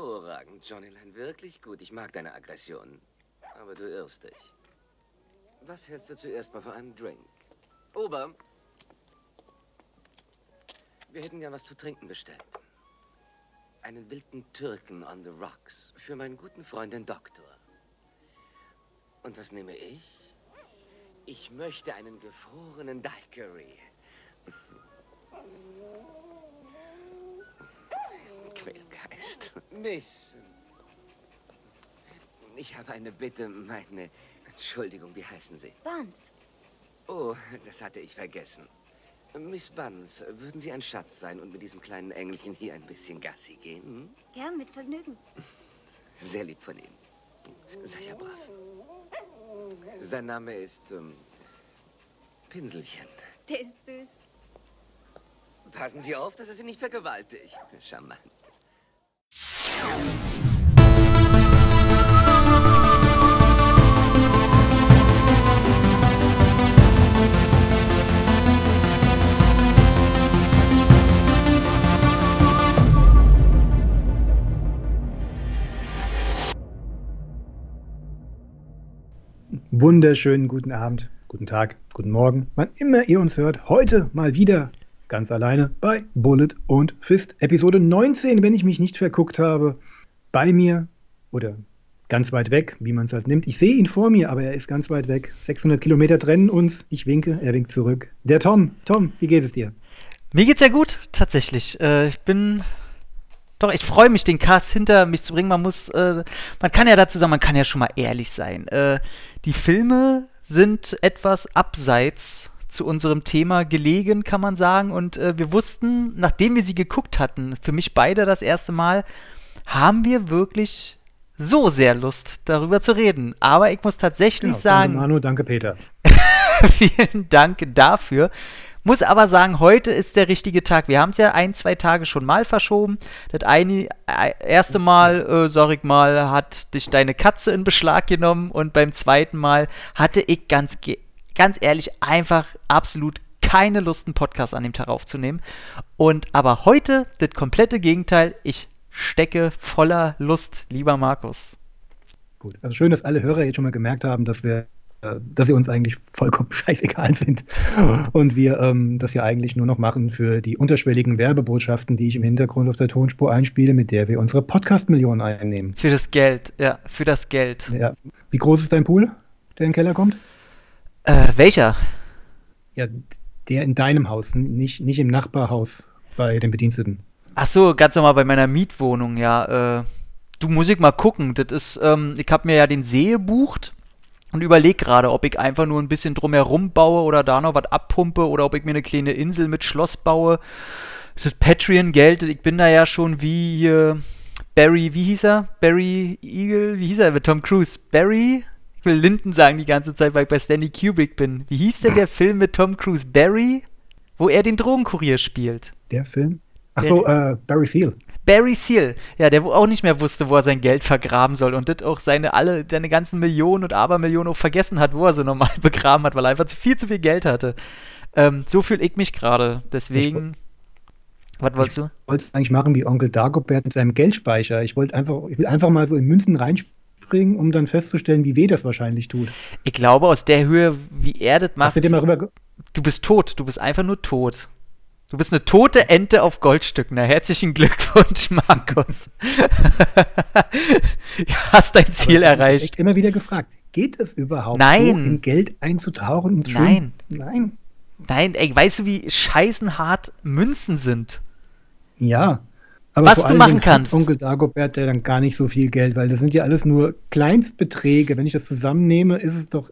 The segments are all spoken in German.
Hervorragend, Johnnyline, wirklich gut. Ich mag deine Aggression. Aber du irrst dich. Was hältst du zuerst mal von einem Drink? Ober, wir hätten ja was zu trinken bestellt. Einen wilden Türken on the rocks für meinen guten Freund, den Doktor. Und was nehme ich? Ich möchte einen gefrorenen Daiquiri. Quälgeist. Miss. Ich habe eine Bitte, meine... Entschuldigung, wie heißen Sie? Buns. Oh, das hatte ich vergessen. Miss Buns, würden Sie ein Schatz sein und mit diesem kleinen Engelchen hier ein bisschen Gassi gehen? Hm? Gern, mit Vergnügen. Sehr lieb von Ihnen. Sei ja brav. Sein Name ist ähm, Pinselchen. Der ist süß. Passen Sie auf, dass er Sie nicht vergewaltigt. Charmant. Wunderschönen guten Abend, guten Tag, guten Morgen, wann immer ihr uns hört. Heute mal wieder ganz alleine bei Bullet und Fist. Episode 19, wenn ich mich nicht verguckt habe. Bei mir oder ganz weit weg, wie man es halt nimmt. Ich sehe ihn vor mir, aber er ist ganz weit weg. 600 Kilometer trennen uns. Ich winke, er winkt zurück. Der Tom. Tom, wie geht es dir? Mir geht's sehr gut, tatsächlich. Äh, ich bin doch, ich freue mich, den Cast hinter mich zu bringen. Man muss, äh, man kann ja dazu sagen, man kann ja schon mal ehrlich sein. Äh, die Filme sind etwas abseits zu unserem Thema gelegen, kann man sagen. Und äh, wir wussten, nachdem wir sie geguckt hatten, für mich beide das erste Mal, haben wir wirklich so sehr Lust, darüber zu reden. Aber ich muss tatsächlich Ja, sagen. Danke Manu, danke Peter. Vielen Dank dafür. Muss aber sagen, heute ist der richtige Tag. Wir haben es ja ein, zwei Tage schon mal verschoben. Das eine, äh, erste Mal, äh, sag ich mal, hat dich deine Katze in Beschlag genommen und beim zweiten Mal hatte ich ganz, ganz ehrlich einfach absolut keine Lust, einen Podcast an dem Tag aufzunehmen. Und aber heute das komplette Gegenteil. Ich stecke voller Lust, lieber Markus. Gut. Also schön, dass alle Hörer jetzt schon mal gemerkt haben, dass wir, dass sie uns eigentlich vollkommen scheißegal sind. Und wir ähm, das ja eigentlich nur noch machen für die unterschwelligen Werbebotschaften, die ich im Hintergrund auf der Tonspur einspiele, mit der wir unsere Podcast-Millionen einnehmen. Für das Geld, ja, für das Geld. Ja. Wie groß ist dein Pool, der in den Keller kommt? Äh, welcher? Ja, der in deinem Haus, nicht, nicht im Nachbarhaus bei den Bediensteten. Ach so, ganz normal bei meiner Mietwohnung, ja. Äh, du musst ich mal gucken. Das ist, ähm, ich habe mir ja den See gebucht und überleg gerade, ob ich einfach nur ein bisschen drumherum baue oder da noch was abpumpe oder ob ich mir eine kleine Insel mit Schloss baue. Das Patreon-Geld, ich bin da ja schon wie hier Barry, wie hieß er? Barry Eagle, wie hieß er? Mit Tom Cruise. Barry? Ich will Linden sagen die ganze Zeit, weil ich bei Stanley Kubrick bin. Wie hieß denn der Film mit Tom Cruise? Barry? Wo er den Drogenkurier spielt. Der Film? Ach so, äh, Barry Seal. Barry Seal, ja, der auch nicht mehr wusste, wo er sein Geld vergraben soll und das auch seine alle, seine ganzen Millionen und Abermillionen auch vergessen hat, wo er sie normal begraben hat, weil er einfach zu viel zu viel Geld hatte. Ähm, so fühle ich mich gerade. Deswegen. Was wolltest du? Ich wollte es eigentlich machen wie Onkel Dagobert mit seinem Geldspeicher. Ich wollte einfach, ich will einfach mal so in Münzen reinspringen, um dann festzustellen, wie weh das wahrscheinlich tut. Ich glaube, aus der Höhe, wie er das Hast macht, du dir mal rüber, du bist tot. Du bist einfach nur tot. Du bist eine tote Ente auf Goldstücken. Na, herzlichen Glückwunsch, Markus. Hast dein Ziel ich erreicht. echt immer wieder gefragt, geht es überhaupt Nein. so, in Geld einzutauchen und Nein. Nein. Nein, ey, weißt du, wie scheißenhart Münzen sind? Ja. Aber Was vor du machen kannst. Onkel Dagobert, der dann gar nicht so viel Geld, weil das sind ja alles nur Kleinstbeträge. Wenn ich das zusammennehme, ist es doch,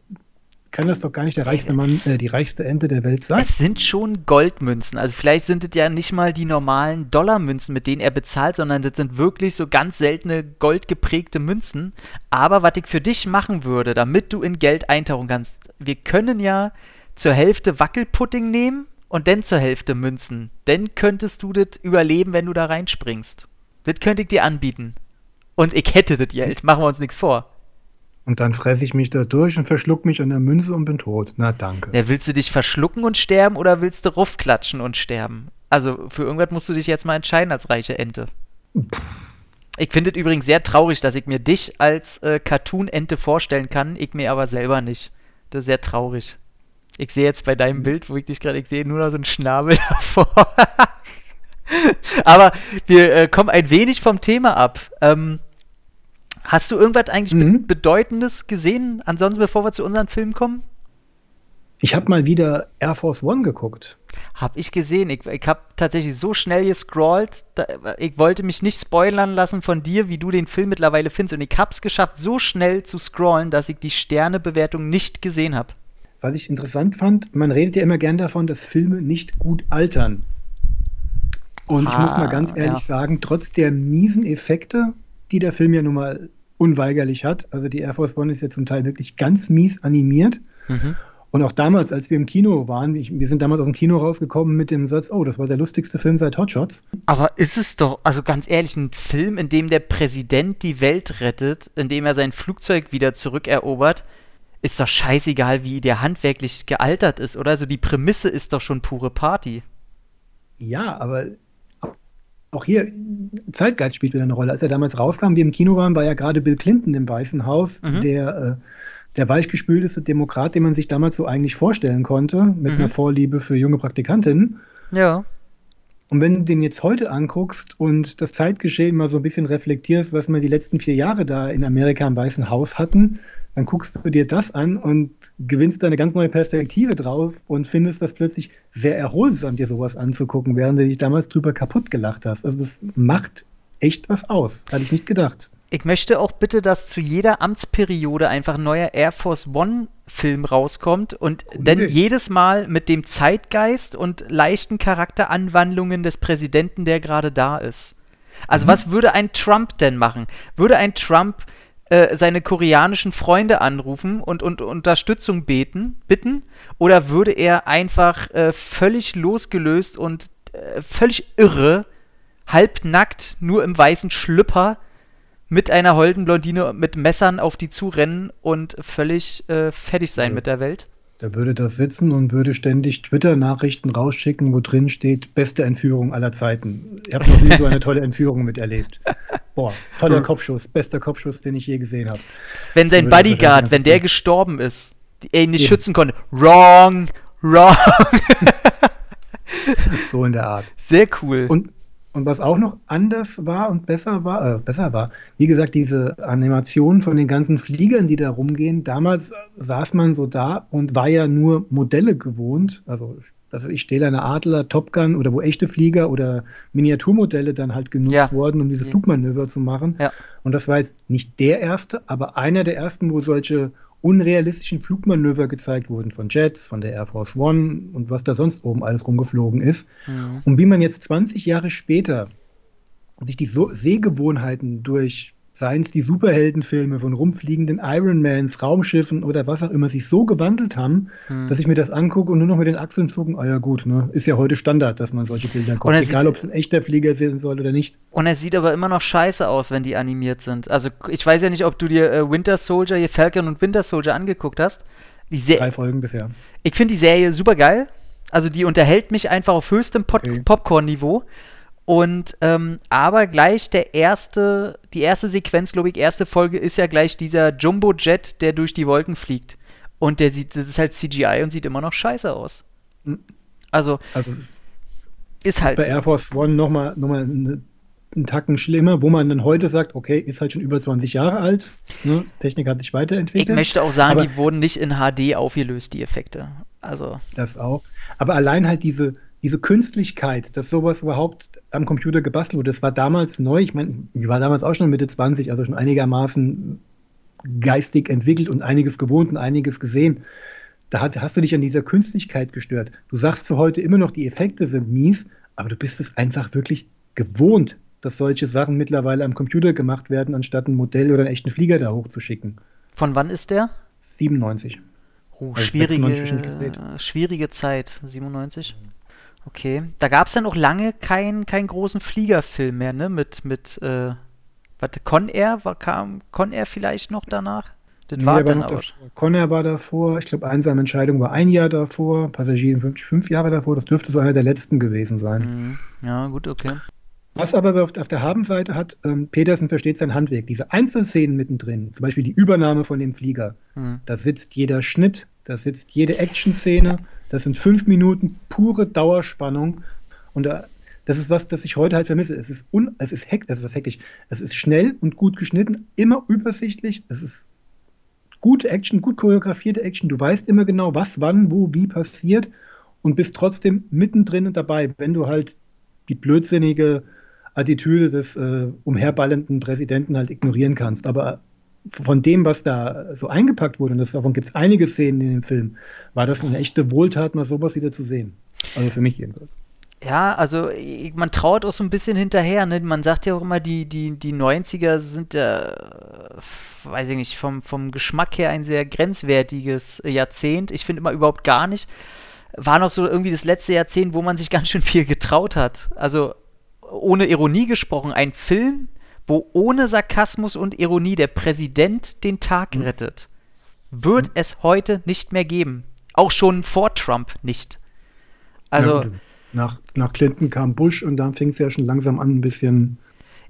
kann das doch gar nicht der reichste Mann, äh, die reichste Ente der Welt sein. Es sind schon Goldmünzen. Also vielleicht sind es ja nicht mal die normalen Dollarmünzen, mit denen er bezahlt, sondern das sind wirklich so ganz seltene goldgeprägte Münzen. Aber was ich für dich machen würde, damit du in Geld eintauchen kannst, wir können ja zur Hälfte Wackelpudding nehmen und dann zur Hälfte Münzen. Dann könntest du das überleben, wenn du da reinspringst. Das könnte ich dir anbieten. Und ich hätte das Geld, machen wir uns nichts vor. Und dann fresse ich mich da durch und verschluck mich an der Münze und bin tot. Na danke. Ja, willst du dich verschlucken und sterben oder willst du ruffklatschen und sterben? Also für irgendwas musst du dich jetzt mal entscheiden als reiche Ente. Ich finde es übrigens sehr traurig, dass ich mir dich als äh, Cartoon-Ente vorstellen kann, ich mir aber selber nicht. Das ist sehr traurig. Ich sehe jetzt bei deinem Bild, wo ich dich gerade, ich sehe nur noch so einen Schnabel davor. aber wir äh, kommen ein wenig vom Thema ab. Ähm, hast du irgendwas eigentlich Mhm. be Bedeutendes gesehen? Ansonsten, bevor wir zu unseren Filmen kommen? Ich habe mal wieder Air Force One geguckt. Hab ich gesehen. Ich, ich habe tatsächlich so schnell gescrollt. Da, ich wollte mich nicht spoilern lassen von dir, wie du den Film mittlerweile findest. Und ich hab's geschafft, so schnell zu scrollen, dass ich die Sternebewertung nicht gesehen habe. Was ich interessant fand, man redet ja immer gern davon, dass Filme nicht gut altern. Und ich muss mal ganz Ah, ehrlich ja. sagen, trotz der miesen Effekte, die der Film ja nun mal unweigerlich hat, also die Air Force One ist ja zum Teil wirklich ganz mies animiert. Mhm. Und auch damals, als wir im Kino waren, ich, wir sind damals aus dem Kino rausgekommen mit dem Satz, oh, das war der lustigste Film seit Hot Shots. Aber ist es doch, also ganz ehrlich, ein Film, in dem der Präsident die Welt rettet, in dem er sein Flugzeug wieder zurückerobert, ist doch scheißegal, wie der handwerklich gealtert ist, oder? Also die Prämisse ist doch schon pure Party. Ja, aber auch hier, Zeitgeist spielt wieder eine Rolle. Als er damals rauskam, wir im Kino waren, war ja gerade Bill Clinton im Weißen Haus, Mhm. der, äh, der weichgespülteste Demokrat, den man sich damals so eigentlich vorstellen konnte, mit Mhm. einer Vorliebe für junge Praktikantinnen. Ja. Und wenn du den jetzt heute anguckst und das Zeitgeschehen mal so ein bisschen reflektierst, was wir die letzten vier Jahre da in Amerika im Weißen Haus hatten, dann guckst du dir das an und gewinnst da eine ganz neue Perspektive drauf und findest das plötzlich sehr erholsam, dir sowas anzugucken, während du dich damals drüber kaputt gelacht hast. Also das macht echt was aus. Hatte ich nicht gedacht. Ich möchte auch bitte, dass zu jeder Amtsperiode einfach ein neuer Air Force One-Film rauskommt und Gute dann Idee. jedes Mal mit dem Zeitgeist und leichten Charakteranwandlungen des Präsidenten, der gerade da ist. Also, Mhm. was würde ein Trump denn machen? Würde ein Trump äh, seine koreanischen Freunde anrufen und, und Unterstützung beten, bitten? Oder würde er einfach äh, völlig losgelöst und äh, völlig irre, halbnackt, nur im weißen Schlüpper, mit einer holden Blondine mit Messern auf die zurennen und völlig äh, fertig sein Ja. mit der Welt. Da würde das sitzen und würde ständig Twitter-Nachrichten rausschicken, wo drin steht, beste Entführung aller Zeiten. Ich habe noch nie so eine tolle Entführung miterlebt. Boah, toller Kopfschuss, bester Kopfschuss, den ich je gesehen habe. Wenn sein Bodyguard, wenn der gestorben ist, er ihn nicht Eben. schützen konnte. Wrong, wrong. So in der Art. Sehr cool. Und, und was auch noch anders war und besser war, äh, besser war, wie gesagt, diese Animation von den ganzen Fliegern, die da rumgehen. Damals saß man so da und war ja nur Modelle gewohnt. Also, also ich stehe eine Adler, Top Gun oder wo echte Flieger oder Miniaturmodelle dann halt genutzt Ja. wurden, um diese. Flugmanöver zu machen. Ja. Und das war jetzt nicht der erste, aber einer der ersten, wo solche unrealistischen Flugmanöver gezeigt wurden von Jets, von der Air Force One und was da sonst oben alles rumgeflogen ist. Mhm. Und wie man jetzt 20 Jahre später sich die so Sehgewohnheiten durch, seien es die Superheldenfilme von rumfliegenden Ironmans, Raumschiffen oder was auch immer, sich so gewandelt haben, Mhm. dass ich mir das angucke und nur noch mit den Achseln zucken, ah ja gut, ne, ist ja heute Standard, dass man solche Bilder guckt, egal ob es ein echter Flieger sein soll oder nicht. Und er sieht aber immer noch scheiße aus, wenn die animiert sind. Also ich weiß ja nicht, ob du dir äh, Winter Soldier, hier Falcon und Winter Soldier angeguckt hast. Die Se Drei Folgen bisher. ich finde die Serie super geil. Also die unterhält mich einfach auf höchstem Pod Okay. Popcorn-Niveau. Und ähm, aber gleich der erste, die erste Sequenz, glaube ich, erste Folge ist ja gleich dieser Jumbo-Jet, der durch die Wolken fliegt. Und der sieht, das ist halt CGI und sieht immer noch scheiße aus. Mhm. Also Also ist ist halt bei so. Air Force One nochmal noch mal eine- einen Tacken schlimmer, wo man dann heute sagt, okay, ist halt schon über 20 Jahre alt, ne? Technik hat sich Ich weiterentwickelt. möchte auch sagen, die wurden nicht in HD aufgelöst, die Effekte. Also, Das auch. Aber allein halt diese, diese Künstlichkeit, dass sowas überhaupt am Computer gebastelt wurde, das war damals neu. Ich meine, ich war damals auch schon Mitte 20, also schon einigermaßen geistig entwickelt und einiges gewohnt und einiges gesehen. Da hast, hast du dich an dieser Künstlichkeit gestört. Du sagst zu heute immer noch, die Effekte sind mies, aber du bist es einfach wirklich gewohnt, dass solche Sachen mittlerweile am Computer gemacht werden, anstatt ein Modell oder einen echten Flieger da hochzuschicken. von wann ist der? 97. Oh, Also 96 schon schwierige, schwierige Zeit, 97. Okay. Da gab es dann auch lange keinen keinen großen Fliegerfilm mehr, ne? Mit, mit, äh, warte, Con Air, war, kam Con Air vielleicht noch danach? Das Nee, war dann aber. davor. Conner war davor. Ich glaube, einsame Entscheidung war ein Jahr davor. Passagieren fünf, fünf Jahre davor. Das dürfte so einer der letzten gewesen sein. Mhm. Ja, gut, okay. Was aber auf, auf der Habenseite hat, ähm, Petersen versteht sein Handwerk. Diese Einzelszenen mittendrin, zum Beispiel die Übernahme von dem Flieger, Hm. da sitzt jeder Schnitt, da sitzt jede Action-Szene, das sind fünf Minuten pure Dauerspannung. Und da, das ist was, das ich heute halt vermisse. Es ist, un, es ist heck, es ist hektisch. Es ist schnell und gut geschnitten, immer übersichtlich. Es ist gute Action, gut choreografierte Action. Du weißt immer genau, was, wann, wo, wie passiert und bist trotzdem mittendrin und dabei, wenn du halt die blödsinnige Attitüde des äh, umherballenden Präsidenten halt ignorieren kannst. Aber von dem, was da so eingepackt wurde, und das, davon gibt es einige Szenen in dem Film, war das eine echte Wohltat, mal sowas wieder zu sehen. Also für mich jedenfalls. Ja, also man trauert auch so ein bisschen hinterher. Ne? Man sagt ja auch immer, die, die, die 90er sind ja, äh, weiß ich nicht, vom, vom Geschmack her ein sehr grenzwertiges Jahrzehnt. Ich finde immer überhaupt gar nicht. War noch so irgendwie das letzte Jahrzehnt, wo man sich ganz schön viel getraut hat. Also ohne Ironie gesprochen, ein Film, wo ohne Sarkasmus und Ironie der Präsident den Tag rettet, wird es heute nicht mehr geben. Auch schon vor Trump nicht. Also. Ja, nach, nach Clinton kam Bush und dann fing es ja schon langsam an, ein bisschen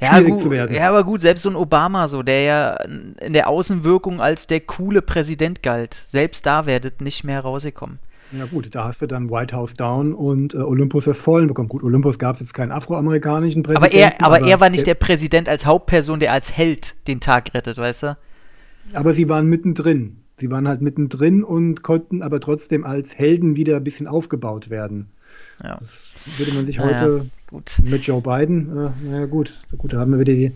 Ja, schwierig gut, zu werden. ja, aber gut, selbst so ein Obama, so, der ja in der Außenwirkung als der coole Präsident galt, selbst da werdet nicht mehr rausgekommen. Ja gut, da hast du dann White House Down und äh, Olympus das Vollen bekommen. Gut, Olympus gab es jetzt keinen afroamerikanischen Aber Präsidenten. er, aber er war nicht der Präsident als Hauptperson, der als Held den Tag rettet, weißt du? Aber sie waren mittendrin. Sie waren halt mittendrin und konnten aber trotzdem als Helden wieder ein bisschen aufgebaut werden. Ja. Das würde man sich Naja, heute gut. mit Joe Biden, äh, naja gut, gut, da haben wir wieder die,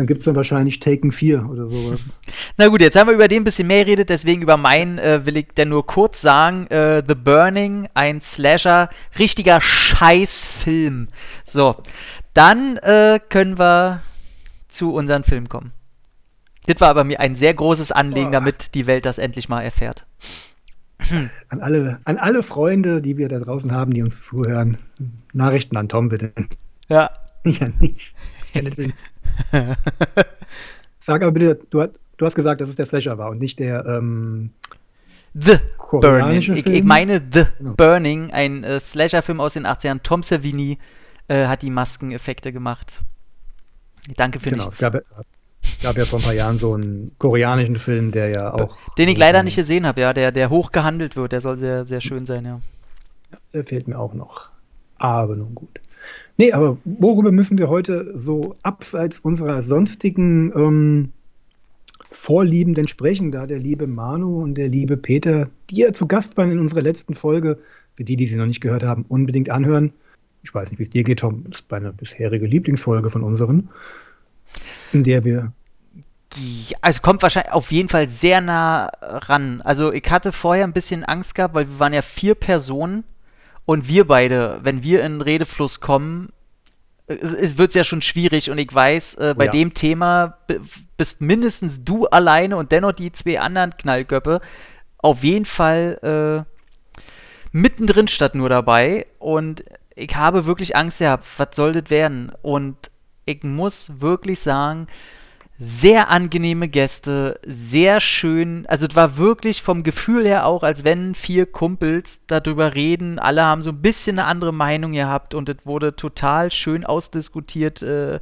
dann gibt es dann wahrscheinlich Taken 4 oder sowas. Na gut, jetzt haben wir über den ein bisschen mehr geredet, deswegen über meinen äh, will ich denn nur kurz sagen, äh, The Burning, ein Slasher, richtiger Scheißfilm. So, dann äh, können wir zu unserem Film kommen. Das war aber mir ein sehr großes Anliegen, Boah. damit die Welt das endlich mal erfährt. An alle, an alle Freunde, die wir da draußen haben, die uns zuhören, Nachrichten an Tom bitte. Ja. Ja, nicht. Ich kann nicht will. Sag aber bitte, du, du hast gesagt, dass es der Slasher war und nicht der ähm, The Burning. Ich, Film. ich meine The Genau. Burning, ein äh, Slasher-Film aus den 80ern. Tom Savini äh, hat die Maskeneffekte gemacht. Danke für genau, es nichts. gab, gab ja vor ein paar Jahren so einen koreanischen Film, der ja auch. Den ich leider nicht gesehen habe, ja, der, der hoch gehandelt wird, der soll sehr, sehr schön sein, ja. Der fehlt mir auch noch. Aber nun gut. Nee, aber worüber müssen wir heute so abseits unserer sonstigen ähm, Vorlieben denn sprechen, da der liebe Manu und der liebe Peter, die ja zu Gast waren in unserer letzten Folge, für die, die sie noch nicht gehört haben, unbedingt anhören. Ich weiß nicht, wie es dir geht, Tom. Das ist meine bisherige Lieblingsfolge von unseren, in der wir Ja, Also kommt wahrscheinlich auf jeden Fall sehr nah ran. Also ich hatte vorher ein bisschen Angst gehabt, weil wir waren ja vier Personen und wir beide, wenn wir in Redefluss kommen, es, es wird ja schon schwierig und ich weiß, äh, bei Ja. dem Thema bist mindestens du alleine und dennoch die zwei anderen Knallköpfe auf jeden Fall äh, mittendrin statt nur dabei und ich habe wirklich Angst gehabt, was soll das werden? Und ich muss wirklich sagen, sehr angenehme Gäste, sehr schön. Also es war wirklich vom Gefühl her auch, als wenn vier Kumpels darüber reden. Alle haben so ein bisschen eine andere Meinung gehabt und es wurde total schön ausdiskutiert. Äh,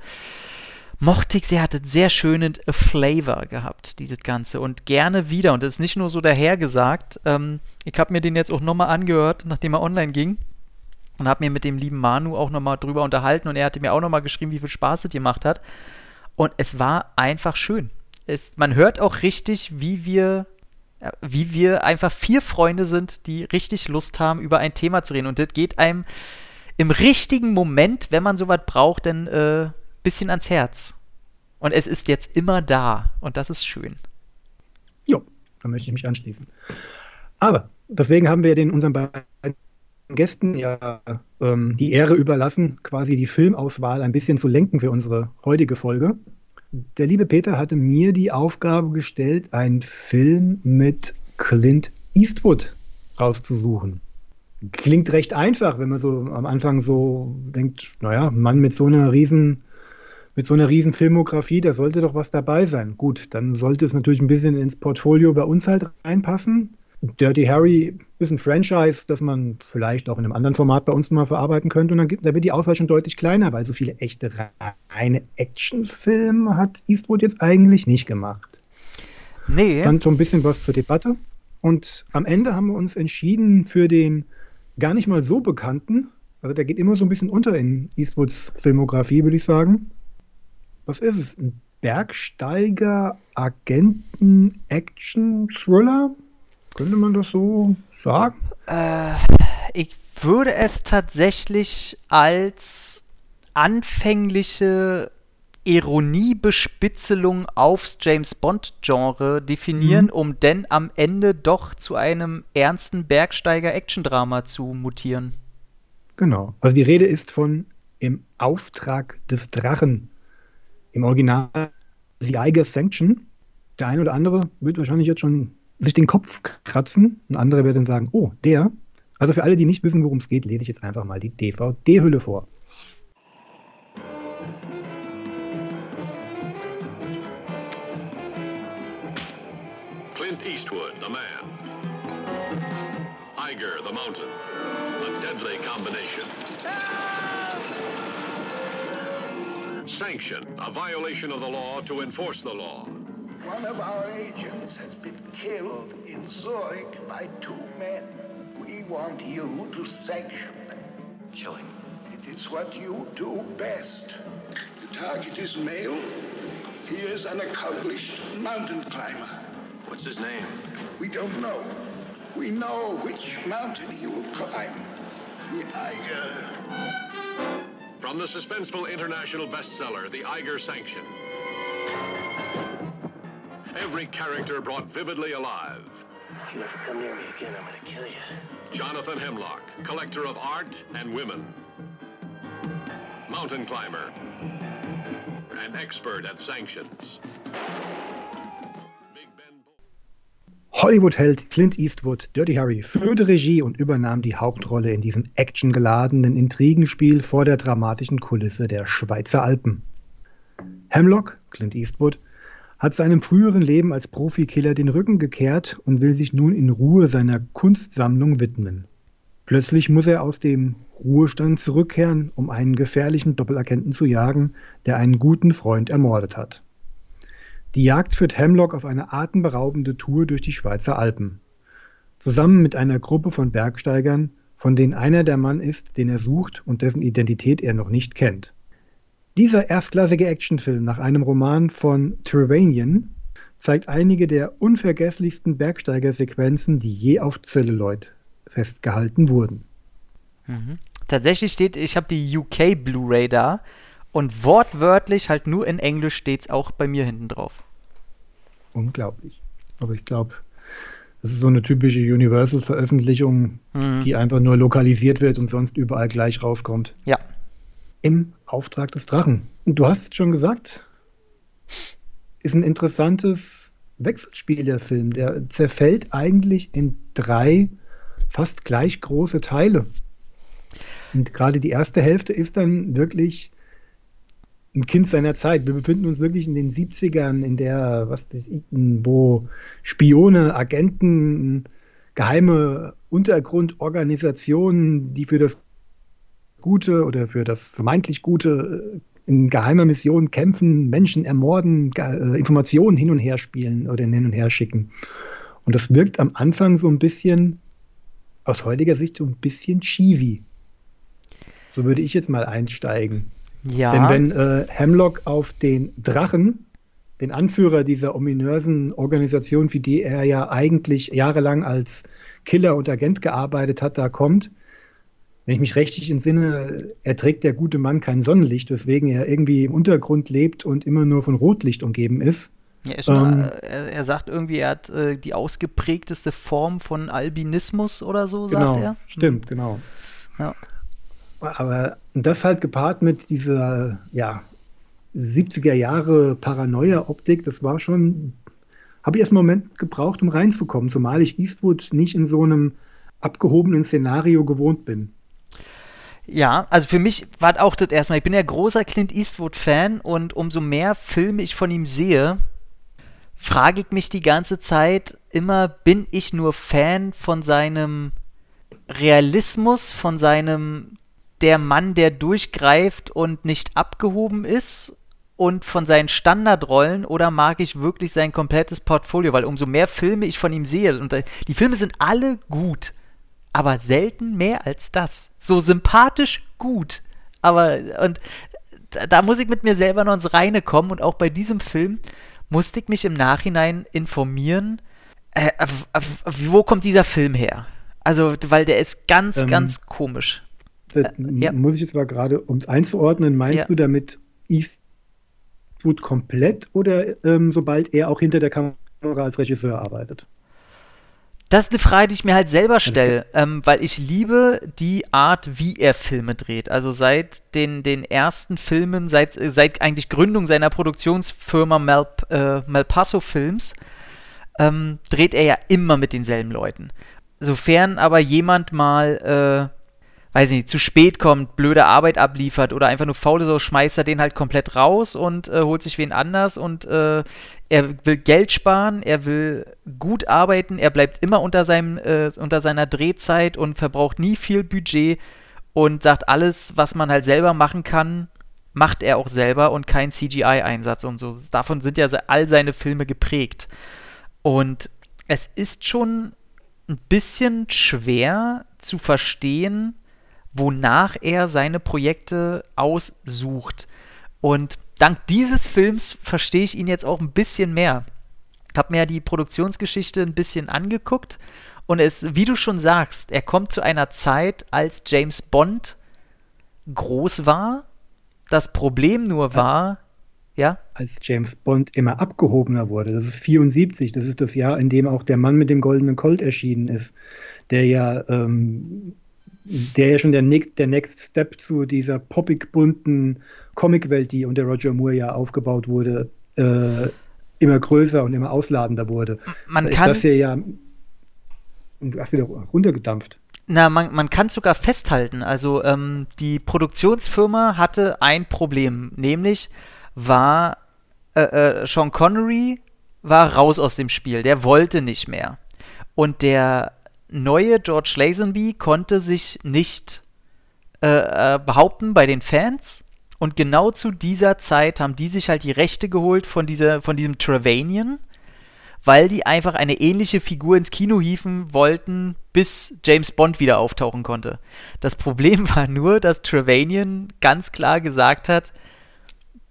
mochte ich sehr, hatte sehr schönen Flavor gehabt, dieses Ganze. Und gerne wieder. Und das ist nicht nur so dahergesagt. Ähm, ich habe mir den jetzt auch nochmal angehört, nachdem er online ging. Und habe mir mit dem lieben Manu auch nochmal drüber unterhalten. Und er hatte mir auch nochmal geschrieben, wie viel Spaß es gemacht hat. Und es war einfach schön. Es, man hört auch richtig, wie wir, ja, wie wir einfach vier Freunde sind, die richtig Lust haben, über ein Thema zu reden. Und das geht einem im richtigen Moment, wenn man sowas braucht, dann äh, bisschen ans Herz. Und es ist jetzt immer da. Und das ist schön. Jo, da möchte ich mich anschließen. Aber deswegen haben wir den unseren beiden Gästen ja ähm, die Ehre überlassen, quasi die Filmauswahl ein bisschen zu lenken für unsere heutige Folge. Der liebe Peter hatte mir die Aufgabe gestellt, einen Film mit Clint Eastwood rauszusuchen. Klingt recht einfach, wenn man so am Anfang so denkt, naja, Mann mit so einer riesen mit so einer riesen Filmografie, da sollte doch was dabei sein. Gut, dann sollte es natürlich ein bisschen ins Portfolio bei uns halt reinpassen. Dirty Harry ist ein Franchise, das man vielleicht auch in einem anderen Format bei uns mal verarbeiten könnte. Und dann gibt, da wird die Auswahl schon deutlich kleiner, weil so viele echte reine Actionfilme hat Eastwood jetzt eigentlich nicht gemacht. Nee. Dann so ein bisschen was zur Debatte. Und am Ende haben wir uns entschieden für den gar nicht mal so bekannten, also der geht immer so ein bisschen unter in Eastwoods Filmografie, würde ich sagen. Was ist es? Ein Bergsteiger, Agenten, Action-Thriller? Könnte man das so sagen? Äh, ich würde es tatsächlich als anfängliche Ironiebespitzelung aufs James Bond-Genre definieren, Mhm. um denn am Ende doch zu einem ernsten Bergsteiger-Action-Drama zu mutieren. Genau. Also die Rede ist von Im Auftrag des Drachen. Im Original The Eiger Sanction. Der eine oder andere wird wahrscheinlich jetzt schon sich den Kopf kratzen. Ein anderer wird dann sagen, oh, der. Also für alle, die nicht wissen, worum es geht, lese ich jetzt einfach mal die DVD-Hülle vor. Clint Eastwood, the man. Iger, the mountain. A deadly combination. Sanction, a violation of the law to enforce the law. One of our agents has been killed in Zurich by two men. We want you to sanction them. Killing. It is what you do best. The target is male. He is an accomplished mountain climber. What's his name? We don't know. We know which mountain he will climb. The Eiger. From the suspenseful international bestseller, The Iger Sanction. Every character brought vividly alive. If you ever come near me again, I'm gonna kill you. Jonathan Hemlock, collector of art and women. Mountain climber. An expert at sanctions. Hollywood-Held Clint Eastwood, Dirty Harry, führte Regie und übernahm die Hauptrolle in diesem actiongeladenen Intrigenspiel vor der dramatischen Kulisse der Schweizer Alpen. Hemlock, Clint Eastwood, hat seinem früheren Leben als Profikiller den Rücken gekehrt und will sich nun in Ruhe seiner Kunstsammlung widmen. Plötzlich muss er aus dem Ruhestand zurückkehren, um einen gefährlichen Doppelagenten zu jagen, der einen guten Freund ermordet hat. Die Jagd führt Hemlock auf eine atemberaubende Tour durch die Schweizer Alpen. Zusammen mit einer Gruppe von Bergsteigern, von denen einer der Mann ist, den er sucht und dessen Identität er noch nicht kennt. Dieser erstklassige Actionfilm nach einem Roman von Trevanian zeigt einige der unvergesslichsten Bergsteigersequenzen, die je auf Celluloid festgehalten wurden. Tatsächlich steht, ich habe die UK Blu-ray da und wortwörtlich halt nur in Englisch steht's auch bei mir hinten drauf. Unglaublich. Aber ich glaube, das ist so eine typische Universal-Veröffentlichung, Mhm. die einfach nur lokalisiert wird und sonst überall gleich rauskommt. Ja. Im Auftrag des Drachen. Und du hast schon gesagt, ist ein interessantes Wechselspiel der Film. Der zerfällt eigentlich in drei fast gleich große Teile. Und gerade die erste Hälfte ist dann wirklich ein Kind seiner Zeit. Wir befinden uns wirklich in den 70ern, in der, was das, wo Spione, Agenten, geheime Untergrundorganisationen, die für das Gute oder für das vermeintlich Gute äh, in geheimer Mission kämpfen, Menschen ermorden, äh, Informationen hin und her spielen oder hin und her schicken. Und das wirkt am Anfang so ein bisschen, aus heutiger Sicht, so ein bisschen cheesy. So würde ich jetzt mal einsteigen. Ja. Denn wenn äh, Hemlock auf den Drachen, den Anführer dieser ominösen Organisation, für die er ja eigentlich jahrelang als Killer und Agent gearbeitet hat, da kommt, wenn ich mich richtig entsinne, erträgt der gute Mann kein Sonnenlicht, weswegen er irgendwie im Untergrund lebt und immer nur von Rotlicht umgeben ist. Er, ist schon, Ähm, äh, er, er sagt irgendwie, er hat äh, die ausgeprägteste Form von Albinismus oder so, Genau, sagt er. stimmt, genau. Ja. Aber das halt gepaart mit dieser, ja, 70er Jahre Paranoia-Optik, das war schon, habe ich erst einen Moment gebraucht, um reinzukommen, zumal ich Eastwood nicht in so einem abgehobenen Szenario gewohnt bin. Ja, also für mich war auch das erstmal, ich bin ja großer Clint Eastwood-Fan und umso mehr Filme ich von ihm sehe, frage ich mich die ganze Zeit immer, bin ich nur Fan von seinem Realismus, von seinem der Mann, der durchgreift und nicht abgehoben ist und von seinen Standardrollen oder mag ich wirklich sein komplettes Portfolio, weil umso mehr Filme ich von ihm sehe und die Filme sind alle gut, aber selten mehr als das. So sympathisch gut, aber und da, da muss ich mit mir selber noch ins Reine kommen und auch bei diesem Film musste ich mich im Nachhinein informieren, äh, wo kommt dieser Film her? Also, weil der ist ganz, ähm, ganz komisch. Äh, ja. Muss ich jetzt aber gerade, um es einzuordnen, meinst ja. du damit Eastwood komplett oder ähm, sobald er auch hinter der Kamera als Regisseur arbeitet? Das ist eine Frage, die ich mir halt selber stelle, ähm, weil ich liebe die Art, wie er Filme dreht. Also seit den, den ersten Filmen, seit, seit eigentlich Gründung seiner Produktionsfirma Mal, äh, Malpasso Films, ähm, dreht er ja immer mit denselben Leuten. Sofern aber jemand mal, äh, weiß nicht, zu spät kommt, blöde Arbeit abliefert oder einfach nur faul so schmeißt er den halt komplett raus und äh, holt sich wen anders und äh, er will Geld sparen, er will gut arbeiten, er bleibt immer unter, seinem, äh, unter seiner Drehzeit und verbraucht nie viel Budget und sagt, alles, was man halt selber machen kann, macht er auch selber und kein CGI-Einsatz und so. Davon sind ja all seine Filme geprägt. Und es ist schon ein bisschen schwer zu verstehen, wonach er seine Projekte aussucht. Und dank dieses Films verstehe ich ihn jetzt auch ein bisschen mehr. Ich habe mir ja die Produktionsgeschichte ein bisschen angeguckt und es, wie du schon sagst, er kommt zu einer Zeit, als James Bond groß war. Das Problem nur war, ja. Als James Bond immer abgehobener wurde. Das ist 74, das ist das Jahr, in dem auch der Mann mit dem goldenen Colt erschienen ist, der ja, ähm, der ja schon der, der Next Step zu dieser poppig bunten Comicwelt, die unter Roger Moore ja aufgebaut wurde, äh, immer größer und immer ausladender wurde. Man da kann. das hier ja. Und du hast wieder runtergedampft. Na, man, man kann sogar festhalten. Also, ähm, die Produktionsfirma hatte ein Problem, nämlich war äh, äh, Sean Connery war raus aus dem Spiel. Der wollte nicht mehr. Und der neue George Lazenby konnte sich nicht äh, äh behaupten bei den Fans und genau zu dieser Zeit haben die sich halt die Rechte geholt von, dieser, von diesem Travanian, weil die einfach eine ähnliche Figur ins Kino hieven wollten, bis James Bond wieder auftauchen konnte. Das Problem war nur, dass Travanian ganz klar gesagt hat,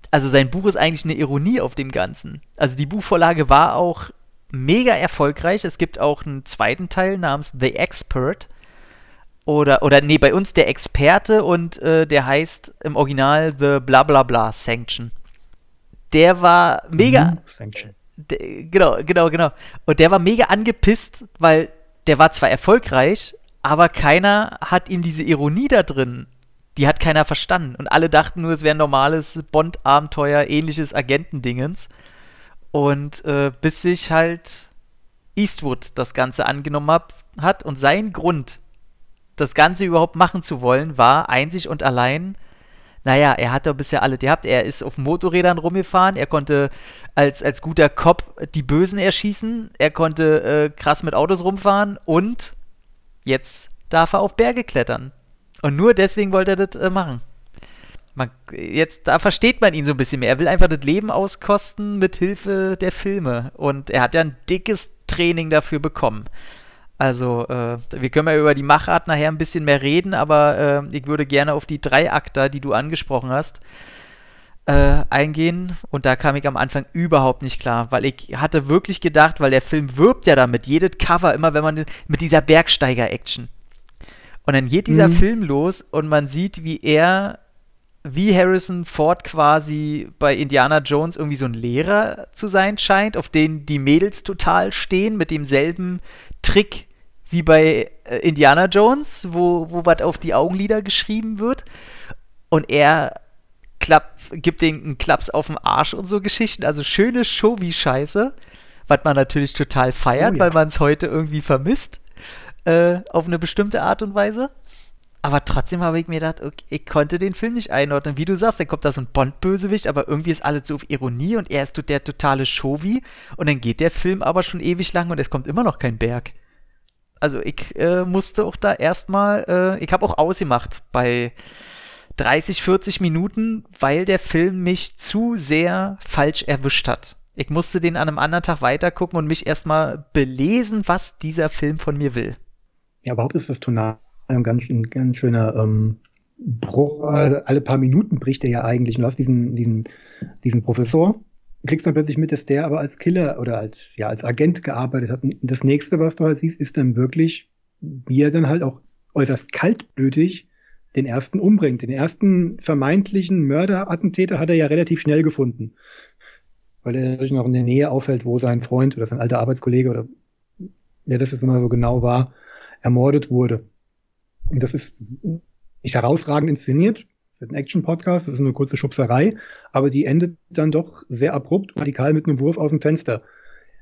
also sein Buch ist eigentlich eine Ironie auf dem Ganzen. Also die Buchvorlage war auch mega erfolgreich. Es gibt auch einen zweiten Teil namens The Expert oder, oder nee, bei uns der Experte und äh, der heißt im Original The Blablabla Sanction. Der war mega. Mhm, Sanction. Der, genau, genau, genau. Und der war mega angepisst, weil der war zwar erfolgreich, aber keiner hat ihm diese Ironie da drin. Die hat keiner verstanden. Und alle dachten nur, es wäre ein normales Bond-Abenteuer, ähnliches Agentendingens. Und äh, bis sich halt Eastwood das Ganze angenommen hab, hat und sein Grund, das Ganze überhaupt machen zu wollen, war einzig und allein, naja, er hat doch bisher alle gehabt. Er ist auf Motorrädern rumgefahren, er konnte als, als guter Cop die Bösen erschießen, er konnte äh, krass mit Autos rumfahren und jetzt darf er auf Berge klettern. Und nur deswegen wollte er das äh, machen. Man, jetzt, da versteht man ihn so ein bisschen mehr. Er will einfach das Leben auskosten mit Hilfe der Filme. Und er hat ja ein dickes Training dafür bekommen. Also, äh, wir können ja über die Machart nachher ein bisschen mehr reden, aber äh, ich würde gerne auf die drei Akter, die du angesprochen hast, äh, eingehen. Und da kam ich am Anfang überhaupt nicht klar, weil ich hatte wirklich gedacht, weil der Film wirbt ja damit, jedes Cover, immer wenn man mit dieser Bergsteiger-Action. Und dann geht dieser mhm. Film los und man sieht, wie er, wie Harrison Ford quasi bei Indiana Jones irgendwie so ein Lehrer zu sein scheint, auf den die Mädels total stehen, mit demselben Trick wie bei äh, Indiana Jones, wo, wo was auf die Augenlider geschrieben wird. Und er klapp, gibt den einen Klaps auf den Arsch und so Geschichten. Also schöne Show wie Scheiße, was man natürlich total feiert, oh, ja. weil man es heute irgendwie vermisst. Äh, auf eine bestimmte Art und Weise. Aber trotzdem habe ich mir gedacht, okay, ich konnte den Film nicht einordnen. Wie du sagst, dann kommt da so ein Bond-Bösewicht, aber irgendwie ist alles so auf Ironie und er ist der totale Shovi. Und dann geht der Film aber schon ewig lang und es kommt immer noch kein Berg. Also ich äh, musste auch da erstmal, äh, ich habe auch ausgemacht bei 30, 40 Minuten, weil der Film mich zu sehr falsch erwischt hat. Ich musste den an einem anderen Tag weitergucken und mich erstmal belesen, was dieser Film von mir will. Ja, überhaupt ist das Tonal ein ganz, ein ganz schöner ähm, Bruch. Alle paar Minuten bricht er ja eigentlich. Du hast diesen, diesen, diesen Professor, kriegst dann plötzlich mit, dass der aber als Killer oder als, ja, als Agent gearbeitet hat. Und das nächste, was du halt siehst, ist dann wirklich, wie er dann halt auch äußerst kaltblütig den ersten umbringt. Den ersten vermeintlichen Mörderattentäter hat er ja relativ schnell gefunden. Weil er sich noch in der Nähe aufhält, wo sein Freund oder sein alter Arbeitskollege oder wer das jetzt immer so genau war, ermordet wurde. Und das ist nicht herausragend inszeniert. Das ist ein Action-Podcast, das ist eine kurze Schubserei, aber die endet dann doch sehr abrupt radikal mit einem Wurf aus dem Fenster.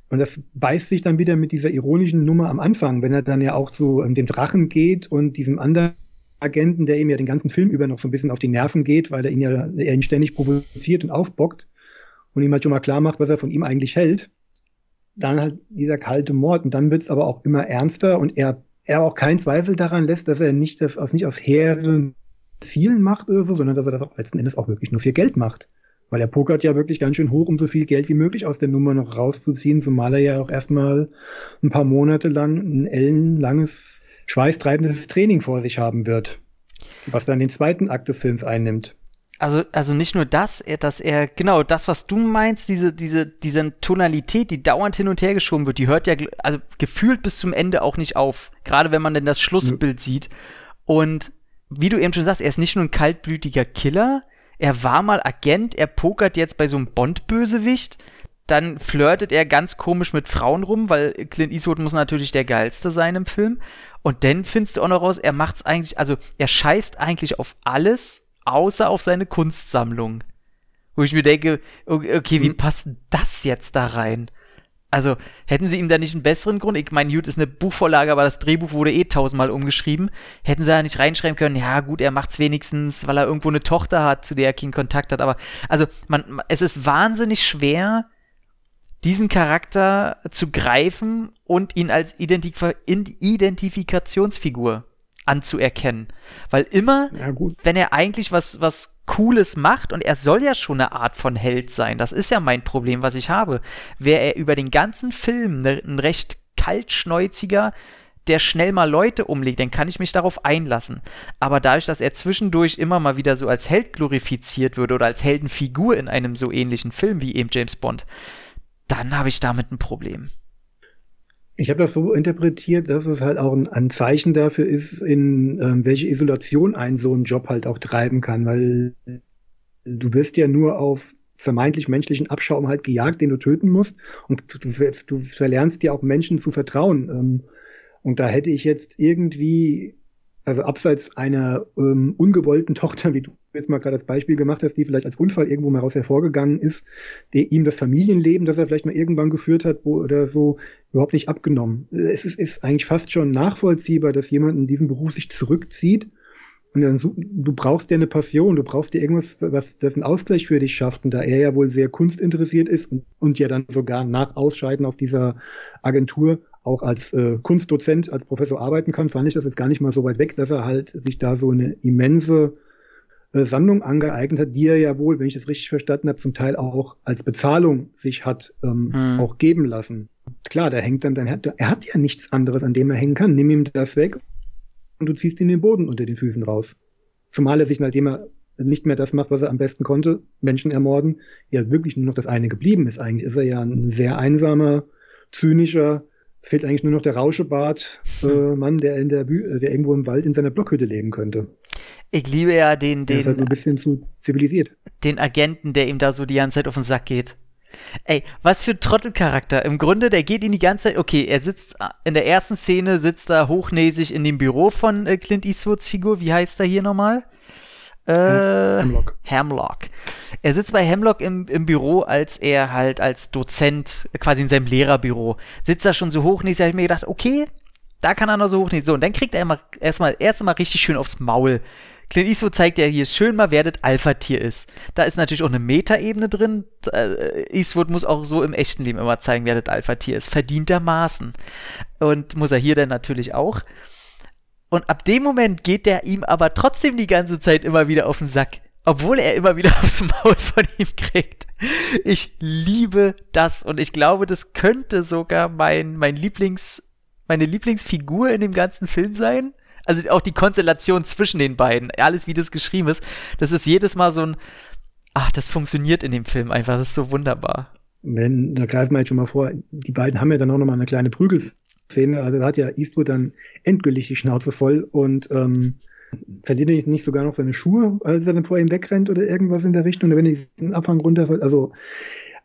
Und das beißt sich dann wieder mit dieser ironischen Nummer am Anfang, wenn er dann ja auch zu ähm, dem Drachen geht und diesem anderen Agenten, der ihm ja den ganzen Film über noch so ein bisschen auf die Nerven geht, weil er ihn ja er ihn ständig provoziert und aufbockt und ihm halt schon mal klar macht, was er von ihm eigentlich hält. Dann halt dieser kalte Mord und dann wird es aber auch immer ernster und er er auch keinen Zweifel daran lässt, dass er nicht das aus nicht aus hehren Zielen macht oder so, sondern dass er das auch letzten Endes auch wirklich nur für Geld macht. Weil er pokert ja wirklich ganz schön hoch, um so viel Geld wie möglich aus der Nummer noch rauszuziehen, zumal er ja auch erstmal ein paar Monate lang ein ellenlanges, schweißtreibendes Training vor sich haben wird. Was dann den zweiten Akt des Films einnimmt also, also nicht nur das, dass er, genau, das, was du meinst, diese, diese, diese Tonalität, die dauernd hin und her geschoben wird, die hört ja, also gefühlt bis zum Ende auch nicht auf. Gerade wenn man denn das Schlussbild mhm. sieht. Und wie du eben schon sagst, er ist nicht nur ein kaltblütiger Killer, er war mal Agent, er pokert jetzt bei so einem Bond-Bösewicht, dann flirtet er ganz komisch mit Frauen rum, weil Clint Eastwood muss natürlich der geilste sein im Film. Und dann findest du auch noch raus, er macht's eigentlich, also er scheißt eigentlich auf alles, außer auf seine Kunstsammlung. Wo ich mir denke, okay, wie mhm. passt das jetzt da rein? Also, hätten sie ihm da nicht einen besseren Grund? Ich meine, gut, ist eine Buchvorlage, aber das Drehbuch wurde eh tausendmal umgeschrieben. Hätten sie da nicht reinschreiben können, ja gut, er macht's wenigstens, weil er irgendwo eine Tochter hat, zu der er keinen Kontakt hat. Aber, also, man, es ist wahnsinnig schwer, diesen Charakter zu greifen und ihn als Identif Identifikationsfigur anzuerkennen. Weil immer, ja, wenn er eigentlich was, was Cooles macht, und er soll ja schon eine Art von Held sein, das ist ja mein Problem, was ich habe, wäre er über den ganzen Film ne, ein recht kaltschnäuziger, der schnell mal Leute umlegt, dann kann ich mich darauf einlassen. Aber dadurch, dass er zwischendurch immer mal wieder so als Held glorifiziert würde oder als Heldenfigur in einem so ähnlichen Film wie eben James Bond, dann habe ich damit ein Problem. Ich habe das so interpretiert, dass es halt auch ein, Zeichen dafür ist, in ähm, welche Isolation ein so ein Job halt auch treiben kann, weil du wirst ja nur auf vermeintlich menschlichen Abschaum halt gejagt, den du töten musst und du, du verlernst dir auch Menschen zu vertrauen. Ähm, und da hätte ich jetzt irgendwie, also abseits einer ähm, ungewollten Tochter, wie du jetzt mal gerade das Beispiel gemacht hast, die vielleicht als Unfall irgendwo mal raus hervorgegangen ist, der ihm das Familienleben, das er vielleicht mal irgendwann geführt hat, wo, oder so, überhaupt nicht abgenommen. Es ist, ist eigentlich fast schon nachvollziehbar, dass jemand in diesem Beruf sich zurückzieht. Und dann so, du brauchst ja eine Passion, du brauchst dir irgendwas, was das einen Ausgleich für dich schafft. Und da er ja wohl sehr kunstinteressiert ist und, und ja dann sogar nach Ausscheiden aus dieser Agentur auch als äh, Kunstdozent, als Professor arbeiten kann, fand ich das jetzt gar nicht mal so weit weg, dass er halt sich da so eine immense Sammlung angeeignet hat, die er ja wohl, wenn ich das richtig verstanden habe, zum Teil auch als Bezahlung sich hat ähm, hm. auch geben lassen. Klar, da hängt dann, dann er hat ja nichts anderes, an dem er hängen kann. Nimm ihm das weg und du ziehst ihn den Boden unter den Füßen raus. Zumal er sich, nachdem er nicht mehr das macht, was er am besten konnte, Menschen ermorden, ja wirklich nur noch das eine geblieben ist. Eigentlich ist er ja ein sehr einsamer, zynischer, es fehlt eigentlich nur noch der Rauschebart-Mann, äh, der, in der, der irgendwo im Wald in seiner Blockhütte leben könnte. Ich liebe ja den, den. Der ist halt ein bisschen zu zivilisiert. Den Agenten, der ihm da so die ganze Zeit auf den Sack geht. Ey, was für ein Trottelcharakter. Im Grunde, der geht ihn die ganze Zeit. Okay, er sitzt in der ersten Szene, sitzt da hochnäsig in dem Büro von äh, Clint Eastwoods Figur. Wie heißt er hier nochmal? Äh, Hemlock. Hemlock. Er sitzt bei Hemlock im, im Büro, als er halt als Dozent, quasi in seinem Lehrerbüro, sitzt da schon so hochnäsig. Da habe ich mir gedacht, okay, Da kann er noch so hoch nicht. So, und dann kriegt er immer erstmal erst mal richtig schön aufs Maul. Clint Eastwood zeigt ja hier schön mal, wer das Alpha-Tier ist. Da ist natürlich auch eine Metaebene drin. Äh, Eastwood muss auch so im echten Leben immer zeigen, wer das Alpha-Tier ist. Verdientermaßen. Und muss er hier dann natürlich auch. Und ab dem Moment geht der ihm aber trotzdem die ganze Zeit immer wieder auf den Sack. Obwohl er immer wieder aufs Maul von ihm kriegt. Ich liebe das und ich glaube, das könnte sogar mein, mein Lieblings, meine Lieblingsfigur in dem ganzen Film sein. Also auch die Konstellation zwischen den beiden, alles wie das geschrieben ist, das ist jedes Mal so ein, ach, das funktioniert in dem Film einfach, das ist so wunderbar. Wenn, da greifen wir jetzt schon mal vor, die beiden haben ja dann auch noch mal eine kleine Prügelszene, also da hat ja Eastwood dann endgültig die Schnauze voll und ähm, verdient er nicht sogar noch seine Schuhe, als er dann vor ihm wegrennt oder irgendwas in der Richtung, wenn er diesen Abhang runterfällt, also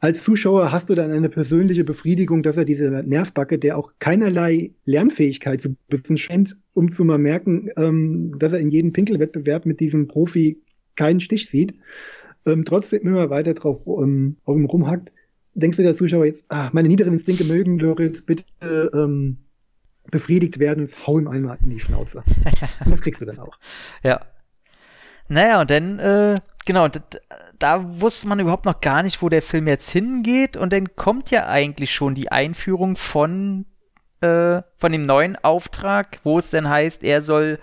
als Zuschauer hast du dann eine persönliche Befriedigung, dass er diese Nervbacke, der auch keinerlei Lernfähigkeit zu besitzen scheint, um zu mal merken, ähm, dass er in jedem Pinkelwettbewerb mit diesem Profi keinen Stich sieht, ähm, trotzdem immer weiter drauf ähm, auf ihm rumhackt, denkst du der Zuschauer jetzt, ah, meine niederen Instinkte mögen jetzt bitte ähm, befriedigt werden und hau ihm einmal in die Schnauze. und das kriegst du dann auch. Ja. Naja, und dann, äh, genau, da wusste man überhaupt noch gar nicht, wo der Film jetzt hingeht. Und dann kommt ja eigentlich schon die Einführung von, äh, von dem neuen Auftrag, wo es dann heißt, er soll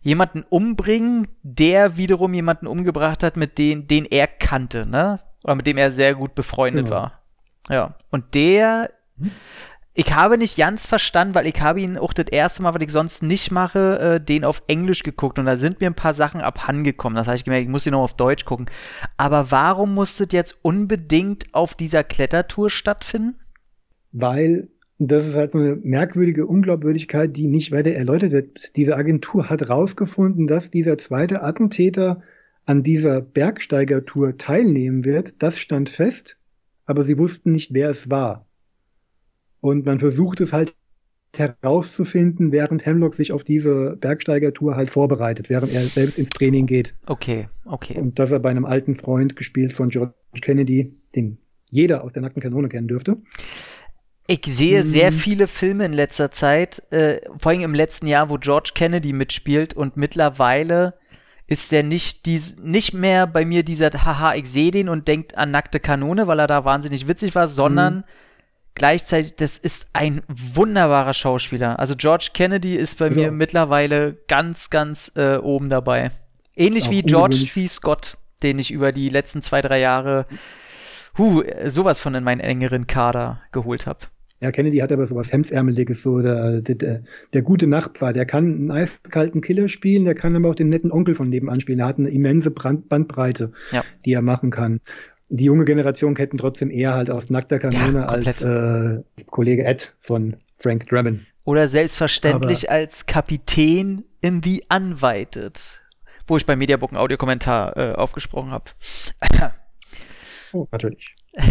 jemanden umbringen, der wiederum jemanden umgebracht hat, mit dem, den er kannte, ne? Oder mit dem er sehr gut befreundet genau. war. Ja. Und der hm? Ich habe nicht ganz verstanden, weil ich habe ihn auch das erste Mal, was ich sonst nicht mache, äh, den auf Englisch geguckt und da sind mir ein paar Sachen abhandengekommen. Das habe ich gemerkt, ich muss ihn noch auf Deutsch gucken. Aber warum musste jetzt unbedingt auf dieser Klettertour stattfinden? Weil das ist halt so eine merkwürdige Unglaubwürdigkeit, die nicht weiter erläutert wird. Diese Agentur hat herausgefunden, dass dieser zweite Attentäter an dieser Bergsteigertour teilnehmen wird. Das stand fest, aber sie wussten nicht, wer es war. Und man versucht es halt herauszufinden, während Hemlock sich auf diese Bergsteigertour halt vorbereitet, während er selbst ins Training geht. Okay, okay. Und dass er bei einem alten Freund, gespielt von George Kennedy, den jeder aus der nackten Kanone kennen dürfte. Ich sehe sehr hm. viele Filme in letzter Zeit, äh, vor allem im letzten Jahr, wo George Kennedy mitspielt und mittlerweile ist der nicht dies, nicht mehr bei mir dieser haha, ich sehe den und denkt an nackte Kanone, weil er da wahnsinnig witzig war, sondern hm gleichzeitig, das ist ein wunderbarer Schauspieler. Also George Kennedy ist bei ja. mir mittlerweile ganz, ganz äh, oben dabei. Ähnlich Auch wie George C. Scott, den ich über die letzten zwei, drei Jahre huh, sowas von in meinen engeren Kader geholt habe. Ja, Kennedy hat aber sowas Hemsärmeliges, so der, der, der, der, gute Nachbar, der kann einen eiskalten Killer spielen, der kann aber auch den netten Onkel von nebenan spielen. Er hat eine immense Brand Bandbreite, ja. die er machen kann die junge Generation kennt ihn trotzdem eher halt aus nackter Kanone ja, als äh, Kollege Ed von Frank Drebin. Oder selbstverständlich Aber als Kapitän in The Unweited, wo ich beim Mediabook einen Audiokommentar äh, aufgesprochen habe. oh, natürlich.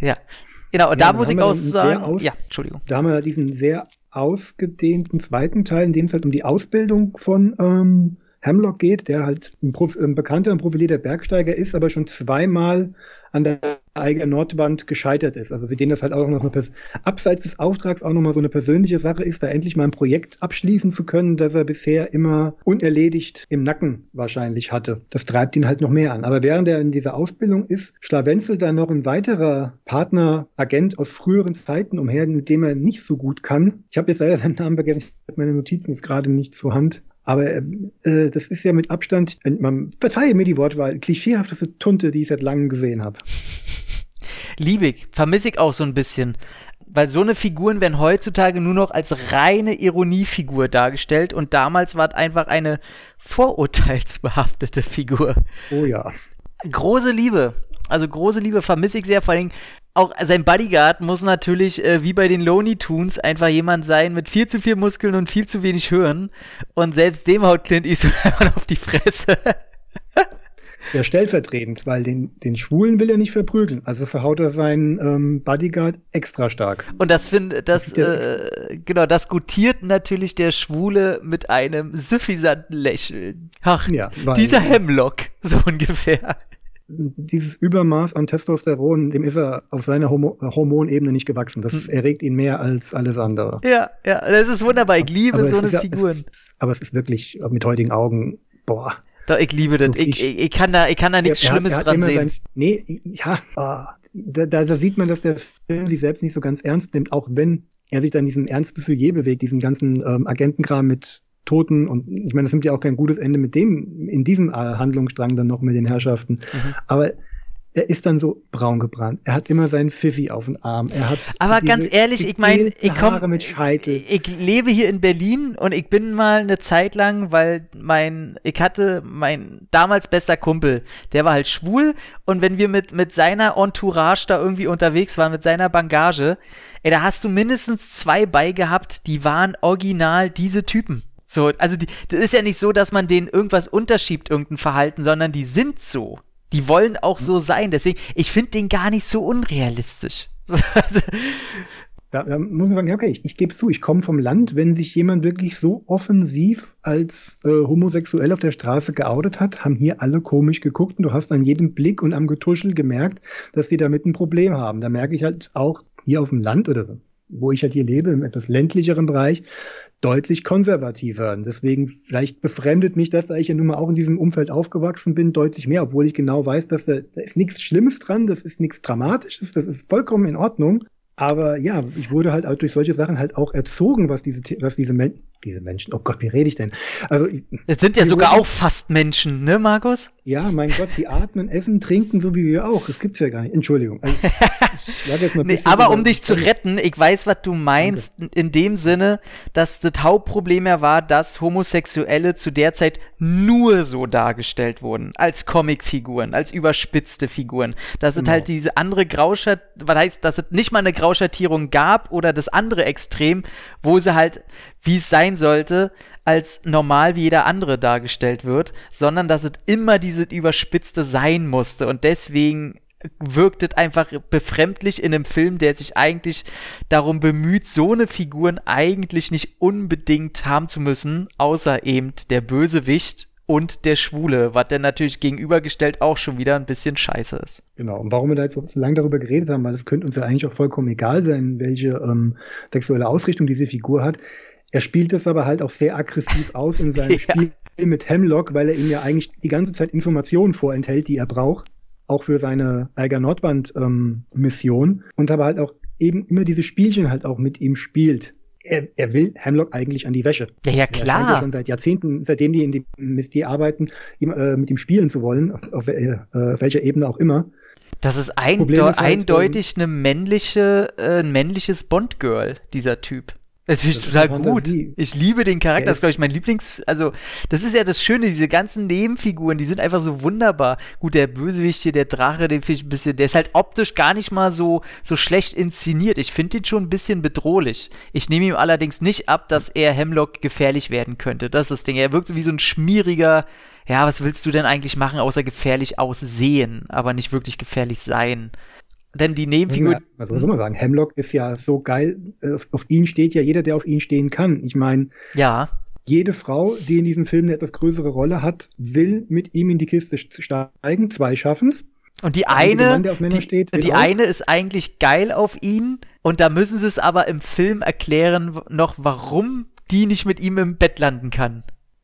ja, genau, und ja, da muss ich auch sagen, ja, Entschuldigung. Da haben wir diesen sehr ausgedehnten zweiten Teil, in dem es halt um die Ausbildung von ähm, Hemlock geht, der halt ein, Prof ein bekannter und profilierter Bergsteiger ist, aber schon zweimal an der eigenen Nordwand gescheitert ist. Also für den das halt auch noch eine, abseits des Auftrags auch nochmal so eine persönliche Sache ist, da endlich mal ein Projekt abschließen zu können, das er bisher immer unerledigt im Nacken wahrscheinlich hatte. Das treibt ihn halt noch mehr an. Aber während er in dieser Ausbildung ist, schlawenzelt da noch ein weiterer Partner, Agent aus früheren Zeiten umher, mit dem er nicht so gut kann. Ich habe jetzt leider seinen Namen vergessen, ich habe meine Notizen jetzt gerade nicht zur Hand. Aber äh, das ist ja mit Abstand, man verzeihe mir die Wortwahl, klischeehafteste Tunte, die ich seit langem gesehen habe. Liebig, vermisse ich auch so ein bisschen. Weil so eine Figuren werden heutzutage nur noch als reine Ironiefigur dargestellt und damals war es einfach eine vorurteilsbehaftete Figur. Oh ja. Große Liebe. Also große Liebe vermisse ich sehr, vor allem auch sein Bodyguard muss natürlich, äh, wie bei den Looney Tunes, einfach jemand sein mit viel zu viel Muskeln und viel zu wenig Hören. Und selbst dem haut Clint Eastwood einfach auf die Fresse. Ja, stellvertretend, weil den, den Schwulen will er nicht verprügeln. Also verhaut er seinen ähm, Bodyguard extra stark. Und das finde, das, äh, genau, das gutiert natürlich der Schwule mit einem suffisanten Lächeln. Ach, ja, dieser Hemlock, so ungefähr. Dieses Übermaß an Testosteron, dem ist er auf seiner Homo Hormonebene nicht gewachsen. Das Hm. erregt ihn mehr als alles andere. Ja, ja, das ist wunderbar. Ich liebe Aber so eine ja- Figuren. Es, aber es ist wirklich mit heutigen Augen, boah. Doch, ich liebe das. Ich, ich- ich, kann da, ich kann da nichts Er- Schlimmes er dran sehen. Sein, nee, ja, ah, da, da, da sieht man, dass der Film sich selbst nicht so ganz ernst nimmt, auch wenn er sich dann diesem ernsten Sujet bewegt, diesem ganzen ähm, Agentenkram mit Toten und ich meine, das nimmt ja auch kein gutes Ende mit dem, in diesem äh, Handlungsstrang dann noch mit den Herrschaften. Mhm. Aber er ist dann so braun gebrannt. Er hat immer seinen Pfiffi auf dem Arm. Er hat Aber diese ganz ehrlich, ich meine, ich komme, mit Scheitel. ich lebe hier in Berlin und ich bin mal eine Zeit lang, weil mein, ich hatte mein damals bester Kumpel, der war halt schwul und wenn wir mit, mit seiner Entourage da irgendwie unterwegs waren, mit seiner Bangage, ey, da hast du mindestens zwei bei gehabt, die waren original diese Typen. So, also die, das ist ja nicht so, dass man denen irgendwas unterschiebt, irgendein Verhalten, sondern die sind so. Die wollen auch so sein. Deswegen, ich finde den gar nicht so unrealistisch. Also, Da, da muss man sagen, ja, okay, ich, ich gebe zu, ich komme vom Land, wenn sich jemand wirklich so offensiv als äh, homosexuell auf der Straße geoutet hat, haben hier alle komisch geguckt und du hast an jedem Blick und am Getuschel gemerkt, dass die damit ein Problem haben. Da merke ich halt auch hier auf dem Land oder wo ich halt hier lebe, im etwas ländlicheren Bereich, deutlich konservativer. Deswegen vielleicht befremdet mich das, da ich ja nun mal auch in diesem Umfeld aufgewachsen bin, deutlich mehr, obwohl ich genau weiß, dass da, da ist nichts Schlimmes dran, das ist nichts Dramatisches, das ist vollkommen in Ordnung. Aber ja, ich wurde halt durch solche Sachen halt auch erzogen, was diese, was diese, diese Menschen, oh Gott, wie rede ich denn? Also, das sind ja sogar auch fast Menschen, ne, Markus? ja, mein Gott, die atmen, essen, trinken, so wie wir auch. Das gibt's ja gar nicht. Entschuldigung. Also, Nee, aber um dich zu retten, ich weiß, was du meinst, in dem Sinne, dass das Hauptproblem ja war, dass Homosexuelle zu der Zeit nur so dargestellt wurden, als Comicfiguren, als überspitzte Figuren. Dass es Genau. halt diese andere Grauschatt, was heißt, dass es nicht mal eine Grauschattierung gab oder das andere Extrem, wo sie halt, wie es sein sollte, als normal wie jeder andere dargestellt wird, sondern dass es immer diese überspitzte sein musste und deswegen wirkt es einfach befremdlich in einem Film, der sich eigentlich darum bemüht, so eine Figuren eigentlich nicht unbedingt haben zu müssen, außer eben der Bösewicht und der Schwule, was dann natürlich gegenübergestellt auch schon wieder ein bisschen scheiße ist. Genau. Und warum wir da jetzt so lange darüber geredet haben, weil es könnte uns ja eigentlich auch vollkommen egal sein, welche ähm, sexuelle Ausrichtung diese Figur hat. Er spielt das aber halt auch sehr aggressiv aus in seinem Ja. Spiel mit Hemlock, weil er ihm ja eigentlich die ganze Zeit Informationen vorenthält, die er braucht, auch für seine Eiger Nordband ähm, und aber halt auch eben immer diese Spielchen halt auch mit ihm spielt. Er, er will Hemlock eigentlich an die Wäsche. Ja, ja, Er klar. schon seit Jahrzehnten, seitdem die in dem Mestier arbeiten, ihm, äh, mit ihm spielen zu wollen, auf, äh, auf welcher Ebene auch immer. Das ist, ein, ist halt, eindeutig eine männliche, äh, ein männliches Bond-Girl, dieser Typ. Das finde ich Das ist total gut. Ich liebe den Charakter. Das ist, glaube ich, mein Lieblings-, also, das ist ja das Schöne, diese ganzen Nebenfiguren, die sind einfach so wunderbar. Gut, der Bösewicht hier, der Drache, den finde ich ein bisschen, der ist halt optisch gar nicht mal so, so schlecht inszeniert. Ich finde ihn schon ein bisschen bedrohlich. Ich nehme ihm allerdings nicht ab, dass er Hemlock gefährlich werden könnte. Das ist das Ding. Er wirkt so wie so ein schmieriger, ja, was willst du denn eigentlich machen, außer gefährlich aussehen, aber nicht wirklich gefährlich sein. Denn die Nebenfigur. Ja, also was soll man sagen? Hemlock ist ja so geil. äh, Auf, auf ihn steht ja jeder, der auf ihn stehen kann. Ich meine, Ja, jede Frau, die in diesem Film eine etwas größere Rolle hat, will mit ihm in die Kiste steigen. Zwei schaffen's. und die eine, Mann, der auf Männer die, steht, die eine ist eigentlich geil auf ihn und da müssen sie es aber im Film erklären noch, warum die nicht mit ihm im Bett landen kann.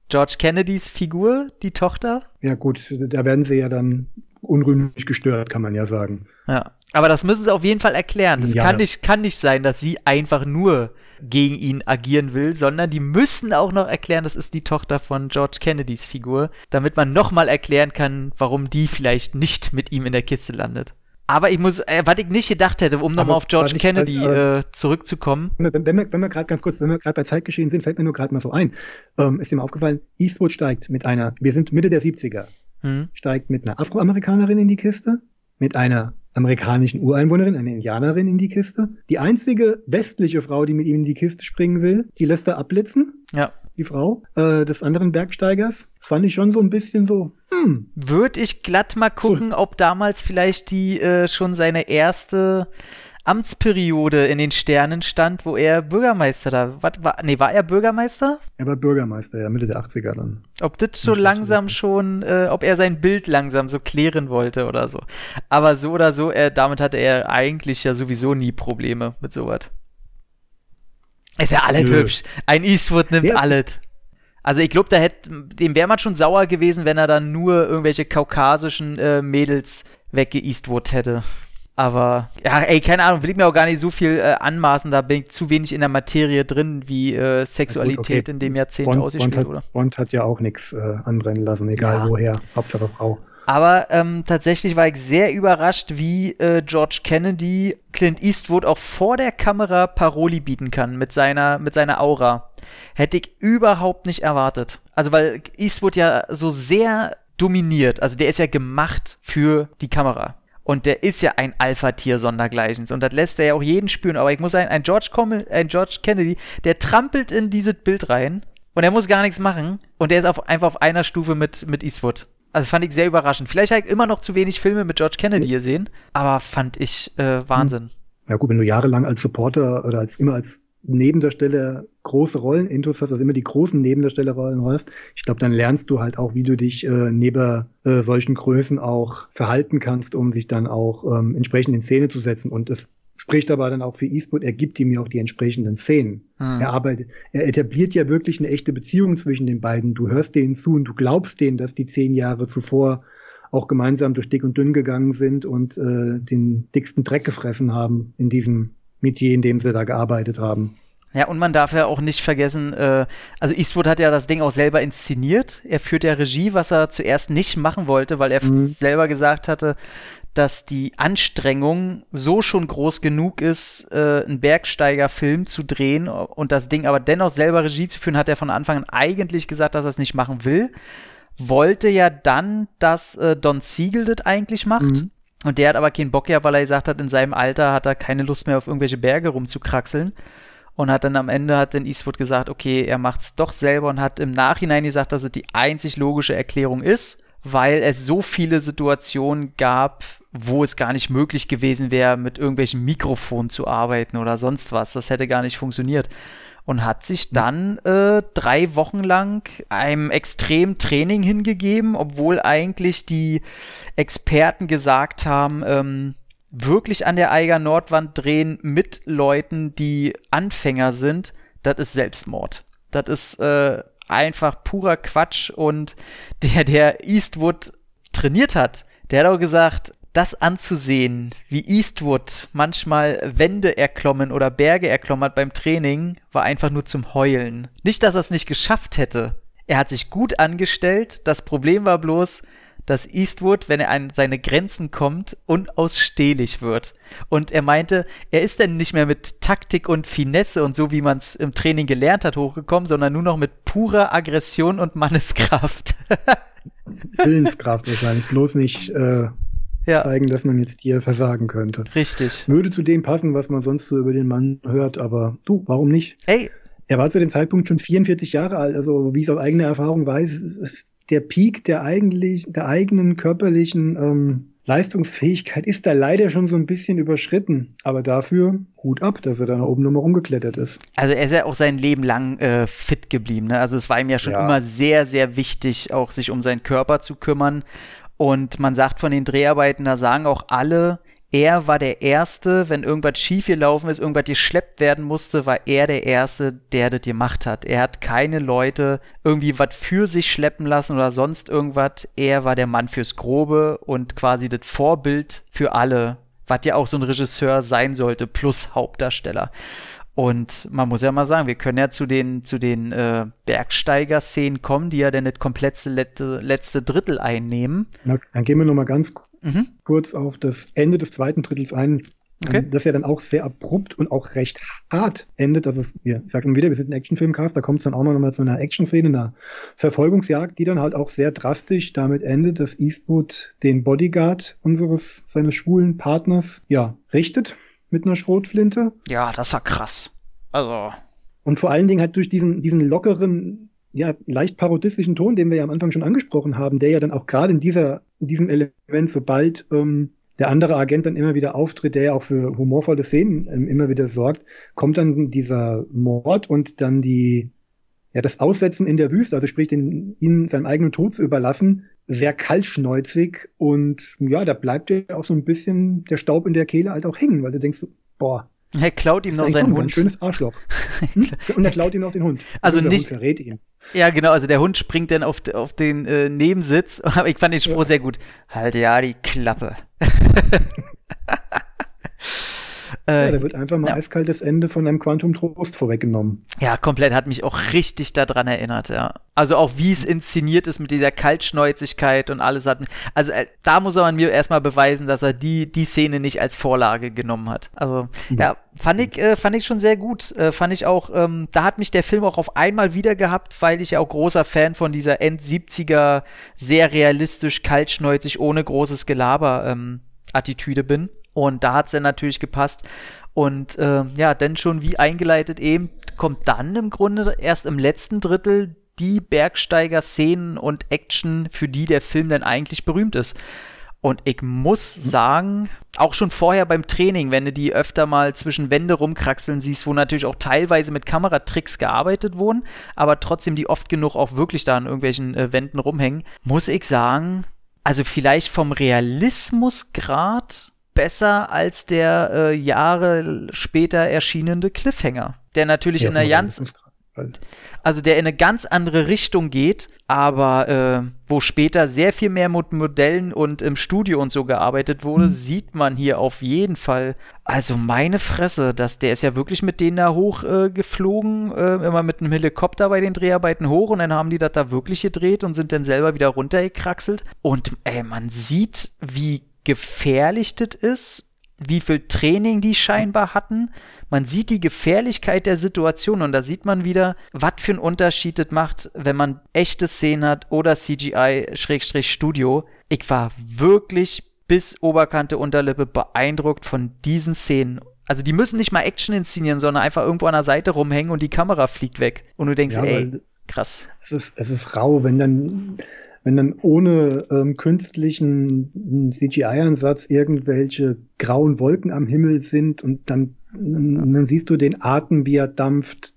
George Kennedys Figur, die Tochter. Ja gut, da werden sie ja dann unrühmlich gestört, kann man ja sagen. Ja. Aber das müssen sie auf jeden Fall erklären. Das Ja. kann, nicht, kann nicht sein, dass sie einfach nur gegen ihn agieren will, sondern die müssen auch noch erklären, das ist die Tochter von George Kennedys Figur, damit man nochmal erklären kann, warum die vielleicht nicht mit ihm in der Kiste landet. Aber ich muss, äh, was ich nicht gedacht hätte, um nochmal auf George Kennedy äh, äh, zurückzukommen. Wenn, wenn wir, wenn wir gerade ganz kurz, wenn wir gerade bei Zeitgeschehen sind, fällt mir nur gerade mal so ein. Ähm, ist dir mal aufgefallen, Eastwood steigt mit einer, wir sind Mitte der 70er, Hm? steigt mit einer Afroamerikanerin in die Kiste, mit einer amerikanischen Ureinwohnerin, einer Indianerin in die Kiste. Die einzige westliche Frau, die mit ihm in die Kiste springen will, die lässt er abblitzen, Ja. die Frau äh, des anderen Bergsteigers. Das fand ich schon so ein bisschen so, hm, Würde ich glatt mal gucken, ob damals vielleicht die äh, schon seine erste Amtsperiode in den Sternen stand, wo er Bürgermeister da. Was, war, nee, war er Bürgermeister? Er war Bürgermeister, ja, Mitte der 80er dann. Ob das so langsam schon, äh, ob er sein Bild langsam so klären wollte oder so. Aber so oder so, er, damit hatte er eigentlich ja sowieso nie Probleme mit sowas. Es wäre alles Nö. hübsch. Ein Eastwood nimmt Ja. alles. Also ich glaube, da hätte, dem wäre man schon sauer gewesen, wenn er dann nur irgendwelche kaukasischen äh, Mädels weggeeastwood hätte. Aber, ja, ey, keine Ahnung, will ich mir auch gar nicht so viel äh, anmaßen, da bin ich zu wenig in der Materie drin, wie äh, Sexualität okay. in dem Jahrzehnt Bond, ausgespielt Bond, wurde. hat, Bond hat ja auch nichts äh, anbrennen lassen, egal Ja. woher. Hauptsache Frau. Aber ähm, tatsächlich war ich sehr überrascht, wie äh, George Kennedy Clint Eastwood auch vor der Kamera Paroli bieten kann mit seiner, mit seiner Aura. Hätte ich überhaupt nicht erwartet. Also weil Eastwood ja so sehr dominiert, also der ist ja gemacht für die Kamera. Und der ist ja ein Alpha-Tier sondergleichens. Und das lässt er ja auch jeden spüren. Aber ich muss sagen, ein George, Com ein George Kennedy, der trampelt in dieses Bild rein und er muss gar nichts machen. Und der ist auf, einfach auf einer Stufe mit, mit Eastwood. Also fand ich sehr überraschend. Vielleicht habe ich immer noch zu wenig Filme mit George Kennedy gesehen, aber fand ich äh, Wahnsinn. Ja gut, wenn du jahrelang als Supporter oder als immer als Nebendarsteller große Rollen intus hast, also immer die großen Nebendarstellerrollen hast, ich glaube, dann lernst du halt auch, wie du dich äh, neben äh, solchen Größen auch verhalten kannst, um sich dann auch ähm, entsprechend in Szene zu setzen. Und es spricht aber dann auch für Eastwood, er gibt ihm ja auch die entsprechenden Szenen. Hm. Er arbeitet, er etabliert ja wirklich eine echte Beziehung zwischen den beiden. Du hörst denen zu und du glaubst denen, dass die zehn Jahre zuvor auch gemeinsam durch dick und dünn gegangen sind und äh, den dicksten Dreck gefressen haben in diesem Metier, in dem sie da gearbeitet haben. Ja, und man darf ja auch nicht vergessen, äh, also Eastwood hat ja das Ding auch selber inszeniert. Er führt ja Regie, was er zuerst nicht machen wollte, weil er Mhm. selber gesagt hatte, dass die Anstrengung so schon groß genug ist, äh, einen Bergsteigerfilm zu drehen und das Ding aber dennoch selber Regie zu führen, hat er von Anfang an eigentlich gesagt, dass er es nicht machen will. Wollte ja dann, dass äh, Don Siegel das eigentlich macht. Mhm. Und der hat aber keinen Bock ja, weil er gesagt hat, in seinem Alter hat er keine Lust mehr auf irgendwelche Berge rumzukraxeln. Und hat dann am Ende hat dann Eastwood gesagt, okay, er macht's doch selber und hat im Nachhinein gesagt, dass es die einzig logische Erklärung ist, weil es so viele Situationen gab, wo es gar nicht möglich gewesen wäre, mit irgendwelchen Mikrofonen zu arbeiten oder sonst was. Das hätte gar nicht funktioniert. Und hat sich dann äh, drei Wochen lang einem extremen Training hingegeben, obwohl eigentlich die Experten gesagt haben, ähm, wirklich an der Eiger Nordwand drehen mit Leuten, die Anfänger sind, das ist Selbstmord. Das ist äh, einfach purer Quatsch und der, der Eastwood trainiert hat, der hat auch gesagt, das anzusehen, wie Eastwood manchmal Wände erklommen oder Berge erklommen hat beim Training, war einfach nur zum Heulen. Nicht, dass er es nicht geschafft hätte. Er hat sich gut angestellt. Das Problem war bloß, dass Eastwood, wenn er an seine Grenzen kommt, unausstehlich wird. Und er meinte, er ist dann nicht mehr mit Taktik und Finesse und so, wie man es im Training gelernt hat, hochgekommen, sondern nur noch mit purer Aggression und Manneskraft. Willenskraft wahrscheinlich, bloß nicht äh, ja, zeigen, dass man jetzt hier versagen könnte. richtig. Würde zu dem passen, was man sonst so über den Mann hört, aber du, warum nicht? Ey, Er war zu dem Zeitpunkt schon 44 Jahre alt, also wie ich es aus eigener Erfahrung weiß, ist der Peak der eigentlich, der eigenen körperlichen ähm, Leistungsfähigkeit ist da leider schon so ein bisschen überschritten. Aber dafür Hut ab, dass er da nach oben nochmal rumgeklettert ist. Also er ist ja auch sein Leben lang äh, fit geblieben. Ne? Also es war ihm ja schon Ja. immer sehr, sehr wichtig, auch sich um seinen Körper zu kümmern. Und man sagt von den Dreharbeiten, da sagen auch alle, er war der Erste, wenn irgendwas schief gelaufen ist, irgendwas geschleppt werden musste, war er der Erste, der das gemacht hat. Er hat keine Leute irgendwie was für sich schleppen lassen oder sonst irgendwas. Er war der Mann fürs Grobe und quasi das Vorbild für alle, was ja auch so ein Regisseur sein sollte, plus Hauptdarsteller. Und man muss ja mal sagen, wir können ja zu den, zu den äh, Bergsteiger-Szenen kommen, die ja dann das komplette letzte, letzte Drittel einnehmen. Na, dann gehen wir nochmal ganz Mhm. kurz auf das Ende des zweiten Drittels ein. Okay. Das ja dann auch sehr abrupt und auch recht hart endet. Ja, ich sag mal wieder, wir sind ein Actionfilmcast, da kommt es dann auch noch mal zu einer Action-Szene, einer Verfolgungsjagd, die dann halt auch sehr drastisch damit endet, dass Eastwood den Bodyguard unseres, seines schwulen Partners, ja, richtet mit einer Schrotflinte. Ja, das war krass. Also, Und vor allen Dingen halt durch diesen, diesen lockeren, ja, leicht parodistischen Ton, den wir ja am Anfang schon angesprochen haben, der ja dann auch gerade in dieser, in diesem Element, sobald ähm, der andere Agent dann immer wieder auftritt, der ja auch für humorvolle Szenen ähm, immer wieder sorgt, kommt dann dieser Mord und dann die, ja, das Aussetzen in der Wüste, also sprich, den, ihn seinem eigenen Tod zu überlassen, sehr kaltschneuzig und ja, da bleibt ja auch so ein bisschen der Staub in der Kehle halt auch hängen, weil du denkst, boah, Er klaut ihm noch ein seinen Hund, ein schönes Arschloch. Hm? Und er klaut ihm noch den Hund. Also Und der nicht- Hund verrät ihn. Ja, genau, also der Hund springt dann auf, auf den äh, Nebensitz. Aber ich fand den Spruch Ja. sehr gut. Halt ja die Klappe. Ja, äh, da wird einfach mal ja. eiskaltes Ende von einem Quantum Trost vorweggenommen. ja, komplett hat mich auch richtig daran erinnert, ja. Also auch wie es inszeniert ist mit dieser Kaltschnäuzigkeit und alles hat. Also äh, da muss er mir erstmal beweisen, dass er die, die Szene nicht als Vorlage genommen hat. Also ja, fand ich, äh, fand ich schon sehr gut. Äh, fand ich auch, ähm, da hat mich der Film auch auf einmal wieder gehabt, weil ich ja auch großer Fan von dieser End-70er, sehr realistisch, kaltschnäuzig, ohne großes Gelaber ähm, Attitüde bin. Und da hat's dann natürlich gepasst. Und ähm, ja, dann schon wie eingeleitet eben, kommt dann im Grunde erst im letzten Drittel die Bergsteiger-Szenen und Action, für die der Film dann eigentlich berühmt ist. Und ich muss sagen, auch schon vorher beim Training, wenn du die öfter mal zwischen Wände rumkraxeln siehst, wo natürlich auch teilweise mit Kameratricks gearbeitet wurden, aber trotzdem die oft genug auch wirklich da an irgendwelchen äh, Wänden rumhängen, muss ich sagen, also vielleicht vom Realismusgrad besser als der äh, Jahre später erschienende Cliffhanger, der natürlich in einer ganz also der in eine ganz andere Richtung geht, aber äh, wo später sehr viel mehr mit Modellen und im Studio und so gearbeitet wurde, sieht man hier auf jeden Fall. Also meine Fresse, dass der ist ja wirklich mit denen da hoch äh, geflogen, äh, immer mit einem Helikopter bei den Dreharbeiten hoch und dann haben die das da wirklich gedreht und sind dann selber wieder runtergekraxelt. Und ey, man sieht, wie gefährlich das ist, wie viel Training die scheinbar hatten. Man sieht die Gefährlichkeit der Situation und da sieht man wieder, was für einen Unterschied das macht, wenn man echte Szenen hat oder CGI-Studio. Ich war wirklich bis Oberkante Unterlippe beeindruckt von diesen Szenen. Also die müssen nicht mal Action inszenieren, sondern einfach irgendwo an der Seite rumhängen und die Kamera fliegt weg. Und du denkst, Ja, ey, krass. Es ist, es ist rau, wenn dann, wenn dann ohne ähm, künstlichen CGI-Ansatz irgendwelche grauen Wolken am Himmel sind und dann, dann siehst du den Atem, wie er dampft.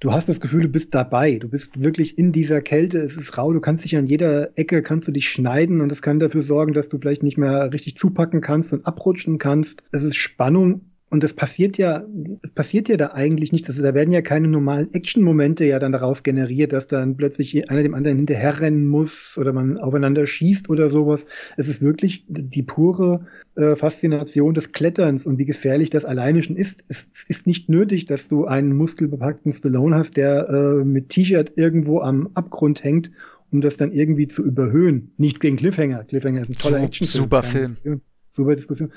Du hast das Gefühl, du bist dabei. Du bist wirklich in dieser Kälte. Es ist rau. Du kannst dich an jeder Ecke, kannst du dich schneiden und das kann dafür sorgen, dass du vielleicht nicht mehr richtig zupacken kannst und abrutschen kannst. Es ist Spannung und das passiert ja, es passiert ja da eigentlich nichts. Also da werden ja keine normalen Action-Momente ja dann daraus generiert, dass dann plötzlich einer dem anderen hinterherrennen muss oder man aufeinander schießt oder sowas. Es ist wirklich die pure äh, Faszination des Kletterns und wie gefährlich das alleine schon ist. Es ist nicht nötig, dass du einen muskelbepackten Stallone hast, der äh, mit T-Shirt irgendwo am Abgrund hängt, um das dann irgendwie zu überhöhen. Nichts gegen Cliffhanger. Cliffhanger ist ein toller Actionfilm. super Film. Super Diskussion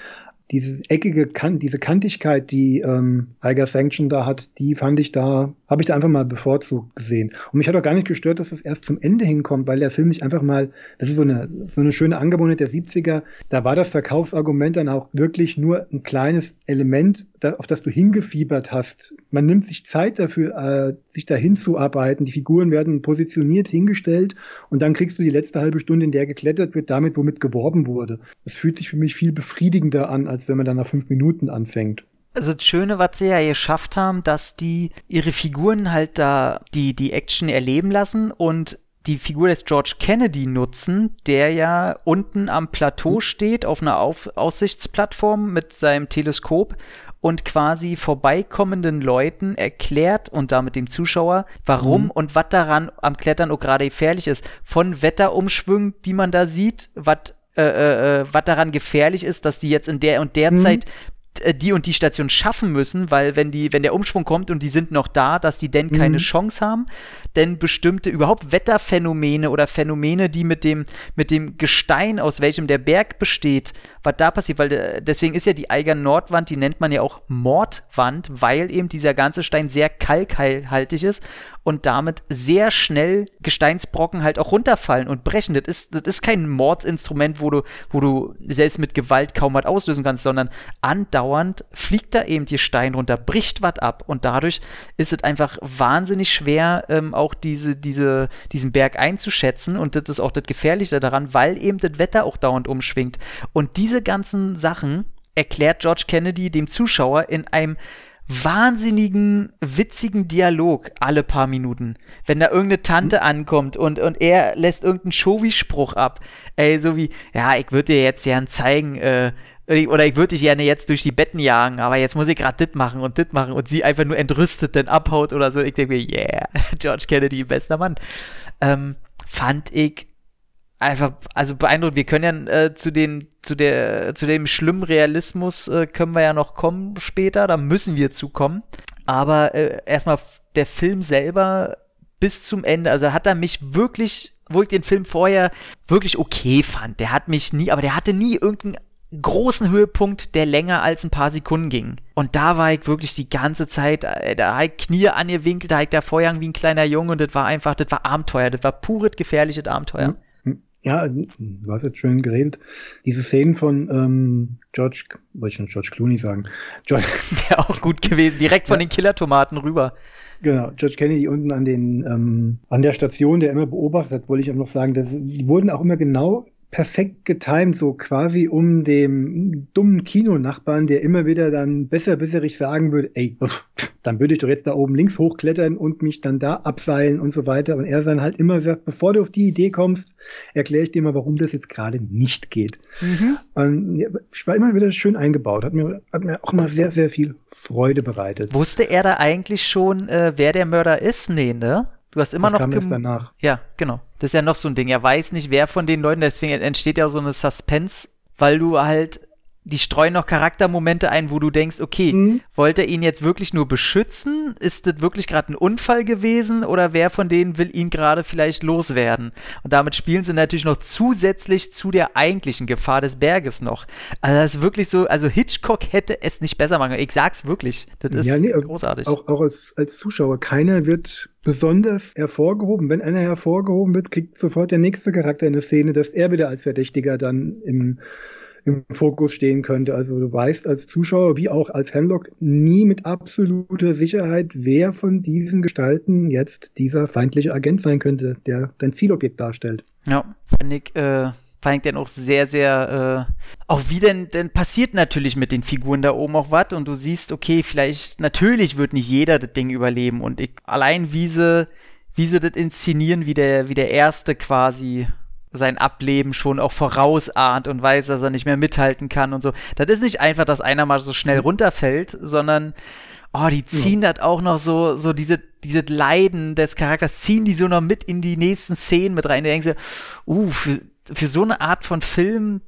diese eckige Kant, diese Kantigkeit, die ähm, Eiger Sanction da hat, die fand ich da, habe ich da einfach mal bevorzugt gesehen. Und mich hat auch gar nicht gestört, dass es erst zum Ende hinkommt, weil der Film nicht einfach mal, das ist so eine, so eine schöne Angewohnheit der 70er, da war das Verkaufsargument dann auch wirklich nur ein kleines Element, da, auf das du hingefiebert hast. Man nimmt sich Zeit dafür, äh, sich da hinzuarbeiten. Die Figuren werden positioniert, hingestellt und dann kriegst du die letzte halbe Stunde, in der geklettert wird, damit, womit geworben wurde. Das fühlt sich für mich viel befriedigender an, als wenn man dann nach fünf Minuten anfängt. Also das Schöne, was sie ja geschafft haben, dass die ihre Figuren halt da die, die Action erleben lassen und die Figur des George Kennedy nutzen, der ja unten am Plateau steht, auf einer auf Aussichtsplattform mit seinem Teleskop und quasi vorbeikommenden Leuten erklärt und damit dem Zuschauer, warum Mhm. und was daran am Klettern auch gerade gefährlich ist. Von Wetterumschwüngen, die man da sieht, was äh, äh, was daran gefährlich ist, dass die jetzt in der und der Mhm. Zeit äh, die und die Station schaffen müssen, weil wenn die, wenn der Umschwung kommt und die sind noch da, dass die denn keine Mhm. Chance haben, denn bestimmte überhaupt Wetterphänomene oder Phänomene, die mit dem, mit dem Gestein, aus welchem der Berg besteht, was da passiert, weil äh, deswegen ist ja die Eiger Nordwand, die nennt man ja auch Mordwand, weil eben dieser ganze Stein sehr kalkhaltig ist und damit sehr schnell Gesteinsbrocken halt auch runterfallen und brechen. Das ist, das ist kein Mordsinstrument, wo du, wo du selbst mit Gewalt kaum was auslösen kannst, sondern andauernd fliegt da eben die Stein runter, bricht was ab und dadurch ist es einfach wahnsinnig schwer, ähm, auch diese, diese, diesen Berg einzuschätzen und das ist auch das Gefährliche daran, weil eben das Wetter auch dauernd umschwingt. Und diese ganzen Sachen erklärt George Kennedy dem Zuschauer in einem wahnsinnigen, witzigen Dialog alle paar Minuten. Wenn da irgendeine Tante Hm? ankommt und, und er lässt irgendeinen Showy-Spruch ab. Ey, so wie, ja, ich würde dir jetzt gern zeigen, äh, oder ich würde dich gerne jetzt durch die Betten jagen, aber jetzt muss ich gerade dit machen und dit machen und sie einfach nur entrüstet dann abhaut oder so. Ich denke mir, yeah, George Kennedy, bester Mann. Ähm, fand ich einfach, also beeindruckend. Wir können ja äh, zu den, zu der, zu dem schlimmen Realismus äh, können wir ja noch kommen später, da müssen wir zukommen. Aber äh, erstmal der Film selber bis zum Ende, also hat er mich wirklich, wo ich den Film vorher wirklich okay fand. Der hat mich nie, aber der hatte nie irgendeinen großen Höhepunkt, der länger als ein paar Sekunden ging. Und da war ich wirklich die ganze Zeit, äh, da ich Knie da habe ich da vorgegangen wie ein kleiner Junge und das war einfach, das war Abenteuer, das war pures gefährliches Abenteuer. Ja, du hast jetzt schön geredet. Diese Szenen von ähm, George, wollte ich schon George Clooney sagen. George, Wäre auch gut gewesen, direkt von den Killertomaten rüber. genau, George Kennedy unten an den ähm, an der Station, der immer beobachtet hat, wollte ich auch noch sagen, dass, die wurden auch immer genau perfekt getimt, so quasi um dem dummen Kinonachbarn, der immer wieder dann besser besserig sagen würde, ey, dann würde ich doch jetzt da oben links hochklettern und mich dann da abseilen und so weiter. Und er dann halt immer sagt, bevor du auf die Idee kommst, erkläre ich dir mal, warum das jetzt gerade nicht geht. Und ja, ich war immer wieder schön eingebaut, hat mir, hat mir auch immer sehr, sehr viel Freude bereitet. Wusste er da eigentlich schon, äh, wer der Mörder ist? Nee, ne? Du hast immer Das noch. kam erst danach. Ja, genau. Das ist ja noch so ein Ding. Er weiß nicht, wer von den Leuten, deswegen entsteht ja so eine Suspense, weil du halt, die streuen noch Charaktermomente ein, wo du denkst, okay, Mhm. wollte er ihn jetzt wirklich nur beschützen? Ist das wirklich gerade ein Unfall gewesen? Oder wer von denen will ihn gerade vielleicht loswerden? Und damit spielen sie natürlich noch zusätzlich zu der eigentlichen Gefahr des Berges noch. Also das ist wirklich so, also Hitchcock hätte es nicht besser machen können. Ich sag's wirklich. Das ist Ja, nee, großartig. Auch, auch als, als Zuschauer, keiner wird besonders hervorgehoben. Wenn einer hervorgehoben wird, kriegt sofort der nächste Charakter in der Szene, dass er wieder als Verdächtiger dann im, im Fokus stehen könnte. Also du weißt als Zuschauer wie auch als Hemlock nie mit absoluter Sicherheit, wer von diesen Gestalten jetzt dieser feindliche Agent sein könnte, der dein Zielobjekt darstellt. Ja, ich, äh, fand ich dann auch sehr, sehr, äh, auch wie denn, denn passiert natürlich mit den Figuren da oben auch was und du siehst, okay, vielleicht, natürlich wird nicht jeder das Ding überleben und ich, allein wie sie, wie sie das inszenieren, wie der, wie der Erste quasi sein Ableben schon auch vorausahnt und weiß, dass er nicht mehr mithalten kann und so. Das ist nicht einfach, dass einer mal so schnell runterfällt, sondern oh, die ziehen das auch noch so, so diese, diese Leiden des Charakters, ziehen die so noch mit in die nächsten Szenen mit rein. Da denkst du, uh, für, für so eine Art von Film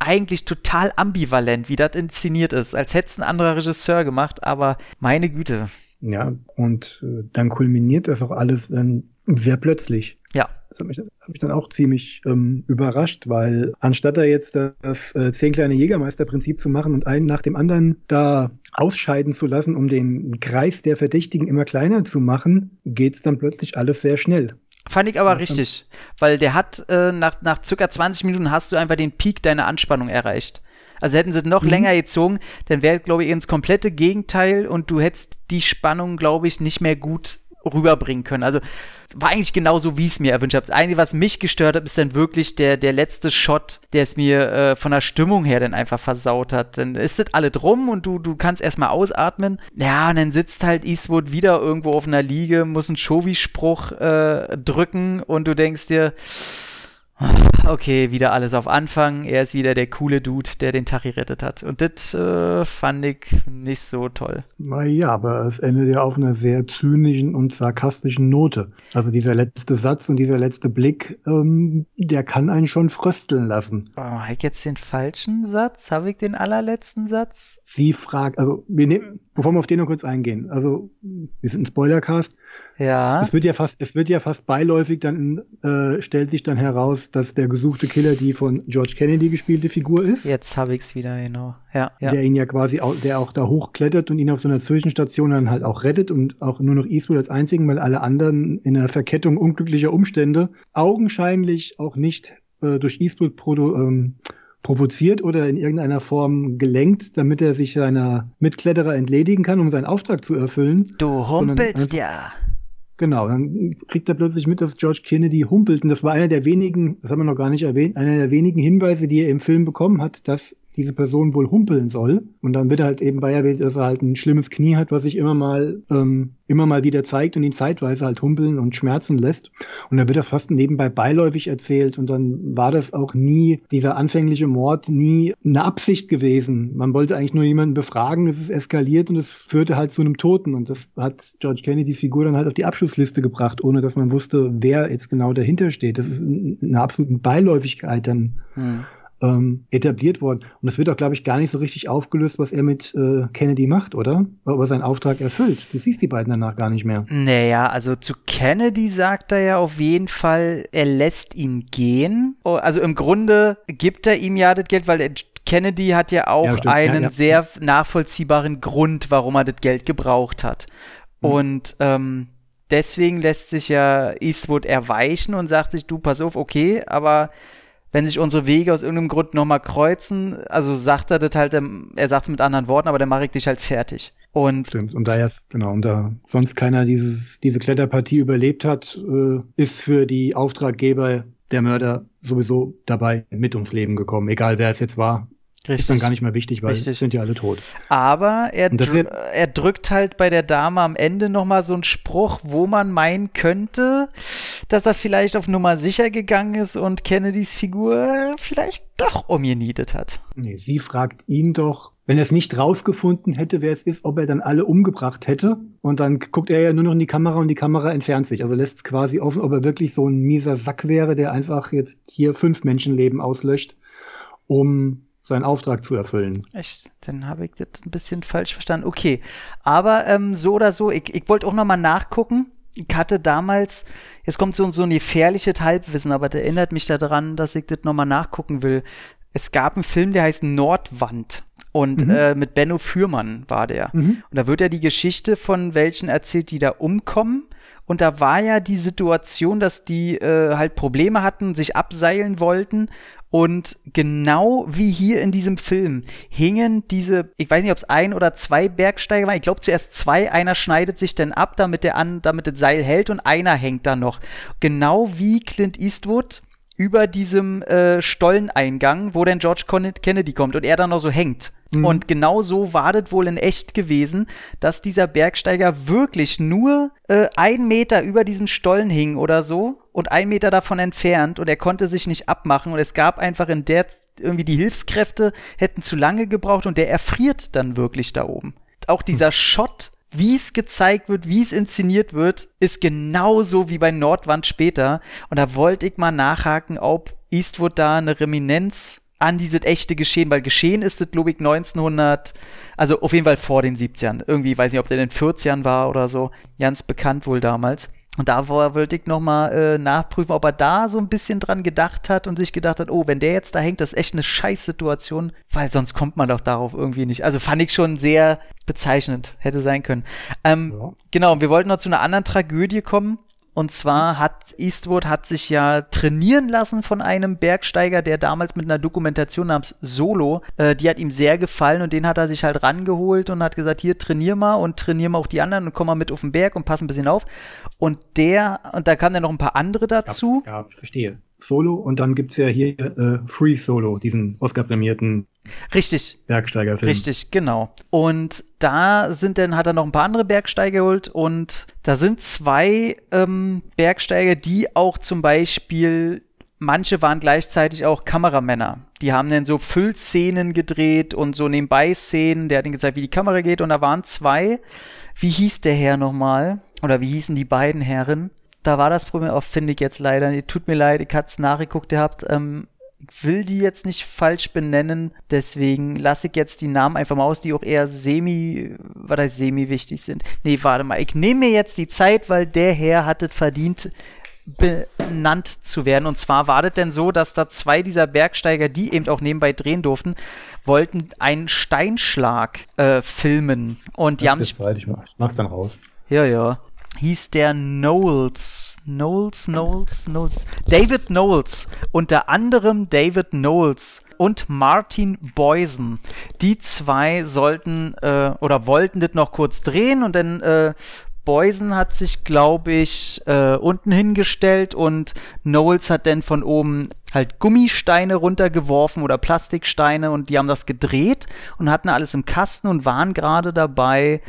eigentlich total ambivalent, wie das inszeniert ist, als hätte es ein anderer Regisseur gemacht, aber meine Güte. Ja, und äh, dann kulminiert das auch alles dann sehr plötzlich. Ja. Das hat mich, hat mich dann auch ziemlich ähm, überrascht, weil anstatt da jetzt das, das äh, zehn kleine Jägermeister-Prinzip zu machen und einen nach dem anderen da ausscheiden zu lassen, um den Kreis der Verdächtigen immer kleiner zu machen, geht's dann plötzlich alles sehr schnell. Fand ich aber Ja, richtig, weil der hat äh, nach, nach circa 20 Minuten hast du einfach den Peak deiner Anspannung erreicht. Also hätten sie noch Mhm. länger gezogen, dann wäre, glaube ich, ins komplette Gegenteil und du hättest die Spannung, glaube ich, nicht mehr gut rüberbringen können. Also es war eigentlich genauso, wie ich es mir erwünscht habe. Das Einzige, was mich gestört hat, ist dann wirklich der, der letzte Shot, der es mir äh, von der Stimmung her dann einfach versaut hat. Dann ist das alle drum und du, du kannst erstmal ausatmen. Ja, und dann sitzt halt Eastwood wieder irgendwo auf einer Liege, muss einen Shovi-Spruch äh, drücken und du denkst dir, okay, wieder alles auf Anfang. Er ist wieder der coole Dude, der den Tag gerettet hat. Und das äh, fand ich nicht so toll. Naja, aber es endet ja auf einer sehr zynischen und sarkastischen Note. Also dieser letzte Satz und dieser letzte Blick, ähm, der kann einen schon frösteln lassen. Oh, habe ich jetzt den falschen Satz? Habe ich den allerletzten Satz? Sie fragt, also wir nehmen, bevor wir auf den noch kurz eingehen, also wir sind ein Spoilercast, Ja. es wird ja fast, es wird ja fast beiläufig dann, äh, stellt sich dann heraus, dass der gesuchte Killer die von George Kennedy gespielte Figur ist. Jetzt habe ich es wieder, genau. Ja, ja. Der ihn ja quasi auch, der auch da hochklettert und ihn auf so einer Zwischenstation dann halt auch rettet und auch nur noch Eastwood als einzigen, weil alle anderen in einer Verkettung unglücklicher Umstände augenscheinlich auch nicht äh, durch Eastwood produ ähm, provoziert oder in irgendeiner Form gelenkt, damit er sich seiner Mitkletterer entledigen kann, um seinen Auftrag zu erfüllen. Du humpelst ja. Genau, dann kriegt er plötzlich mit, dass George Kennedy humpelt. Und das war einer der wenigen, das haben wir noch gar nicht erwähnt, einer der wenigen Hinweise, die er im Film bekommen hat, dass diese Person wohl humpeln soll. Und dann wird er halt eben bei erwähnt, dass er halt ein schlimmes Knie hat, was sich immer mal, ähm, immer mal wieder zeigt und ihn zeitweise halt humpeln und schmerzen lässt. Und dann wird das fast nebenbei beiläufig erzählt. Und dann war das auch nie, dieser anfängliche Mord, nie eine Absicht gewesen. Man wollte eigentlich nur jemanden befragen, es ist eskaliert und es führte halt zu einem Toten. Und das hat George Kennedys Figur dann halt auf die Abschlussliste gebracht, ohne dass man wusste, wer jetzt genau dahinter steht. Das ist eine absolute Beiläufigkeit dann. Hm ähm, etabliert worden. Und es wird auch, glaube ich, gar nicht so richtig aufgelöst, was er mit äh, Kennedy macht, oder? Ob er seinen Auftrag erfüllt. Du siehst die beiden danach gar nicht mehr. Naja, also zu Kennedy sagt er ja auf jeden Fall, er lässt ihn gehen. Oh, also im Grunde gibt er ihm ja das Geld, weil er, Kennedy hat ja auch ja, einen ja, ja. sehr nachvollziehbaren Grund, warum er das Geld gebraucht hat. Mhm. Und ähm, deswegen lässt sich ja Eastwood erweichen und sagt sich, du, pass auf, okay, aber wenn sich unsere Wege aus irgendeinem Grund nochmal kreuzen, also sagt er das halt, er sagt es mit anderen Worten, aber dann mache ich dich halt fertig. Und Stimmt. Und da erst, genau, und da sonst keiner dieses, diese Kletterpartie überlebt hat, äh, ist für die Auftraggeber der Mörder sowieso dabei mit ums Leben gekommen, egal wer es jetzt war. Richtig. Ist dann gar nicht mehr wichtig, weil Richtig. sind ja alle tot. Aber er, dr er drückt halt bei der Dame am Ende nochmal so einen Spruch, wo man meinen könnte, dass er vielleicht auf Nummer sicher gegangen ist und Kennedys Figur vielleicht doch umgenietet hat. Nee, sie fragt ihn doch, wenn er es nicht rausgefunden hätte, wer es ist, ob er dann alle umgebracht hätte. Und dann guckt er ja nur noch in die Kamera und die Kamera entfernt sich. Also lässt es quasi offen, ob er wirklich so ein mieser Sack wäre, der einfach jetzt hier fünf Menschenleben auslöscht, um seinen Auftrag zu erfüllen. Echt? Dann habe ich das ein bisschen falsch verstanden. Okay, aber ähm, so oder so, ich, ich wollte auch noch mal nachgucken. Ich hatte damals, jetzt kommt so, so ein gefährliches Halbwissen, aber das erinnert mich daran, dass ich das noch mal nachgucken will. Es gab einen Film, der heißt Nordwand. Und mhm. äh, mit Benno Fürmann war der. Mhm. Und da wird ja die Geschichte von welchen erzählt, die da umkommen. Und da war ja die Situation, dass die äh, halt Probleme hatten, sich abseilen wollten und genau wie hier in diesem Film hingen diese, ich weiß nicht, ob es ein oder zwei Bergsteiger waren. Ich glaube zuerst zwei. Einer schneidet sich dann ab, damit der an, damit das Seil hält und einer hängt da noch. Genau wie Clint Eastwood über diesem äh, Stolleneingang, wo dann George Kennedy kommt und er dann noch so hängt. Mhm. Und genau so war das wohl in echt gewesen, dass dieser Bergsteiger wirklich nur äh, ein Meter über diesem Stollen hing oder so und ein Meter davon entfernt und er konnte sich nicht abmachen und es gab einfach in der irgendwie die Hilfskräfte hätten zu lange gebraucht und der erfriert dann wirklich da oben. Auch dieser mhm. Shot wie es gezeigt wird, wie es inszeniert wird, ist genauso wie bei Nordwand später. Und da wollte ich mal nachhaken, ob Eastwood da eine Reminenz an dieses echte Geschehen, weil Geschehen ist es, glaube ich, 1900, also auf jeden Fall vor den 70ern. Irgendwie, weiß nicht, ob der in den 40ern war oder so. Ganz bekannt wohl damals. Und da wollte ich nochmal äh, nachprüfen, ob er da so ein bisschen dran gedacht hat und sich gedacht hat, oh, wenn der jetzt da hängt, das ist echt eine Scheißsituation, weil sonst kommt man doch darauf irgendwie nicht. Also fand ich schon sehr bezeichnend, hätte sein können. Ähm, ja. Genau, wir wollten noch zu einer anderen Tragödie kommen. Und zwar hat Eastwood hat sich ja trainieren lassen von einem Bergsteiger, der damals mit einer Dokumentation namens Solo, äh, die hat ihm sehr gefallen und den hat er sich halt rangeholt und hat gesagt, hier trainier mal und trainier mal auch die anderen und komm mal mit auf den Berg und pass ein bisschen auf. Und der, und da kamen dann noch ein paar andere dazu. Ja, verstehe. Solo und dann gibt es ja hier äh, Free Solo, diesen Oscar-prämierten Richtig. Bergsteigerfilm. Richtig, genau. Und da sind dann, hat er noch ein paar andere Bergsteiger geholt und da sind zwei ähm, Bergsteiger, die auch zum Beispiel, manche waren gleichzeitig auch Kameramänner. Die haben dann so Füllszenen gedreht und so nebenbei Szenen, der hat ihnen gezeigt, wie die Kamera geht und da waren zwei. Wie hieß der Herr nochmal? Oder wie hießen die beiden Herren? Da war das Problem auch, finde ich jetzt leider. Tut mir leid, ich hatte es nachgeguckt gehabt. Ähm, ich will die jetzt nicht falsch benennen, deswegen lasse ich jetzt die Namen einfach mal aus, die auch eher semi, was heißt semi wichtig sind. Nee, warte mal, ich nehme mir jetzt die Zeit, weil der Herr hat es verdient, benannt zu werden. Und zwar war das denn so, dass da zwei dieser Bergsteiger, die eben auch nebenbei drehen durften, wollten einen Steinschlag äh, filmen. Und die das haben sich. Ich mach's dann raus. Ja, ja hieß der Knowles. Knowles, Knowles, Knowles. David Knowles. Unter anderem David Knowles und Martin Boysen. Die zwei sollten äh, oder wollten das noch kurz drehen und dann äh, Boysen hat sich, glaube ich, äh, unten hingestellt und Knowles hat dann von oben halt Gummisteine runtergeworfen oder Plastiksteine und die haben das gedreht und hatten alles im Kasten und waren gerade dabei,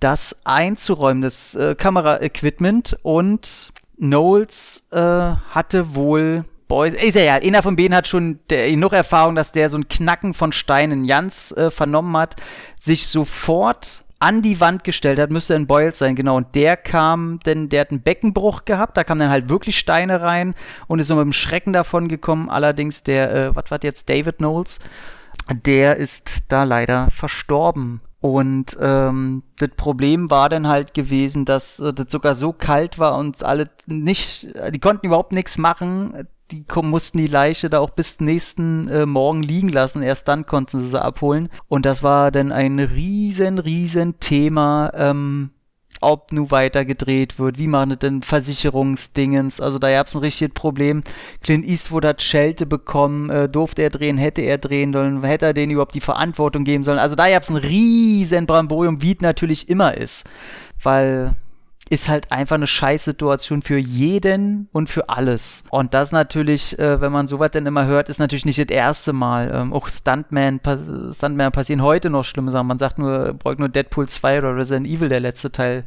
das einzuräumen, das äh, Kameraequipment und Knowles äh, hatte wohl Boys, ist ja, einer von beiden hat schon der, genug Erfahrung, dass der so ein Knacken von Steinen Jans äh, vernommen hat, sich sofort an die Wand gestellt hat, müsste ein Boyles sein, genau. Und der kam, denn der hat einen Beckenbruch gehabt, da kamen dann halt wirklich Steine rein und ist so mit dem Schrecken davon gekommen. Allerdings der, äh, was war jetzt, David Knowles, der ist da leider verstorben. Und ähm, das Problem war dann halt gewesen, dass äh, das sogar so kalt war und alle nicht, die konnten überhaupt nichts machen die mussten die Leiche da auch bis nächsten äh, Morgen liegen lassen. Erst dann konnten sie sie abholen. Und das war dann ein riesen, riesen Thema, ähm, ob nu weiter gedreht wird, wie machen das denn Versicherungsdingens, also da gab's ein richtiges Problem. Clint Eastwood hat Schelte bekommen, äh, durfte er drehen, hätte er drehen sollen, hätte er denen überhaupt die Verantwortung geben sollen. Also da gab's ein riesen Bramborium, wie es natürlich immer ist, weil ist halt einfach eine Scheißsituation für jeden und für alles. Und das natürlich, äh, wenn man sowas denn immer hört, ist natürlich nicht das erste Mal. Ähm, auch Stuntman, Stuntman passieren heute noch schlimme Sachen. Man sagt nur, braucht nur Deadpool 2 oder Resident Evil, der letzte Teil,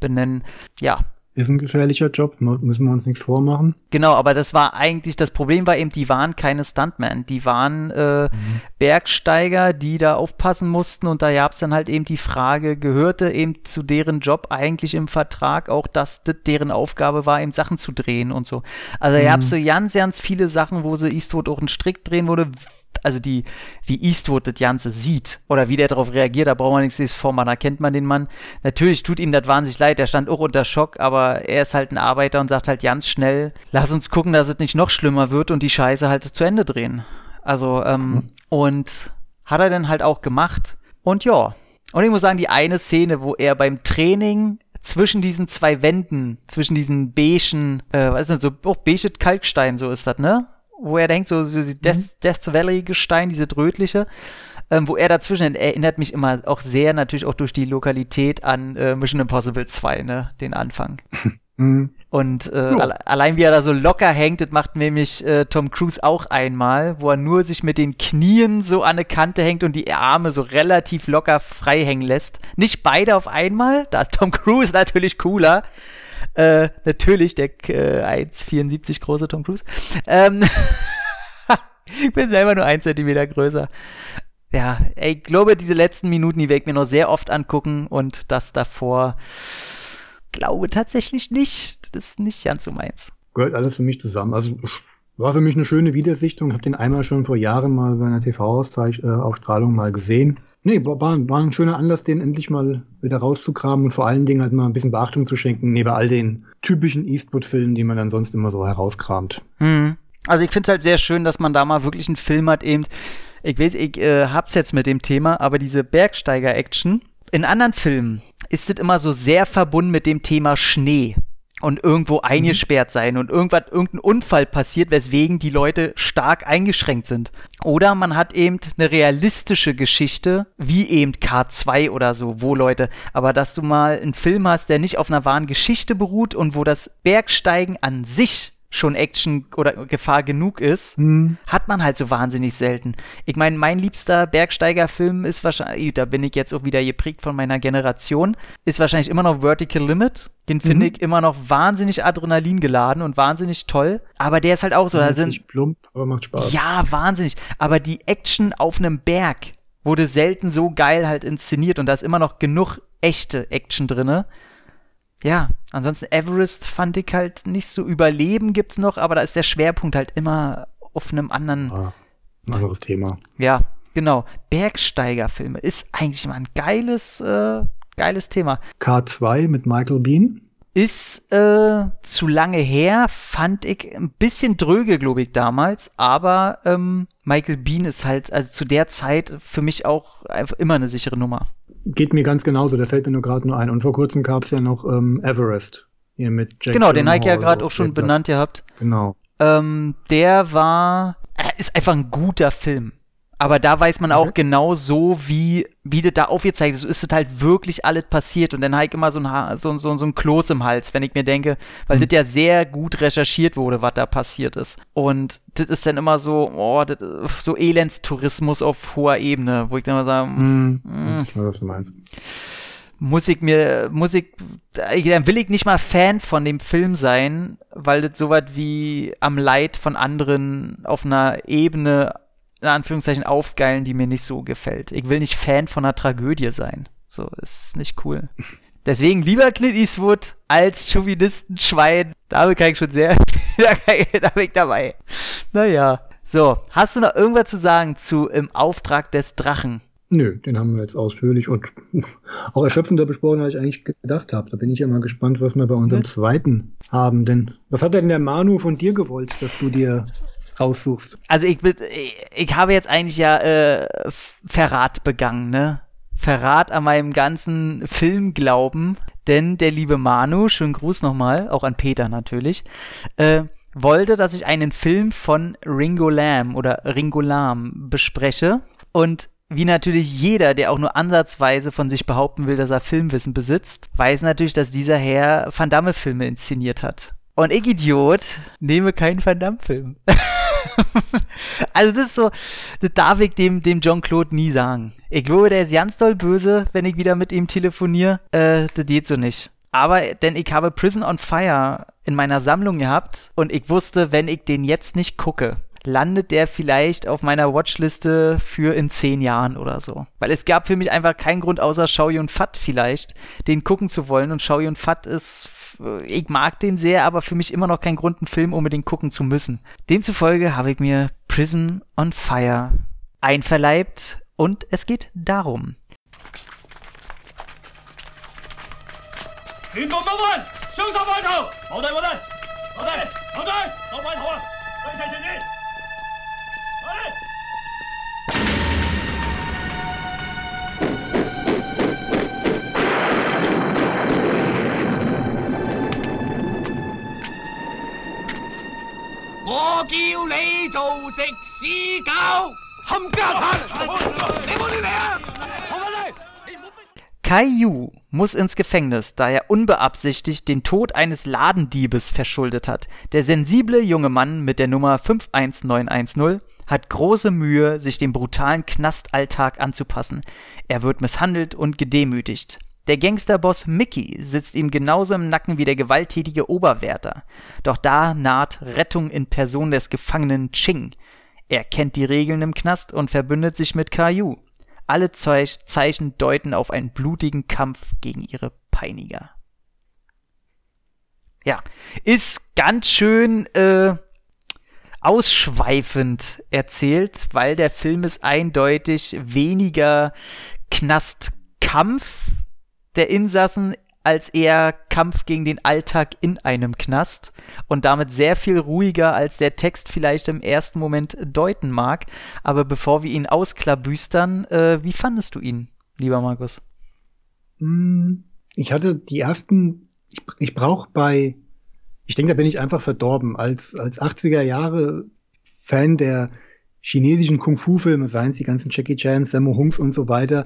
benennen. Ja, ist ein gefährlicher Job, müssen wir uns nichts vormachen. Genau, aber das war eigentlich, das Problem war eben, die waren keine Stuntmen, die waren äh, mhm. Bergsteiger, die da aufpassen mussten und da gab es dann halt eben die Frage, gehörte eben zu deren Job eigentlich im Vertrag auch, dass das deren Aufgabe war, eben Sachen zu drehen und so. Also mhm. ihr habt so ganz, ganz viele Sachen, wo sie Eastwood auch einen Strick drehen wurde, also die, wie Eastwood das Ganze sieht oder wie der darauf reagiert, da braucht man nichts vormachen, da kennt man den Mann. Natürlich tut ihm das wahnsinnig leid, der stand auch unter Schock, aber er ist halt ein Arbeiter und sagt halt ganz schnell, lass uns gucken, dass es nicht noch schlimmer wird und die Scheiße halt zu Ende drehen. Also, ähm, mhm. und hat er dann halt auch gemacht. Und ja. Und ich muss sagen, die eine Szene, wo er beim Training zwischen diesen zwei Wänden, zwischen diesen beigen, äh, was ist denn so, oh, beige Kalkstein, so ist das, ne? Wo er denkt, so, so die Death, mhm. Death Valley-Gestein, diese rötliche, ähm, wo er dazwischen erinnert mich immer auch sehr natürlich auch durch die Lokalität an äh, Mission Impossible 2, ne, den Anfang. Mhm. Und äh, oh. allein wie er da so locker hängt, das macht nämlich äh, Tom Cruise auch einmal, wo er nur sich mit den Knien so an eine Kante hängt und die Arme so relativ locker frei hängen lässt. Nicht beide auf einmal, da ist Tom Cruise natürlich cooler, äh, natürlich der äh, 1,74 große Tom Cruise. Ähm, ich bin selber nur ein Zentimeter größer. Ja, ich glaube, diese letzten Minuten, die werde ich mir noch sehr oft angucken und das davor glaube tatsächlich nicht. Das ist nicht ganz so meins. Gehört alles für mich zusammen. Also war für mich eine schöne Wiedersichtung. Habe den einmal schon vor Jahren mal bei einer TV-Ausstrahlung äh, mal gesehen. Nee, war, war ein schöner Anlass, den endlich mal wieder rauszukramen und vor allen Dingen halt mal ein bisschen Beachtung zu schenken, neben all den typischen Eastwood-Filmen, die man dann sonst immer so herauskramt. Hm. Also ich finde es halt sehr schön, dass man da mal wirklich einen Film hat, eben, ich weiß, ich äh, hab's jetzt mit dem Thema, aber diese Bergsteiger-Action, in anderen Filmen ist es immer so sehr verbunden mit dem Thema Schnee und irgendwo mhm. eingesperrt sein und irgendwas, irgendein Unfall passiert, weswegen die Leute stark eingeschränkt sind. Oder man hat eben eine realistische Geschichte, wie eben K2 oder so, wo Leute, aber dass du mal einen Film hast, der nicht auf einer wahren Geschichte beruht und wo das Bergsteigen an sich schon Action oder Gefahr genug ist, hm. hat man halt so wahnsinnig selten. Ich meine, mein liebster Bergsteigerfilm ist wahrscheinlich, da bin ich jetzt auch wieder geprägt von meiner Generation, ist wahrscheinlich immer noch Vertical Limit. Den finde mhm. ich immer noch wahnsinnig Adrenalin geladen und wahnsinnig toll. Aber der ist halt auch so. Da sind, nicht plump, aber macht Spaß. Ja, wahnsinnig. Aber die Action auf einem Berg wurde selten so geil halt inszeniert und da ist immer noch genug echte Action drinne ja, ansonsten Everest fand ich halt nicht so. Überleben gibt's noch, aber da ist der Schwerpunkt halt immer auf einem anderen. Ah, ein anderes Thema. Ja, genau. Bergsteigerfilme ist eigentlich mal ein geiles, äh, geiles Thema. K2 mit Michael Bean. Ist äh, zu lange her, fand ich ein bisschen dröge, glaube ich, damals. Aber ähm, Michael Bean ist halt, also zu der Zeit für mich auch einfach immer eine sichere Nummer geht mir ganz genauso, der fällt mir nur gerade nur ein. Und vor kurzem gab es ja noch ähm, Everest hier mit Jack Genau, den Nike ja gerade auch schon benannt gehabt. Genau. Ähm, der war, äh, ist einfach ein guter Film. Aber da weiß man auch genau so, wie, wie das da aufgezeigt ist. So ist das halt wirklich alles passiert. Und dann habe ich immer so ein, ha so, so, so ein Kloß im Hals, wenn ich mir denke, weil Mhm. das ja sehr gut recherchiert wurde, was da passiert ist. Und das ist dann immer so, oh, das ist so Elendstourismus auf hoher Ebene, wo ich dann immer sage, Hm, Mm. Ich weiß, was du meinst. muss ich mir, muss ich, dann will ich nicht mal Fan von dem Film sein, weil das so was wie am Leid von anderen auf einer Ebene, in Anführungszeichen, aufgeilen, die mir nicht so gefällt. Ich will nicht Fan von einer Tragödie sein. So, ist nicht cool. Deswegen lieber Clint Eastwood als Chauvinistenschwein. Da kann ich schon sehr, da, bin ich dabei. Naja. So, hast du noch irgendwas zu sagen zu Im Auftrag des Drachen? Nö, den haben wir jetzt ausführlich und auch erschöpfender besprochen, als ich eigentlich gedacht habe. Da bin ich ja mal gespannt, was wir bei unserem Ne? zweiten haben. Denn was hat denn der Manu von dir gewollt, dass du dir raussuchst? also ich, ich, ich habe jetzt eigentlich ja äh, Verrat begangen, ne? Verrat an meinem ganzen Filmglauben, denn der liebe Manu, schönen Gruß nochmal, auch an Peter natürlich, äh, wollte, dass ich einen Film von Ringo Lam oder Ringo Lam bespreche und wie natürlich jeder, der auch nur ansatzweise von sich behaupten will, dass er Filmwissen besitzt, weiß natürlich, dass dieser Herr Van Damme-Filme inszeniert hat. Und ich, Idiot, nehme keinen Van Damme-Film. also das ist so, das darf ich dem, dem John Claude nie sagen. Ich glaube, der ist ganz doll böse, wenn ich wieder mit ihm telefoniere. Äh, das geht so nicht. Aber, denn ich habe Prison on Fire in meiner Sammlung gehabt und ich wusste, wenn ich den jetzt nicht gucke, landet der vielleicht auf meiner Watchliste für in zehn Jahren oder so. Weil es gab für mich einfach keinen Grund, außer Shao Yun Fat vielleicht, den gucken zu wollen. Und Shao Yun Fat ist, äh, ich mag den sehr, aber für mich immer noch kein Grund, einen Film unbedingt gucken zu müssen. Demzufolge habe ich mir Prison on Fire einverleibt und es geht darum. 我叫你做食屎狗，冚家产！你冇乱嚟啊！坐翻低，你唔好逼。 Caillou muss ins Gefängnis, da er unbeabsichtigt den Tod eines Ladendiebes verschuldet hat. Der sensible junge Mann mit der Nummer 51910 hat große Mühe, sich dem brutalen Knastalltag anzupassen. Er wird misshandelt und gedemütigt. Der Gangsterboss Mickey sitzt ihm genauso im Nacken wie der gewalttätige Oberwärter. Doch da naht Rettung in Person des Gefangenen Ching. Er kennt die Regeln im Knast und verbündet sich mit Caillou. Alle Zeich Zeichen deuten auf einen blutigen Kampf gegen ihre Peiniger. Ja, ist ganz schön äh, ausschweifend erzählt, weil der Film ist eindeutig weniger Knastkampf der Insassen als eher Kampf gegen den Alltag in einem Knast und damit sehr viel ruhiger, als der Text vielleicht im ersten Moment deuten mag. Aber bevor wir ihn ausklabüstern, äh, wie fandest du ihn, lieber Markus? Hm, Ich hatte die ersten, ich, ich brauche bei, ich denke, da bin ich einfach verdorben. Als, als 80er Jahre Fan der chinesischen Kung-Fu-Filme, seien es die ganzen Jackie Chan, Sammo Hungs und so weiter,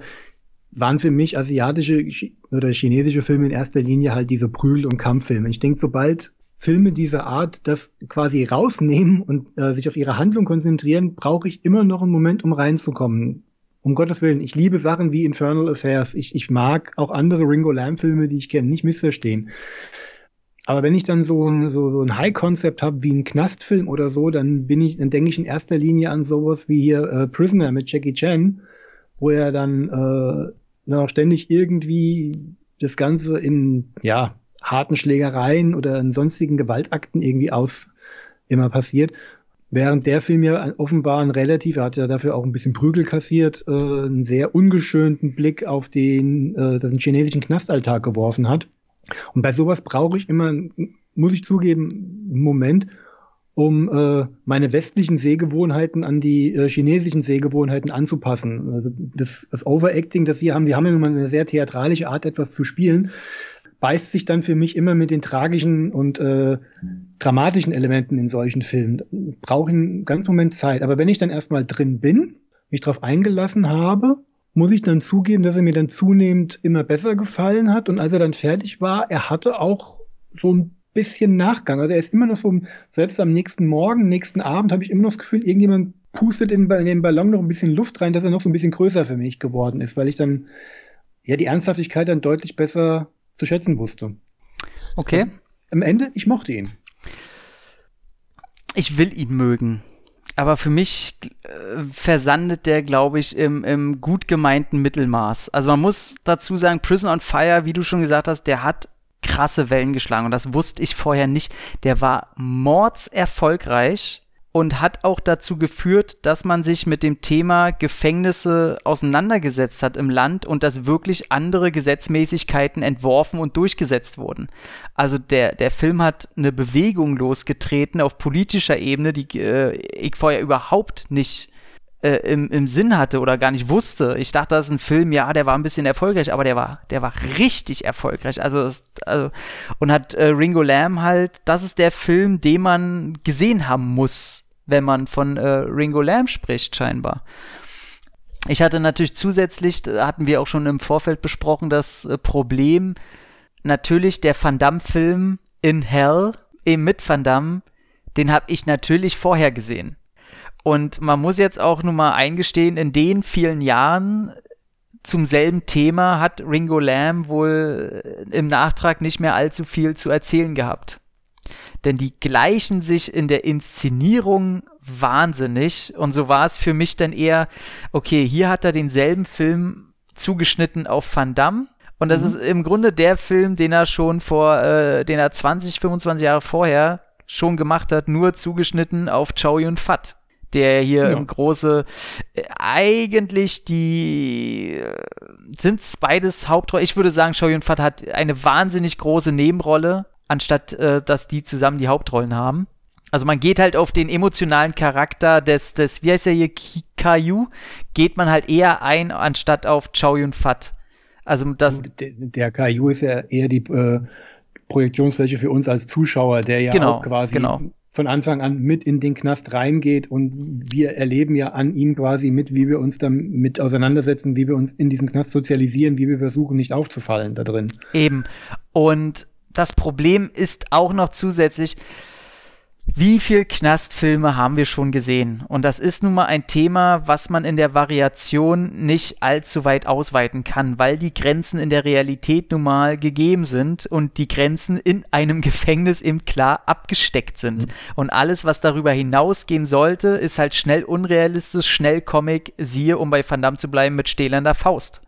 waren für mich asiatische oder chinesische Filme in erster Linie halt diese Prügel- und Kampffilme. Ich denke, sobald Filme dieser Art das quasi rausnehmen und äh, sich auf ihre Handlung konzentrieren, brauche ich immer noch einen Moment, um reinzukommen. Um Gottes Willen, ich liebe Sachen wie Infernal Affairs. Ich, ich mag auch andere Ringo Lamb-Filme, die ich kenne, nicht missverstehen. Aber wenn ich dann so ein, so, so ein High-Concept habe wie ein Knastfilm oder so, dann bin ich, dann denke ich in erster Linie an sowas wie hier äh, Prisoner mit Jackie Chan, wo er dann, äh, dann auch ständig irgendwie das Ganze in ja harten Schlägereien oder in sonstigen Gewaltakten irgendwie aus immer passiert. Während der Film ja offenbar ein relativ, er hat ja dafür auch ein bisschen Prügel kassiert, äh, einen sehr ungeschönten Blick auf den, äh, das chinesischen Knastalltag geworfen hat. Und bei sowas brauche ich immer, muss ich zugeben, einen Moment, um äh, meine westlichen Sehgewohnheiten an die äh, chinesischen Sehgewohnheiten anzupassen. Also das, das Overacting, das sie haben, die haben ja mal eine sehr theatralische Art, etwas zu spielen. beißt sich dann für mich immer mit den tragischen und äh, dramatischen Elementen in solchen Filmen. Brauche einen ganzen Moment Zeit. Aber wenn ich dann erstmal drin bin, mich darauf eingelassen habe, muss ich dann zugeben, dass er mir dann zunehmend immer besser gefallen hat. Und als er dann fertig war, er hatte auch so ein bisschen Nachgang. Also er ist immer noch so, selbst am nächsten Morgen, nächsten Abend habe ich immer noch das Gefühl, irgendjemand pustet in, in den Ballon noch ein bisschen Luft rein, dass er noch so ein bisschen größer für mich geworden ist, weil ich dann ja die Ernsthaftigkeit dann deutlich besser zu schätzen wusste. Okay. Am Ende, ich mochte ihn. Ich will ihn mögen. Aber für mich äh, versandet der, glaube ich, im, im gut gemeinten Mittelmaß. Also man muss dazu sagen, Prison on Fire, wie du schon gesagt hast, der hat krasse Wellen geschlagen. Und das wusste ich vorher nicht. Der war mordserfolgreich und hat auch dazu geführt, dass man sich mit dem Thema Gefängnisse auseinandergesetzt hat im Land und dass wirklich andere Gesetzmäßigkeiten entworfen und durchgesetzt wurden. Also der, der Film hat eine Bewegung losgetreten auf politischer Ebene, die äh, ich vorher überhaupt nicht äh, im, im Sinn hatte oder gar nicht wusste. Ich dachte, das ist ein Film, ja, der war ein bisschen erfolgreich, aber der war, der war richtig erfolgreich. Also, das, also und hat äh, Ringo Lamb halt, das ist der Film, den man gesehen haben muss, wenn man von äh, Ringo Lamb spricht, scheinbar. Ich hatte natürlich zusätzlich, hatten wir auch schon im Vorfeld besprochen, das äh, Problem, natürlich der Van Damme-Film in Hell, eben mit Van Damme, den habe ich natürlich vorher gesehen. Und man muss jetzt auch nun mal eingestehen, in den vielen Jahren zum selben Thema hat Ringo Lamb wohl äh, im Nachtrag nicht mehr allzu viel zu erzählen gehabt. Denn die gleichen sich in der Inszenierung wahnsinnig. Und so war es für mich dann eher, okay, hier hat er denselben Film zugeschnitten auf Van Damme. Und das mhm. ist im Grunde der Film, den er schon vor, äh, den er 20, 25 Jahre vorher schon gemacht hat, nur zugeschnitten auf Chow Yun Fat der hier ja. im große äh, eigentlich die äh, sind beides Hauptrollen. Ich würde sagen, Show Yun Fat hat eine wahnsinnig große Nebenrolle, anstatt äh, dass die zusammen die Hauptrollen haben. Also man geht halt auf den emotionalen Charakter des, des wie heißt er hier, Caillou, geht man halt eher ein, anstatt auf Chow Yun Fat. Also das. Der, der Caillou ist ja eher die äh, Projektionsfläche für uns als Zuschauer, der ja genau, auch quasi genau von Anfang an mit in den Knast reingeht und wir erleben ja an ihm quasi mit, wie wir uns damit auseinandersetzen, wie wir uns in diesem Knast sozialisieren, wie wir versuchen, nicht aufzufallen da drin. Eben. Und das Problem ist auch noch zusätzlich, wie viel Knastfilme haben wir schon gesehen? Und das ist nun mal ein Thema, was man in der Variation nicht allzu weit ausweiten kann, weil die Grenzen in der Realität nun mal gegeben sind und die Grenzen in einem Gefängnis eben klar abgesteckt sind. Mhm. Und alles, was darüber hinausgehen sollte, ist halt schnell unrealistisch, schnell Comic, siehe, um bei Van Damme zu bleiben, mit stählernder Faust.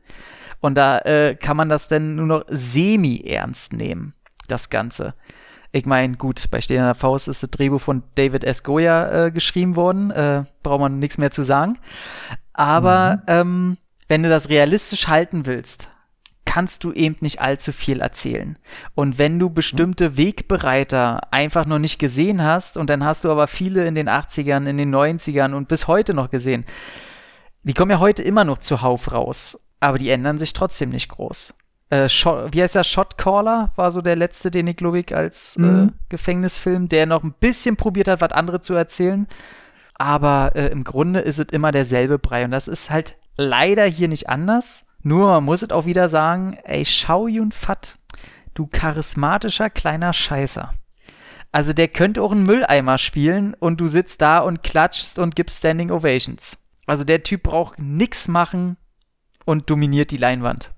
Und da äh, kann man das denn nur noch semi-ernst nehmen, das Ganze. Ich meine, gut, bei Stehender Faust ist das Drehbuch von David S. Goya äh, geschrieben worden. Äh, braucht man nichts mehr zu sagen. Aber mhm. ähm, wenn du das realistisch halten willst, kannst du eben nicht allzu viel erzählen. Und wenn du bestimmte Wegbereiter einfach noch nicht gesehen hast, und dann hast du aber viele in den 80ern, in den 90ern und bis heute noch gesehen, die kommen ja heute immer noch zuhauf raus, aber die ändern sich trotzdem nicht groß äh, Shot, wie heißt der Shotcaller war so der letzte, den ich glaube ich als äh, mhm. äh, Gefängnisfilm, der noch ein bisschen probiert hat, was andere zu erzählen. Aber äh, im Grunde ist es immer derselbe Brei und das ist halt leider hier nicht anders. Nur man muss es auch wieder sagen, ey, Shao Yun Fat, du charismatischer kleiner Scheißer. Also der könnte auch einen Mülleimer spielen und du sitzt da und klatschst und gibst Standing Ovations. Also der Typ braucht nix machen und dominiert die Leinwand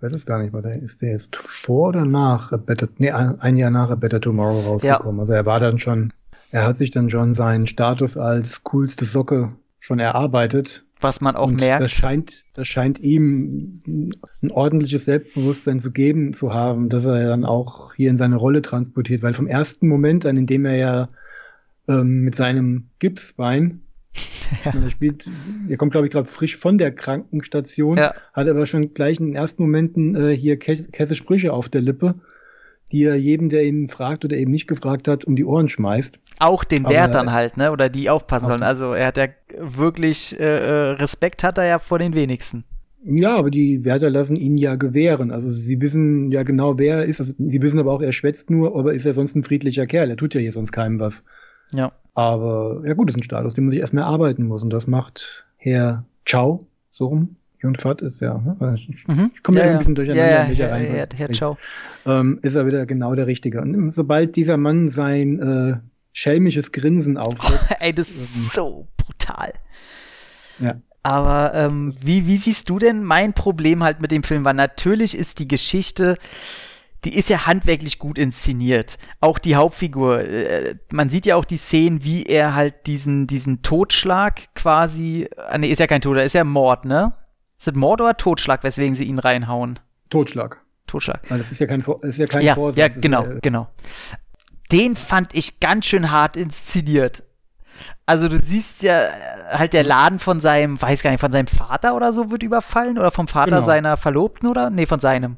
weiß es gar nicht, weil der ist, der ist vor oder nach A Better, nee, ein Jahr nach A Better Tomorrow rausgekommen. Ja. Also er war dann schon, er hat sich dann schon seinen Status als coolste Socke schon erarbeitet. Was man auch und merkt. Das scheint, das scheint ihm ein ordentliches Selbstbewusstsein zu geben zu haben, dass er dann auch hier in seine Rolle transportiert, weil vom ersten Moment an, in dem er ja ähm, mit seinem Gipsbein ja. Er spielt, er kommt, glaube ich, gerade frisch von der Krankenstation, ja. hat aber schon gleich in den ersten Momenten äh, hier Käse Sprüche auf der Lippe, die er jedem, der ihn fragt oder eben nicht gefragt hat, um die Ohren schmeißt. Auch den Wärtern halt, ne? Oder die aufpassen sollen. Also er hat ja wirklich äh, äh, Respekt hat er ja vor den wenigsten. Ja, aber die Wärter lassen ihn ja gewähren. Also sie wissen ja genau, wer er ist. Also sie wissen aber auch, er schwätzt nur, aber ist er sonst ein friedlicher Kerl. Er tut ja hier sonst keinem was. Ja. Aber ja gut, das ist ein Status, den man sich erstmal erarbeiten muss. Und das macht Herr Chow so rum. Jun Fat ist ja. ne? Mhm. Ich komme ja, Ja, ein bisschen ja. durcheinander, Ja, welcher ja, Reihenfolge. ja, Herr Chow. Ähm, ist er wieder genau der Richtige. Und sobald dieser Mann sein äh, schelmisches Grinsen aufsetzt, Ey, das ist so brutal. ja. Aber ähm, wie, wie siehst du denn mein Problem halt mit dem Film? Weil natürlich ist die Geschichte, die ist ja handwerklich gut inszeniert. Auch die Hauptfigur. Äh, man sieht ja auch die Szenen, wie er halt diesen, diesen Totschlag quasi. Ah, nee, ist ja kein Tod, ist ja Mord, ne? Ist das Mord oder Totschlag, weswegen sie ihn reinhauen? Totschlag. Totschlag. Weil das ist ja kein, das ist ja kein ja, Vorsatz. ja, das ist genau, ja- genau. Den fand ich ganz schön hart inszeniert. Also du siehst ja äh, halt der Laden von seinem, weiß gar nicht, von seinem Vater oder so wird überfallen oder vom Vater Genau. seiner Verlobten oder? Nee, von seinem.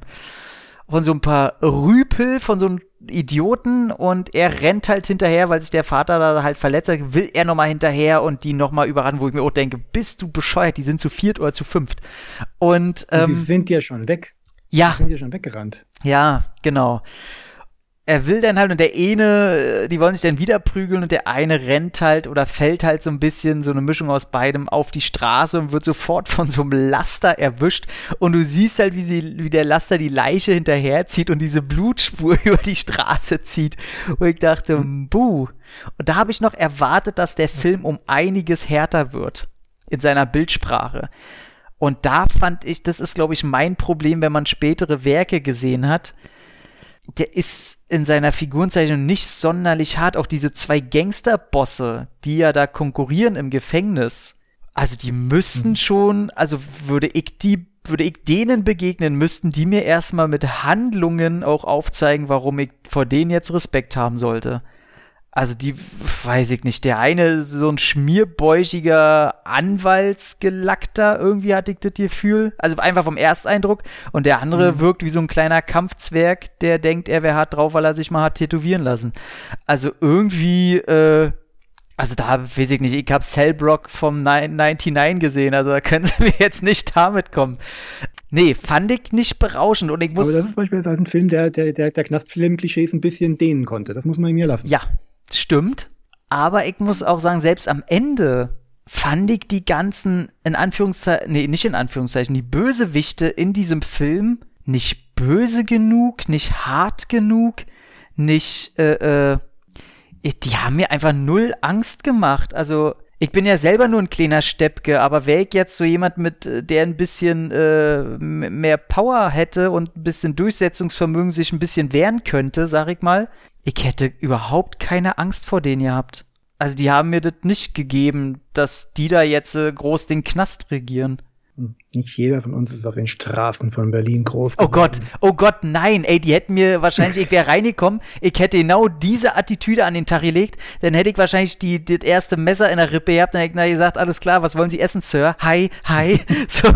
Von so ein paar Rüpel, von so einem Idioten und er rennt halt hinterher, weil sich der Vater da halt verletzt hat, will er nochmal hinterher und die nochmal überrannen, wo ich mir auch denke, bist du bescheuert, die sind zu viert oder zu fünft. Und ähm, sind ja schon weg. ja, Sie sind ja schon weggerannt. ja, genau. Er will dann halt und der eine, äh, die wollen sich dann wieder prügeln und der eine rennt halt oder fällt halt so ein bisschen, so eine Mischung aus beidem auf die Straße und wird sofort von so einem Laster erwischt und du siehst halt, wie sie, wie der Laster die Leiche hinterherzieht und diese Blutspur über die Straße zieht. Und ich dachte, buh. Und da habe ich noch erwartet, dass der Film um einiges härter wird in seiner Bildsprache. Und da fand ich, das ist, glaube ich, mein Problem, wenn man spätere Werke gesehen hat. Der ist in seiner Figurenzeichnung nicht sonderlich hart. Auch diese zwei Gangsterbosse, die ja da konkurrieren im Gefängnis. Also die müssten schon, also würde ich die, würde ich denen begegnen, müssten die mir erstmal mit Handlungen auch aufzeigen, warum ich vor denen jetzt Respekt haben sollte. Also die, weiß ich nicht, der eine so ein schmierbäuchiger Anwaltsgelackter, irgendwie hatte ich das Gefühl. Also einfach vom Ersteindruck. Und der andere wirkt wie so ein kleiner Kampfzwerg, der denkt, er wäre hart drauf, weil er sich mal hat tätowieren lassen. Also irgendwie, äh, also da weiß ich nicht, ich habe Cellbrock vom 99 gesehen, also da können sie mir jetzt nicht damit kommen. Nee, fand ich nicht berauschend und ich muss. Aber das ist beispielsweise ein Film, der, der, der, der Knastfilm-Klischees ein bisschen dehnen konnte. Das muss man ja lassen. Ja, stimmt. Aber ich muss auch sagen, selbst am Ende fand ich die ganzen, in Anführungszeichen, nee, nicht in Anführungszeichen, die Bösewichte in diesem Film nicht böse genug, nicht hart genug, nicht, äh, äh, die haben mir einfach null Angst gemacht. Also, ich bin ja selber nur ein kleiner Steppke, aber wäre ich jetzt so jemand mit, äh, der ein bisschen äh, mehr Power hätte und ein bisschen Durchsetzungsvermögen sich ein bisschen wehren könnte, sag ich mal, ich hätte überhaupt keine Angst vor denen gehabt. Also die haben mir das nicht gegeben, dass die da jetzt äh, groß den Knast regieren. Nicht jeder von uns ist auf den Straßen von Berlin groß. Oh Gott, oh Gott, nein, ey, die hätten mir wahrscheinlich, ich wäre reingekommen, ich hätte genau diese Attitüde an den Tag gelegt, dann hätte ich wahrscheinlich die, das erste Messer in der Rippe gehabt, dann hätte ich na, gesagt, alles klar, was wollen Sie essen, Sir? Hi, hi, so,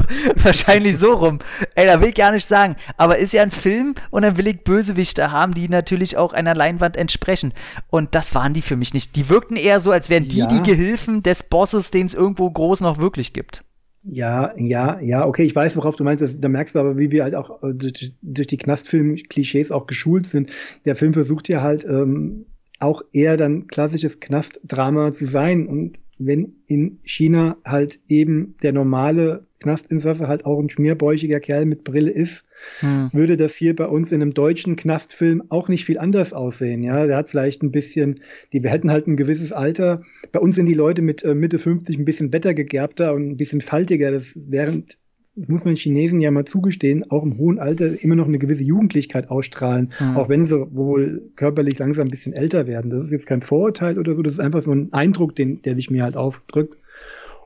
wahrscheinlich so rum. Ey, da will ich gar nicht sagen, aber ist ja ein Film und dann will ich Bösewichte haben, die natürlich auch einer Leinwand entsprechen. Und das waren die für mich nicht. Die wirkten eher so, als wären die Ja. die Gehilfen des Bosses, den es irgendwo groß noch wirklich gibt. Ja, ja, ja, okay, ich weiß, worauf du meinst. Das, da merkst du aber, wie wir halt auch äh, durch, durch die Knastfilm-Klischees auch geschult sind. Der Film versucht ja halt ähm, auch eher dann klassisches Knastdrama zu sein. Und wenn in China halt eben der normale Knastinsasse halt auch ein schmierbäuchiger Kerl mit Brille ist, Hm. würde das hier bei uns in einem deutschen Knastfilm auch nicht viel anders aussehen. Ja, der hat vielleicht ein bisschen, die wir hätten halt ein gewisses Alter. Bei uns sind die Leute mit äh, Mitte 50 ein bisschen wettergegerbter und ein bisschen faltiger. Das während muss man Chinesen ja mal zugestehen, auch im hohen Alter immer noch eine gewisse Jugendlichkeit ausstrahlen, Mhm. auch wenn sie wohl körperlich langsam ein bisschen älter werden. Das ist jetzt kein Vorurteil oder so, das ist einfach so ein Eindruck, den, der sich mir halt aufdrückt.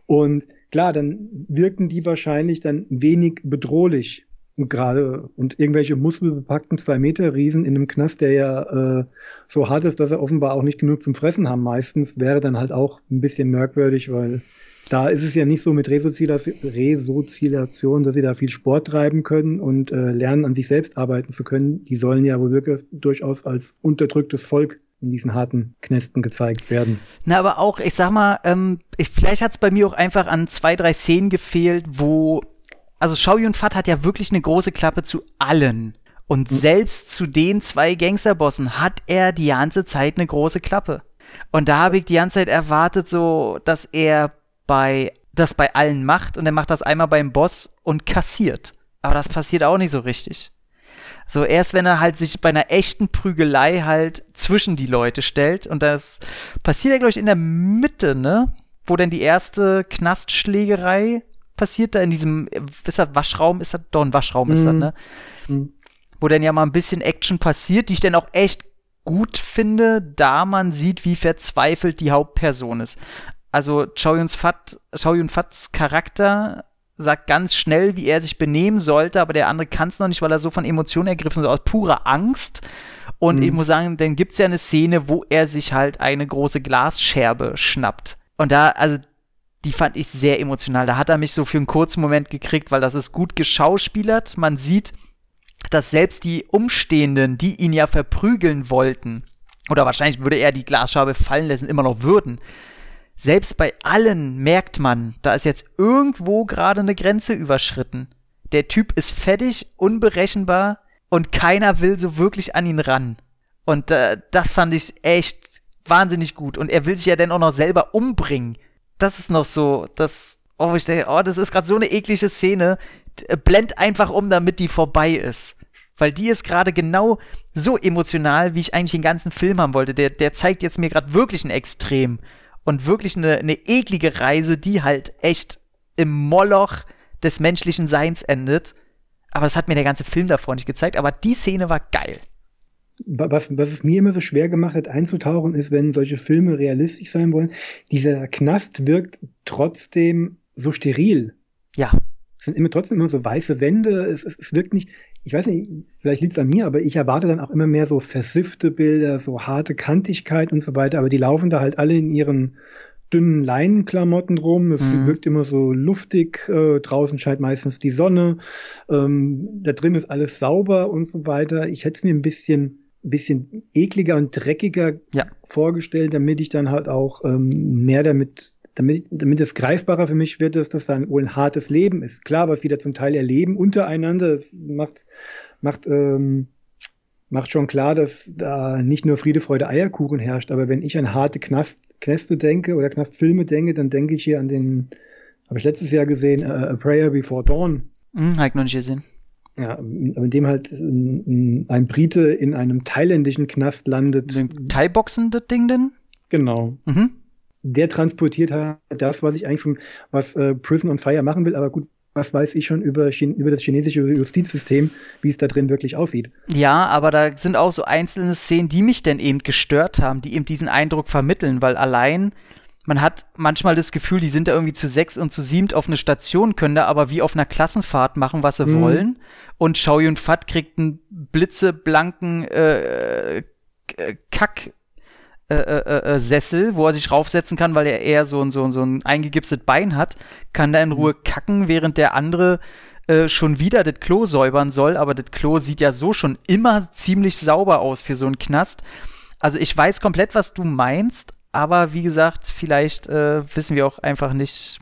Und klar, dann wirken die wahrscheinlich dann wenig bedrohlich. Und gerade, und irgendwelche muskelbepackten Zwei-Meter-Riesen in einem Knast, der ja äh, so hart ist, dass er offenbar auch nicht genug zum Fressen haben meistens, wäre dann halt auch ein bisschen merkwürdig, weil da ist es ja nicht so mit Resozialisation, dass sie da viel Sport treiben können und äh, lernen, an sich selbst arbeiten zu können. Die sollen ja wohl wirklich durchaus als unterdrücktes Volk in diesen harten Knästen gezeigt werden. Na, aber auch, ich sag mal, ähm, ich, vielleicht hat es bei mir auch einfach an zwei, drei Szenen gefehlt, wo also Shao Yun Fat hat ja wirklich eine große Klappe zu allen. Und selbst zu den zwei Gangsterbossen hat er die ganze Zeit eine große Klappe. Und da habe ich die ganze Zeit erwartet, so, dass er bei das bei allen macht und er macht das einmal beim Boss und kassiert. Aber das passiert auch nicht so richtig. So erst wenn er halt sich bei einer echten Prügelei halt zwischen die Leute stellt und das passiert ja glaube ich in der Mitte, ne? Wo denn die erste Knastschlägerei passiert da in diesem ist das Waschraum, ist das doch ein Waschraum ist das, Mhm. ne? Mhm. Wo dann ja mal ein bisschen Action passiert, die ich dann auch echt gut finde, da man sieht, wie verzweifelt die Hauptperson ist. Also Chow Yun Fat, Chow Yun Fats Charakter sagt ganz schnell, wie er sich benehmen sollte, aber der andere kann es noch nicht, weil er so von Emotionen ergriffen ist, aus purer Angst. Und Mhm. ich muss sagen, dann gibt's ja eine Szene, wo er sich halt eine große Glasscherbe schnappt. Und da, also die fand ich sehr emotional. Da hat er mich so für einen kurzen Moment gekriegt, weil das ist gut geschauspielert. Man sieht, dass selbst die Umstehenden, die ihn ja verprügeln wollten, oder wahrscheinlich würde er die Glasscherbe fallen lassen, immer noch würden. Selbst bei allen merkt man, da ist jetzt irgendwo gerade eine Grenze überschritten. Der Typ ist fettig, unberechenbar und keiner will so wirklich an ihn ran. Und äh, das fand ich echt wahnsinnig gut. Und er will sich ja dann auch noch selber umbringen. Das ist noch so, das, oh, ich denke, oh, das ist gerade so eine eklige Szene. D- Blend einfach um, damit die vorbei ist. Weil die ist gerade genau so emotional, wie ich eigentlich den ganzen Film haben wollte. Der, der zeigt jetzt mir gerade wirklich ein Extrem. Und wirklich eine, eine eklige Reise, die halt echt im Moloch des menschlichen Seins endet. Aber das hat mir der ganze Film davor nicht gezeigt. Aber die Szene war geil. Wa- Was, was es mir immer so schwer gemacht hat, einzutauchen, ist, wenn solche Filme realistisch sein wollen, dieser Knast wirkt trotzdem so steril. Ja. Es sind immer trotzdem immer so weiße Wände. Es, es, es wirkt nicht, ich weiß nicht, vielleicht liegt es an mir, aber ich erwarte dann auch immer mehr so versiffte Bilder, so harte Kantigkeit und so weiter. Aber die laufen da halt alle in ihren dünnen Leinenklamotten rum. Es Mhm. wirkt immer so luftig. Äh, draußen scheint meistens die Sonne. Ähm, da drin ist alles sauber und so weiter. Ich hätte es mir ein bisschen, ein bisschen ekliger und dreckiger Ja. vorgestellt, damit ich dann halt auch ähm, mehr damit damit, damit es greifbarer für mich wird, dass das dann wohl ein hartes Leben ist. Klar, was die da zum Teil erleben untereinander, das macht, macht, ähm, macht schon klar, dass da nicht nur Friede, Freude, Eierkuchen herrscht. Aber wenn ich an harte Knast, Knäste denke oder Knastfilme denke, dann denke ich hier an den, habe ich letztes Jahr gesehen, äh, A Prayer Before Dawn. Hm, hab ich noch nicht gesehen. Ja, in dem halt ein, ein Brite in einem thailändischen Knast landet. Dem Thai-Boxen, das Ding denn? Genau. Mhm. der transportiert halt das, was ich eigentlich von, was äh, Prison on Fire machen will, aber gut, was weiß ich schon über, Chin über das chinesische Justizsystem, wie es da drin wirklich aussieht. Ja, aber da sind auch so einzelne Szenen, die mich denn eben gestört haben, die eben diesen Eindruck vermitteln, weil allein man hat manchmal das Gefühl, die sind da irgendwie zu sechs und zu siebt auf eine Station, können da aber wie auf einer Klassenfahrt machen, was sie Mhm. wollen. Und Shao Yun Fat kriegt einen blitzeblanken äh, K- Kack. Äh, äh, äh, Sessel, wo er sich raufsetzen kann, weil er eher so, ein- so, ein- so ein eingegipstes Bein hat, kann da in Ruhe kacken, während der andere äh, schon wieder das Klo säubern soll, aber das Klo sieht ja so schon immer ziemlich sauber aus für so einen Knast. Also ich weiß komplett, was du meinst, aber wie gesagt, vielleicht äh, wissen wir auch einfach nicht,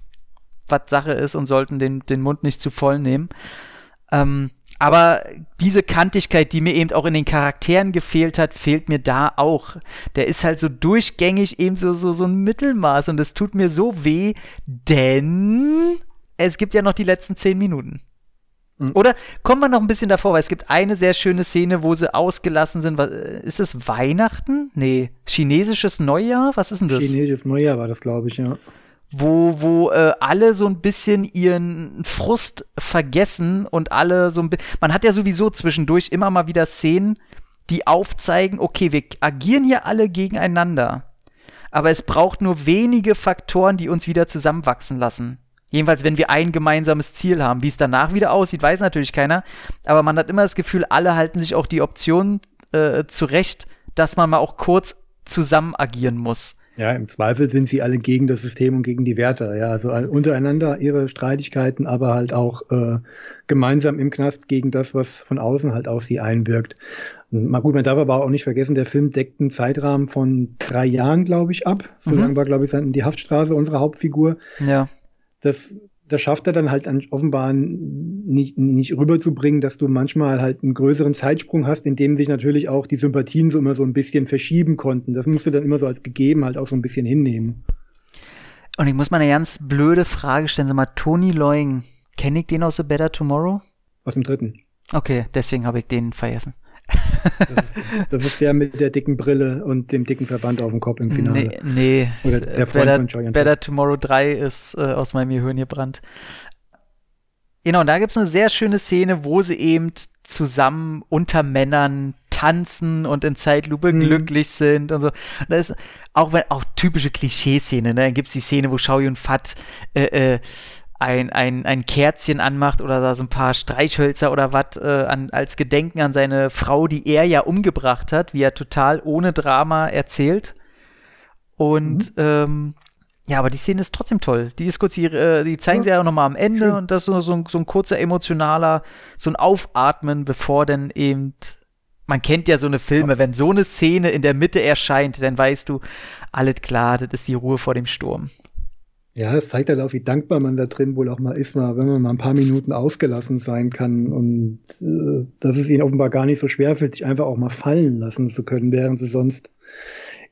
was Sache ist und sollten den, den Mund nicht zu voll nehmen. Ähm, aber diese Kantigkeit, die mir eben auch in den Charakteren gefehlt hat, fehlt mir da auch. Der ist halt so durchgängig eben so, so, so ein Mittelmaß und es tut mir so weh, denn es gibt ja noch die letzten zehn Minuten. Mhm. Oder kommen wir noch ein bisschen davor, weil es gibt eine sehr schöne Szene, wo sie ausgelassen sind. Was, äh, ist es Weihnachten? Nee, chinesisches Neujahr? Was ist denn das? Chinesisches Neujahr war das, glaube ich, ja. Wo, wo äh, alle so ein bisschen ihren Frust vergessen und alle so ein bisschen. Man hat ja sowieso zwischendurch immer mal wieder Szenen, die aufzeigen, okay, wir agieren hier alle gegeneinander. Aber es braucht nur wenige Faktoren, die uns wieder zusammenwachsen lassen. Jedenfalls, wenn wir ein gemeinsames Ziel haben. Wie es danach wieder aussieht, weiß natürlich keiner. Aber man hat immer das Gefühl, alle halten sich auch die Option äh, zurecht, dass man mal auch kurz zusammen agieren muss. Ja, im Zweifel sind sie alle gegen das System und gegen die Werte. Ja, also untereinander ihre Streitigkeiten, aber halt auch äh, gemeinsam im Knast gegen das, was von außen halt auf sie einwirkt. Mal gut, man darf aber auch nicht vergessen, der Film deckt einen Zeitrahmen von drei Jahren, glaube ich, ab. So Mhm. lang war, glaube ich, die Haftstraße unserer Hauptfigur. Ja. Das das schafft er dann halt an, offenbar nicht, nicht rüberzubringen, dass du manchmal halt einen größeren Zeitsprung hast, in dem sich natürlich auch die Sympathien so immer so ein bisschen verschieben konnten. Das musst du dann immer so als gegeben halt auch so ein bisschen hinnehmen. Und ich muss mal eine ganz blöde Frage stellen. Sag mal, Tony Loing, kenne ich den aus The Better Tomorrow? Aus dem dritten. Okay, deswegen habe ich den vergessen. Das ist, das ist, der mit der dicken Brille und dem dicken Verband auf dem Kopf im Finale. Nee, nee. Oder der Freund Better, von Joy Better Tomorrow 3 ist äh, aus meinem Gehirn gebrannt. Genau, und da gibt es eine sehr schöne Szene, wo sie eben zusammen unter Männern tanzen und in Zeitlupe Mhm. glücklich sind und so. Und das ist auch, wenn, auch typische Klischeeszene, ne? Dann gibt es die Szene, wo Shao Yun Fat äh, äh, ein, ein, ein Kerzchen anmacht oder da so ein paar Streichhölzer oder was äh, an, als Gedenken an seine Frau, die er ja umgebracht hat, wie er total ohne Drama erzählt. Und ähm, ja, aber die Szene ist trotzdem toll. Die ist kurz, die, äh, die zeigen sie ja auch nochmal am Ende Schön. und das ist so, so, ein, so ein kurzer emotionaler, so ein Aufatmen, bevor dann eben, man kennt ja so eine Filme, wenn so eine Szene in der Mitte erscheint, dann weißt du, alles klar, das ist die Ruhe vor dem Sturm. Ja, es zeigt halt auch, wie dankbar man da drin wohl auch mal ist, mal, wenn man mal ein paar Minuten ausgelassen sein kann und äh, dass es ihnen offenbar gar nicht so schwer fällt, sich einfach auch mal fallen lassen zu können, während sie sonst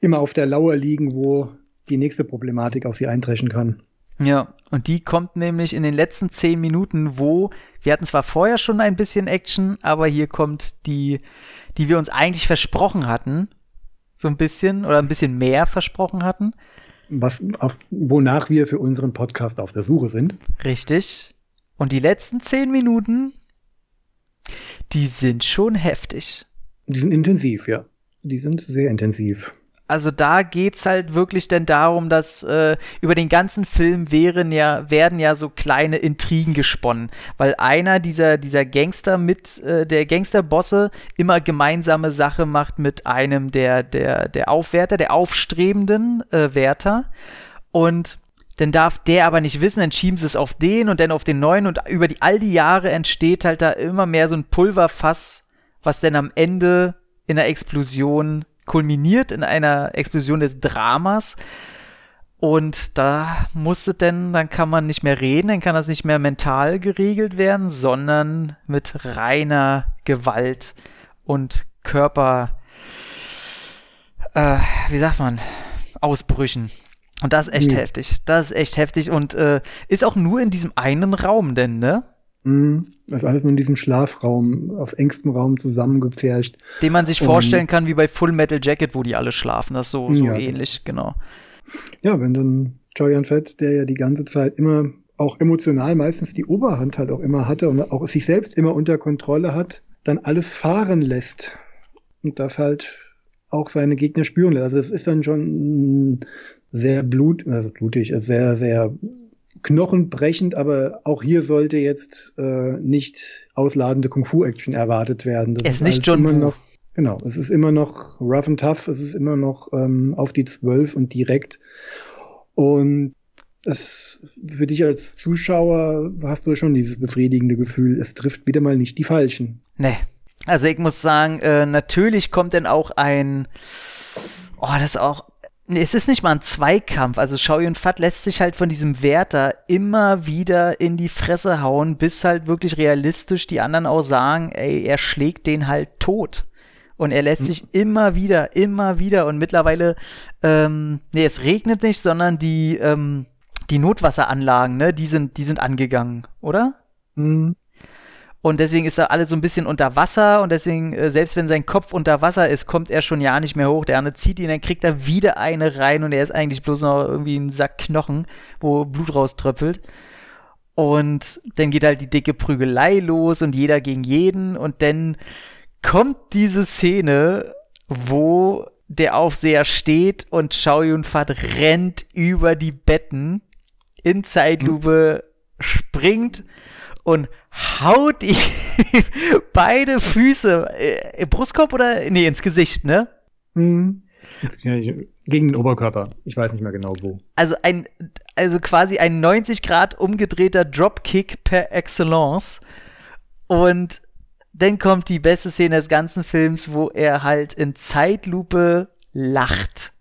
immer auf der Lauer liegen, wo die nächste Problematik auf sie eintreffen kann. Ja, und die kommt nämlich in den letzten zehn Minuten, wo wir hatten zwar vorher schon ein bisschen Action, aber hier kommt die, die wir uns eigentlich versprochen hatten, so ein bisschen oder ein bisschen mehr versprochen hatten. Was, auf, wonach wir für unseren Podcast auf der Suche sind. Richtig. Und die letzten zehn Minuten, die sind schon heftig. Die sind intensiv, ja. Die sind sehr intensiv. Also da geht's halt wirklich denn darum, dass äh, über den ganzen Film wären ja, werden ja so kleine Intrigen gesponnen, weil einer dieser, dieser Gangster mit, äh, der Gangsterbosse immer gemeinsame Sache macht mit einem der, der, der Aufwärter, der aufstrebenden äh, Wärter. Und dann darf der aber nicht wissen, dann schieben sie es auf den und dann auf den neuen und über die, all die Jahre entsteht halt da immer mehr so ein Pulverfass, was dann am Ende in einer Explosion kulminiert, in einer Explosion des Dramas. Und da musste denn, dann kann man nicht mehr reden, dann kann das nicht mehr mental geregelt werden, sondern mit reiner Gewalt und Körper, äh, wie sagt man, Ausbrüchen. Und das ist echt Ja. heftig. Das ist echt heftig und äh, ist auch nur in diesem einen Raum denn, ne? Mhm. Das ist alles nur in diesem Schlafraum, auf engstem Raum zusammengepfercht. Den man sich Und- vorstellen kann wie bei Full Metal Jacket, wo die alle schlafen. Das ist so, so Ja. ähnlich, genau. Ja, wenn dann Joyan Fett, der ja die ganze Zeit immer auch emotional meistens die Oberhand halt auch immer hatte und auch sich selbst immer unter Kontrolle hat, dann alles fahren lässt und das halt auch seine Gegner spüren lässt. Also es ist dann schon sehr blut, also blutig, sehr, sehr knochenbrechend, aber auch hier sollte jetzt äh, nicht ausladende Kung-Fu-Action erwartet werden. Das Es ist nicht alles John immer Woo. noch, Genau, es ist immer noch rough and tough, es ist immer noch ähm, auf die Zwölf und direkt. Und es, für dich als Zuschauer hast du schon dieses befriedigende Gefühl, es trifft wieder mal nicht die Falschen. Nee. Also ich muss sagen, äh, natürlich kommt dann auch ein, oh, das ist auch, es ist nicht mal ein Zweikampf. Also Shao Yun Fat lässt sich halt von diesem Wärter immer wieder in die Fresse hauen, bis halt wirklich realistisch die anderen auch sagen, ey, er schlägt den halt tot. Und er lässt sich immer wieder, immer wieder und mittlerweile, ähm, nee, es regnet nicht, sondern die, ähm, die Notwasseranlagen, ne, die sind, die sind angegangen, oder? Mhm. Und deswegen ist er alles so ein bisschen unter Wasser und deswegen, äh, selbst wenn sein Kopf unter Wasser ist, kommt er schon ja nicht mehr hoch. Der andere zieht ihn, dann kriegt er wieder eine rein und er ist eigentlich bloß noch irgendwie ein Sack Knochen, wo Blut rauströpfelt. Und dann geht halt die dicke Prügelei los und jeder gegen jeden und dann kommt diese Szene, wo der Aufseher steht und Shao Yun Fat rennt über die Betten in Zeitlupe, springt und haut ihm beide Füße, äh, Brustkorb oder, nee, ins Gesicht, ne? Mhm. Gegen den Oberkörper. Ich weiß nicht mehr genau wo. Also ein, also quasi ein 90 Grad umgedrehter Dropkick per Excellence. Und dann kommt die beste Szene des ganzen Films, wo er halt in Zeitlupe lacht.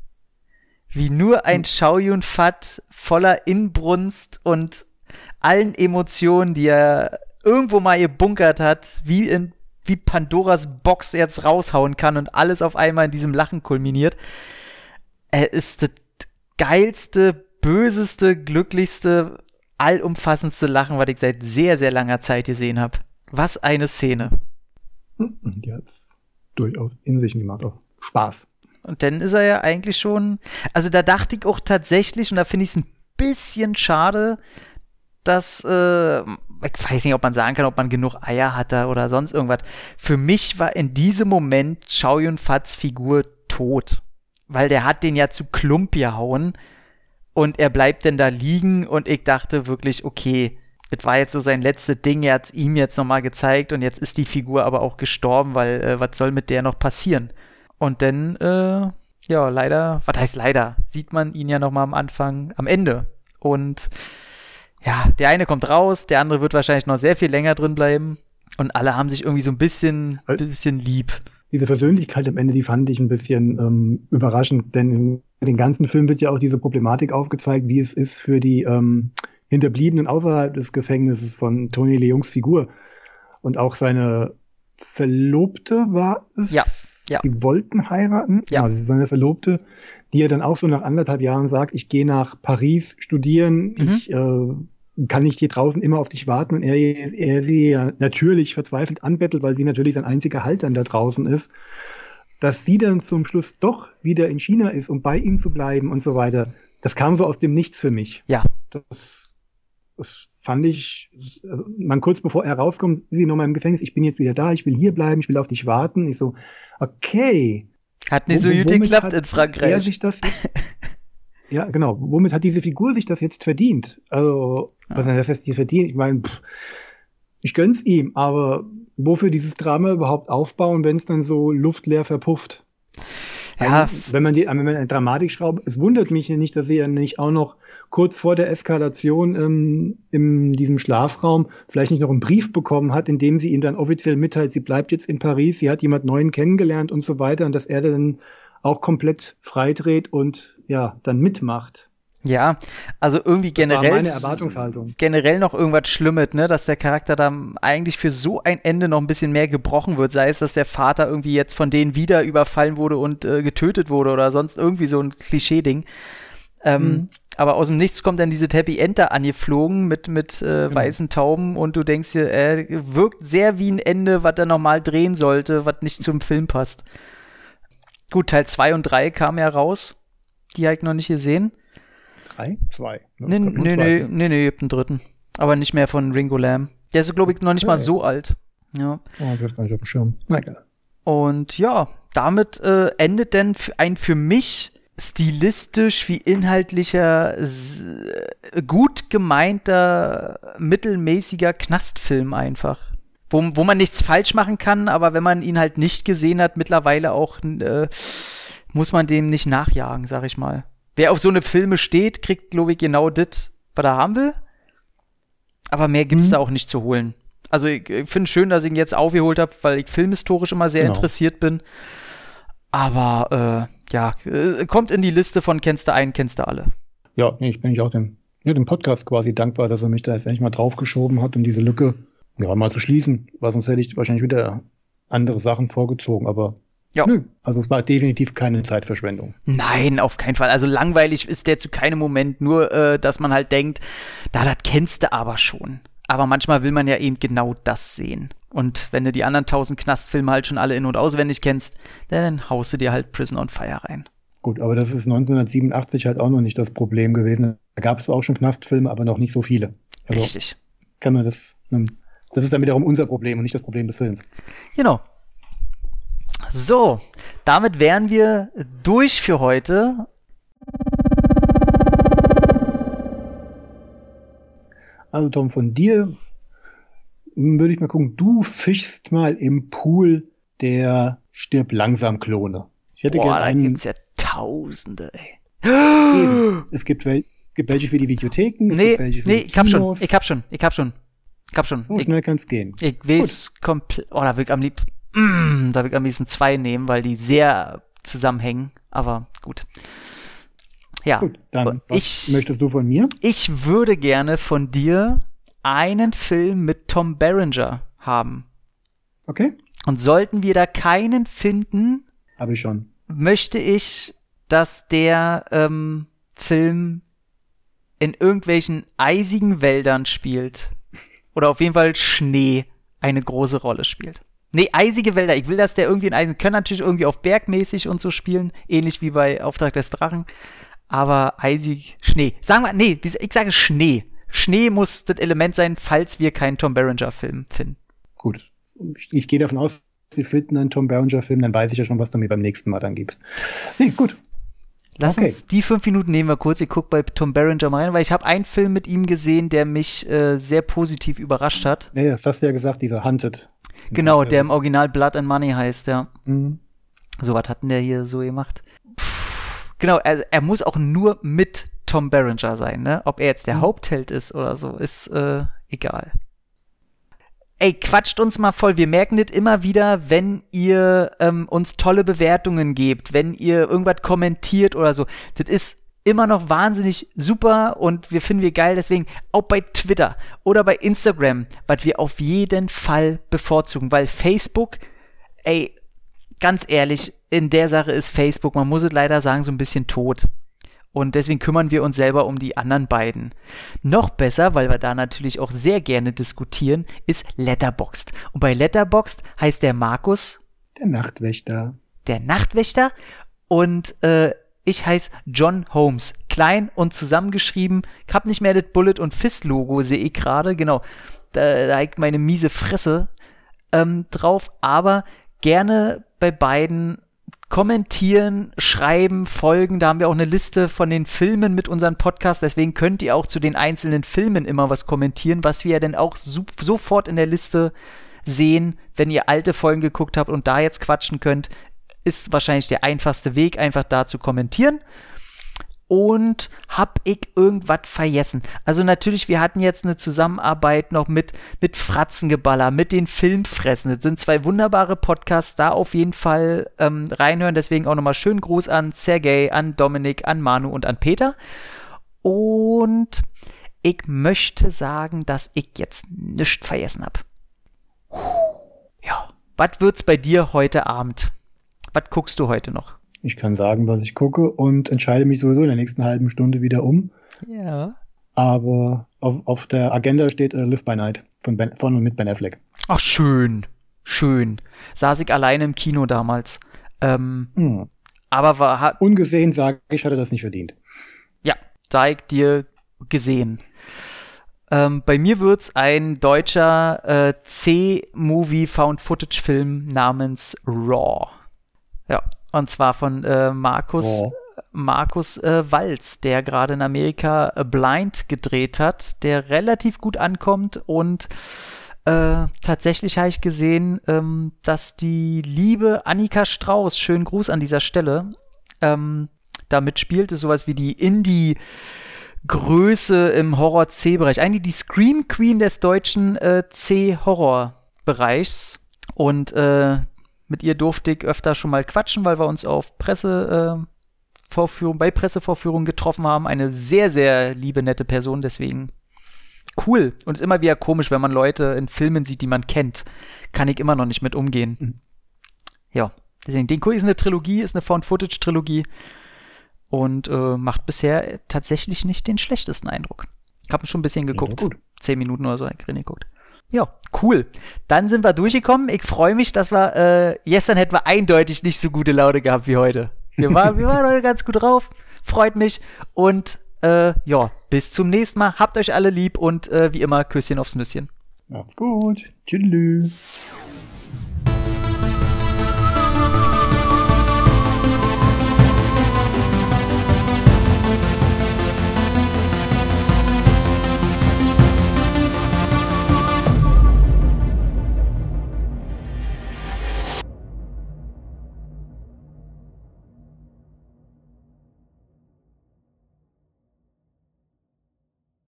Wie nur ein Shao Yun Fat voller Inbrunst und allen Emotionen, die er irgendwo mal gebunkert hat, wie in wie Pandoras Box jetzt raushauen kann und alles auf einmal in diesem Lachen kulminiert. Er ist das geilste, böseste, glücklichste, allumfassendste Lachen, was ich seit sehr, sehr langer Zeit gesehen habe. Was eine Szene. Die hat durchaus in sich und die macht auch Spaß. Und dann ist er ja eigentlich schon. Also da dachte ich auch tatsächlich, und da finde ich es ein bisschen schade, dass, äh, ich weiß nicht, ob man sagen kann, ob man genug Eier hatte oder sonst irgendwas. Für mich war in diesem Moment Chow Yun Fats Figur tot. Weil der hat den ja zu Klump gehauen und er bleibt denn da liegen und ich dachte wirklich, okay, das war jetzt so sein letztes Ding, er hat es ihm jetzt nochmal gezeigt und jetzt ist die Figur aber auch gestorben, weil äh, was soll mit der noch passieren? Und dann, äh, ja, leider, was heißt leider, sieht man ihn ja nochmal am Anfang, am Ende. Und ja, der eine kommt raus, der andere wird wahrscheinlich noch sehr viel länger drin bleiben. Und alle haben sich irgendwie so ein bisschen, Äh, bisschen lieb. Diese Versöhnlichkeit am Ende, die fand ich ein bisschen ähm, überraschend, denn in den ganzen Film wird ja auch diese Problematik aufgezeigt, wie es ist für die ähm, Hinterbliebenen außerhalb des Gefängnisses von Tony Leungs Figur. Und auch seine Verlobte war es. Ja, ja. Sie wollten heiraten. Ja. Also seine Verlobte, die ja dann auch so nach anderthalb Jahren sagt, ich gehe nach Paris studieren, Mhm. ich äh, kann nicht hier draußen immer auf dich warten und er, er sie ja natürlich verzweifelt anbettelt, weil sie natürlich sein einziger Halt dann da draußen ist, dass sie dann zum Schluss doch wieder in China ist, um bei ihm zu bleiben und so weiter. Das kam so aus dem Nichts für mich. Ja. Das, das fand ich, man kurz bevor er rauskommt, ist sie nochmal im Gefängnis, ich bin jetzt wieder da, ich will hier bleiben, ich will auf dich warten. Ich so, okay, Hat nicht so gut geklappt in Er Frankreich. sich das ja, genau. Womit hat diese Figur sich das jetzt verdient? Also, was das heißt, die verdient? Ich meine, pff, ich gönn's ihm, aber wofür dieses Drama überhaupt aufbauen, wenn es dann so luftleer verpufft? Ja, Also, wenn man die, wenn man eine Dramatik schraubt, es wundert mich ja nicht, dass sie ja nicht auch noch kurz vor der Eskalation ähm, in diesem Schlafraum vielleicht nicht noch einen Brief bekommen hat, in dem sie ihm dann offiziell mitteilt, sie bleibt jetzt in Paris, sie hat jemand Neuen kennengelernt und so weiter und dass er dann auch komplett freidreht und ja, dann mitmacht. ja, also irgendwie generell. meine Erwartungshaltung. generell noch irgendwas Schlimmes, ne, dass der Charakter da eigentlich für so ein Ende noch ein bisschen mehr gebrochen wird, sei es, dass der Vater irgendwie jetzt von denen wieder überfallen wurde und äh, getötet wurde oder sonst irgendwie so ein Klischee-Ding. Ähm, Mhm. Aber aus dem Nichts kommt dann diese Happy Enter angeflogen mit, mit äh, Genau. weißen Tauben und du denkst dir, er wirkt sehr wie ein Ende, was er normal drehen sollte, was nicht zum Film passt. Gut, Teil 2 und 3 kamen ja raus. Die habe ich noch nicht gesehen. Drei? Zwei. ne? Nee, Es gab nur nee, habt einen dritten. Aber nicht mehr von Ringo Lamb. Der ist, glaube ich, noch nicht mal so alt. Ja. Oh, ich hab gar nicht auf dem Schirm. Na egal. Und ja, damit äh, endet denn ein für mich stilistisch wie inhaltlicher äh, gut gemeinter mittelmäßiger Knastfilm einfach. Wo, wo man nichts falsch machen kann, aber wenn man ihn halt nicht gesehen hat, mittlerweile auch äh, muss man dem nicht nachjagen, sag ich mal. Wer auf so eine Filme steht, kriegt, glaube ich, genau das, was er haben will. Aber mehr gibt es Mhm. da auch nicht zu holen. Also ich, ich finde schön, dass ich ihn jetzt aufgeholt habe, weil ich filmhistorisch immer sehr Genau. interessiert bin. Aber äh, ja, äh, kommt in die Liste von kennst du einen, kennst du alle. Ja, nee, ich bin ich auch dem, ja, dem Podcast quasi dankbar, dass er mich da jetzt endlich mal draufgeschoben hat, um diese Lücke ja, mal zu schließen. Weil sonst hätte ich wahrscheinlich wieder andere Sachen vorgezogen, aber Ja. nö. Also es war definitiv keine Zeitverschwendung. Nein, auf keinen Fall. Also langweilig ist der zu keinem Moment, nur äh, dass man halt denkt, na, das kennst du aber schon. Aber manchmal will man ja eben genau das sehen. Und wenn du die anderen tausend Knastfilme halt schon alle in- und auswendig kennst, dann haust du dir halt Prison on Fire rein. Gut, aber das ist 1987 halt auch noch nicht das Problem gewesen. Da gab es auch schon Knastfilme, aber noch nicht so viele. Also Richtig. kann man das, ähm, das ist dann wiederum unser Problem und nicht das Problem des Films. Genau. So, damit wären wir durch für heute. Also Tom, von dir würde ich mal gucken, du fischst mal im Pool der stirb langsam Klone. Ich hätte Boah, gerne da einen. gibt's ja Tausende, ey. Eben. Es gibt, wel es gibt welche für die Videotheken, es Nee, gibt welche für nee, die ich hab schon, ich hab schon, ich hab schon. Ich hab schon. so Ich, schnell kann es gehen. ich weiß komplett. Oh, da will ich am liebsten. Mm, da will ich am liebsten zwei nehmen, weil die sehr zusammenhängen. Aber gut. Ja. Gut, dann was ich- möchtest du von mir? Ich würde gerne von dir einen Film mit Tom Berenger haben. Okay, Und sollten wir da keinen finden, habe ich schon. möchte ich, dass der ähm, Film in irgendwelchen eisigen Wäldern spielt. Oder auf jeden Fall Schnee eine große Rolle spielt. Nee, eisige Wälder. Ich will, dass der irgendwie in Eisen. Können natürlich irgendwie auf bergmäßig und so spielen. Ähnlich wie bei Auftrag des Drachen. Aber eisig Schnee. Sagen wir, nee, ich sage Schnee. Schnee muss das Element sein, falls wir keinen Tom Berenger-Film finden. Gut. Ich, ich gehe davon aus, wir finden einen Tom Berenger-Film, dann weiß ich ja schon, was du mir beim nächsten Mal dann gibst. Nee, gut. Lass Okay. uns die fünf Minuten nehmen wir kurz. Ich gucke bei Tom Berenger mal rein, weil ich habe einen Film mit ihm gesehen, der mich äh, sehr positiv überrascht hat. Nee, das hast du ja gesagt, dieser Hunted. Genau, der im Original Blood and Money heißt, ja. Mhm. So was hat denn der hier so gemacht? Pff, genau, er, er muss auch nur mit Tom Berenger sein, ne? Ob er jetzt der Hauptheld ist oder so, ist äh, egal. Ey, quatscht uns mal voll. Wir merken das immer wieder, wenn ihr ähm, uns tolle Bewertungen gebt, wenn ihr irgendwas kommentiert oder so. Das ist immer noch wahnsinnig super und wir finden wir geil. Deswegen auch bei Twitter oder bei Instagram, was wir auf jeden Fall bevorzugen, weil Facebook, ey, ganz ehrlich, in der Sache ist Facebook, man muss es leider sagen, so ein bisschen tot. Und deswegen kümmern wir uns selber um die anderen beiden. Noch besser, weil wir da natürlich auch sehr gerne diskutieren, ist Letterboxd. Und bei Letterboxd heißt der Markus Der Nachtwächter. der Nachtwächter und äh, ich heiße John Holmes. Klein und zusammengeschrieben. Ich hab nicht mehr das Bullet und Fist Logo, sehe ich gerade. Genau. Da, da meine miese Fresse ähm, drauf. Aber gerne bei beiden kommentieren, schreiben, folgen. Da haben wir auch eine Liste von den Filmen mit unseren Podcasts. Deswegen könnt ihr auch zu den einzelnen Filmen immer was kommentieren, was wir ja dann auch sofort in der Liste sehen, wenn ihr alte Folgen geguckt habt und da jetzt quatschen könnt, ist wahrscheinlich der einfachste Weg, einfach da zu kommentieren. Und hab ich irgendwas vergessen? Also natürlich, wir hatten jetzt eine Zusammenarbeit noch mit, mit Fratzengeballer, mit den Filmfressen. Das sind zwei wunderbare Podcasts, da auf jeden Fall ähm, reinhören. Deswegen auch nochmal schönen Gruß an Sergej, an Dominik, an Manu und an Peter. Und ich möchte sagen, dass ich jetzt nichts vergessen habe. Ja, was wird's bei dir heute Abend? Was guckst du heute noch? Ich kann sagen, was ich gucke und entscheide mich sowieso in der nächsten halben Stunde wieder um. Ja. Aber auf, auf der Agenda steht äh, Live by Night von, ben, von und mit Ben Affleck. Ach, schön. Schön. Saß ich alleine im Kino damals. Ähm, Hm. aber war, hat, Ungesehen sage ich, hatte das nicht verdient. ja, da ich dir gesehen. Ähm, bei mir wird's ein deutscher äh, C-Movie Found-Footage-Film namens Raw. Ja, und zwar von äh, Markus, Raw. Markus äh, Walz, der gerade in Amerika äh, Blind gedreht hat, der relativ gut ankommt und äh, tatsächlich habe ich gesehen, ähm, dass die liebe Annika Strauß, schönen Gruß an dieser Stelle, ähm, da mitspielt, ist sowas wie die Indie- Größe im Horror-C-Bereich. Eigentlich die Scream Queen des deutschen äh, C-Horror-Bereichs. Und äh, mit ihr durfte ich öfter schon mal quatschen, weil wir uns auf Presse, äh, Vorführung, bei Pressevorführungen getroffen haben. Eine sehr, sehr liebe, nette Person, deswegen cool. Und ist immer wieder komisch, wenn man Leute in Filmen sieht, die man kennt. Kann ich immer noch nicht mit umgehen. Ja, deswegen, den Cool ist eine Trilogie, ist eine Found-Footage-Trilogie und äh, macht bisher tatsächlich nicht den schlechtesten Eindruck. Ich habe schon ein bisschen geguckt. doch gut. Zehn Minuten oder so hab ich reingeguckt. Ja, cool. Dann sind wir durchgekommen. Ich freue mich, dass wir, äh, gestern hätten wir eindeutig nicht so gute Laune gehabt wie heute. Wir waren, wir waren heute ganz gut drauf. Freut mich. Und äh, ja, bis zum nächsten Mal. Habt euch alle lieb und äh, wie immer, Küsschen aufs Nüsschen. Macht's gut. Tschüss.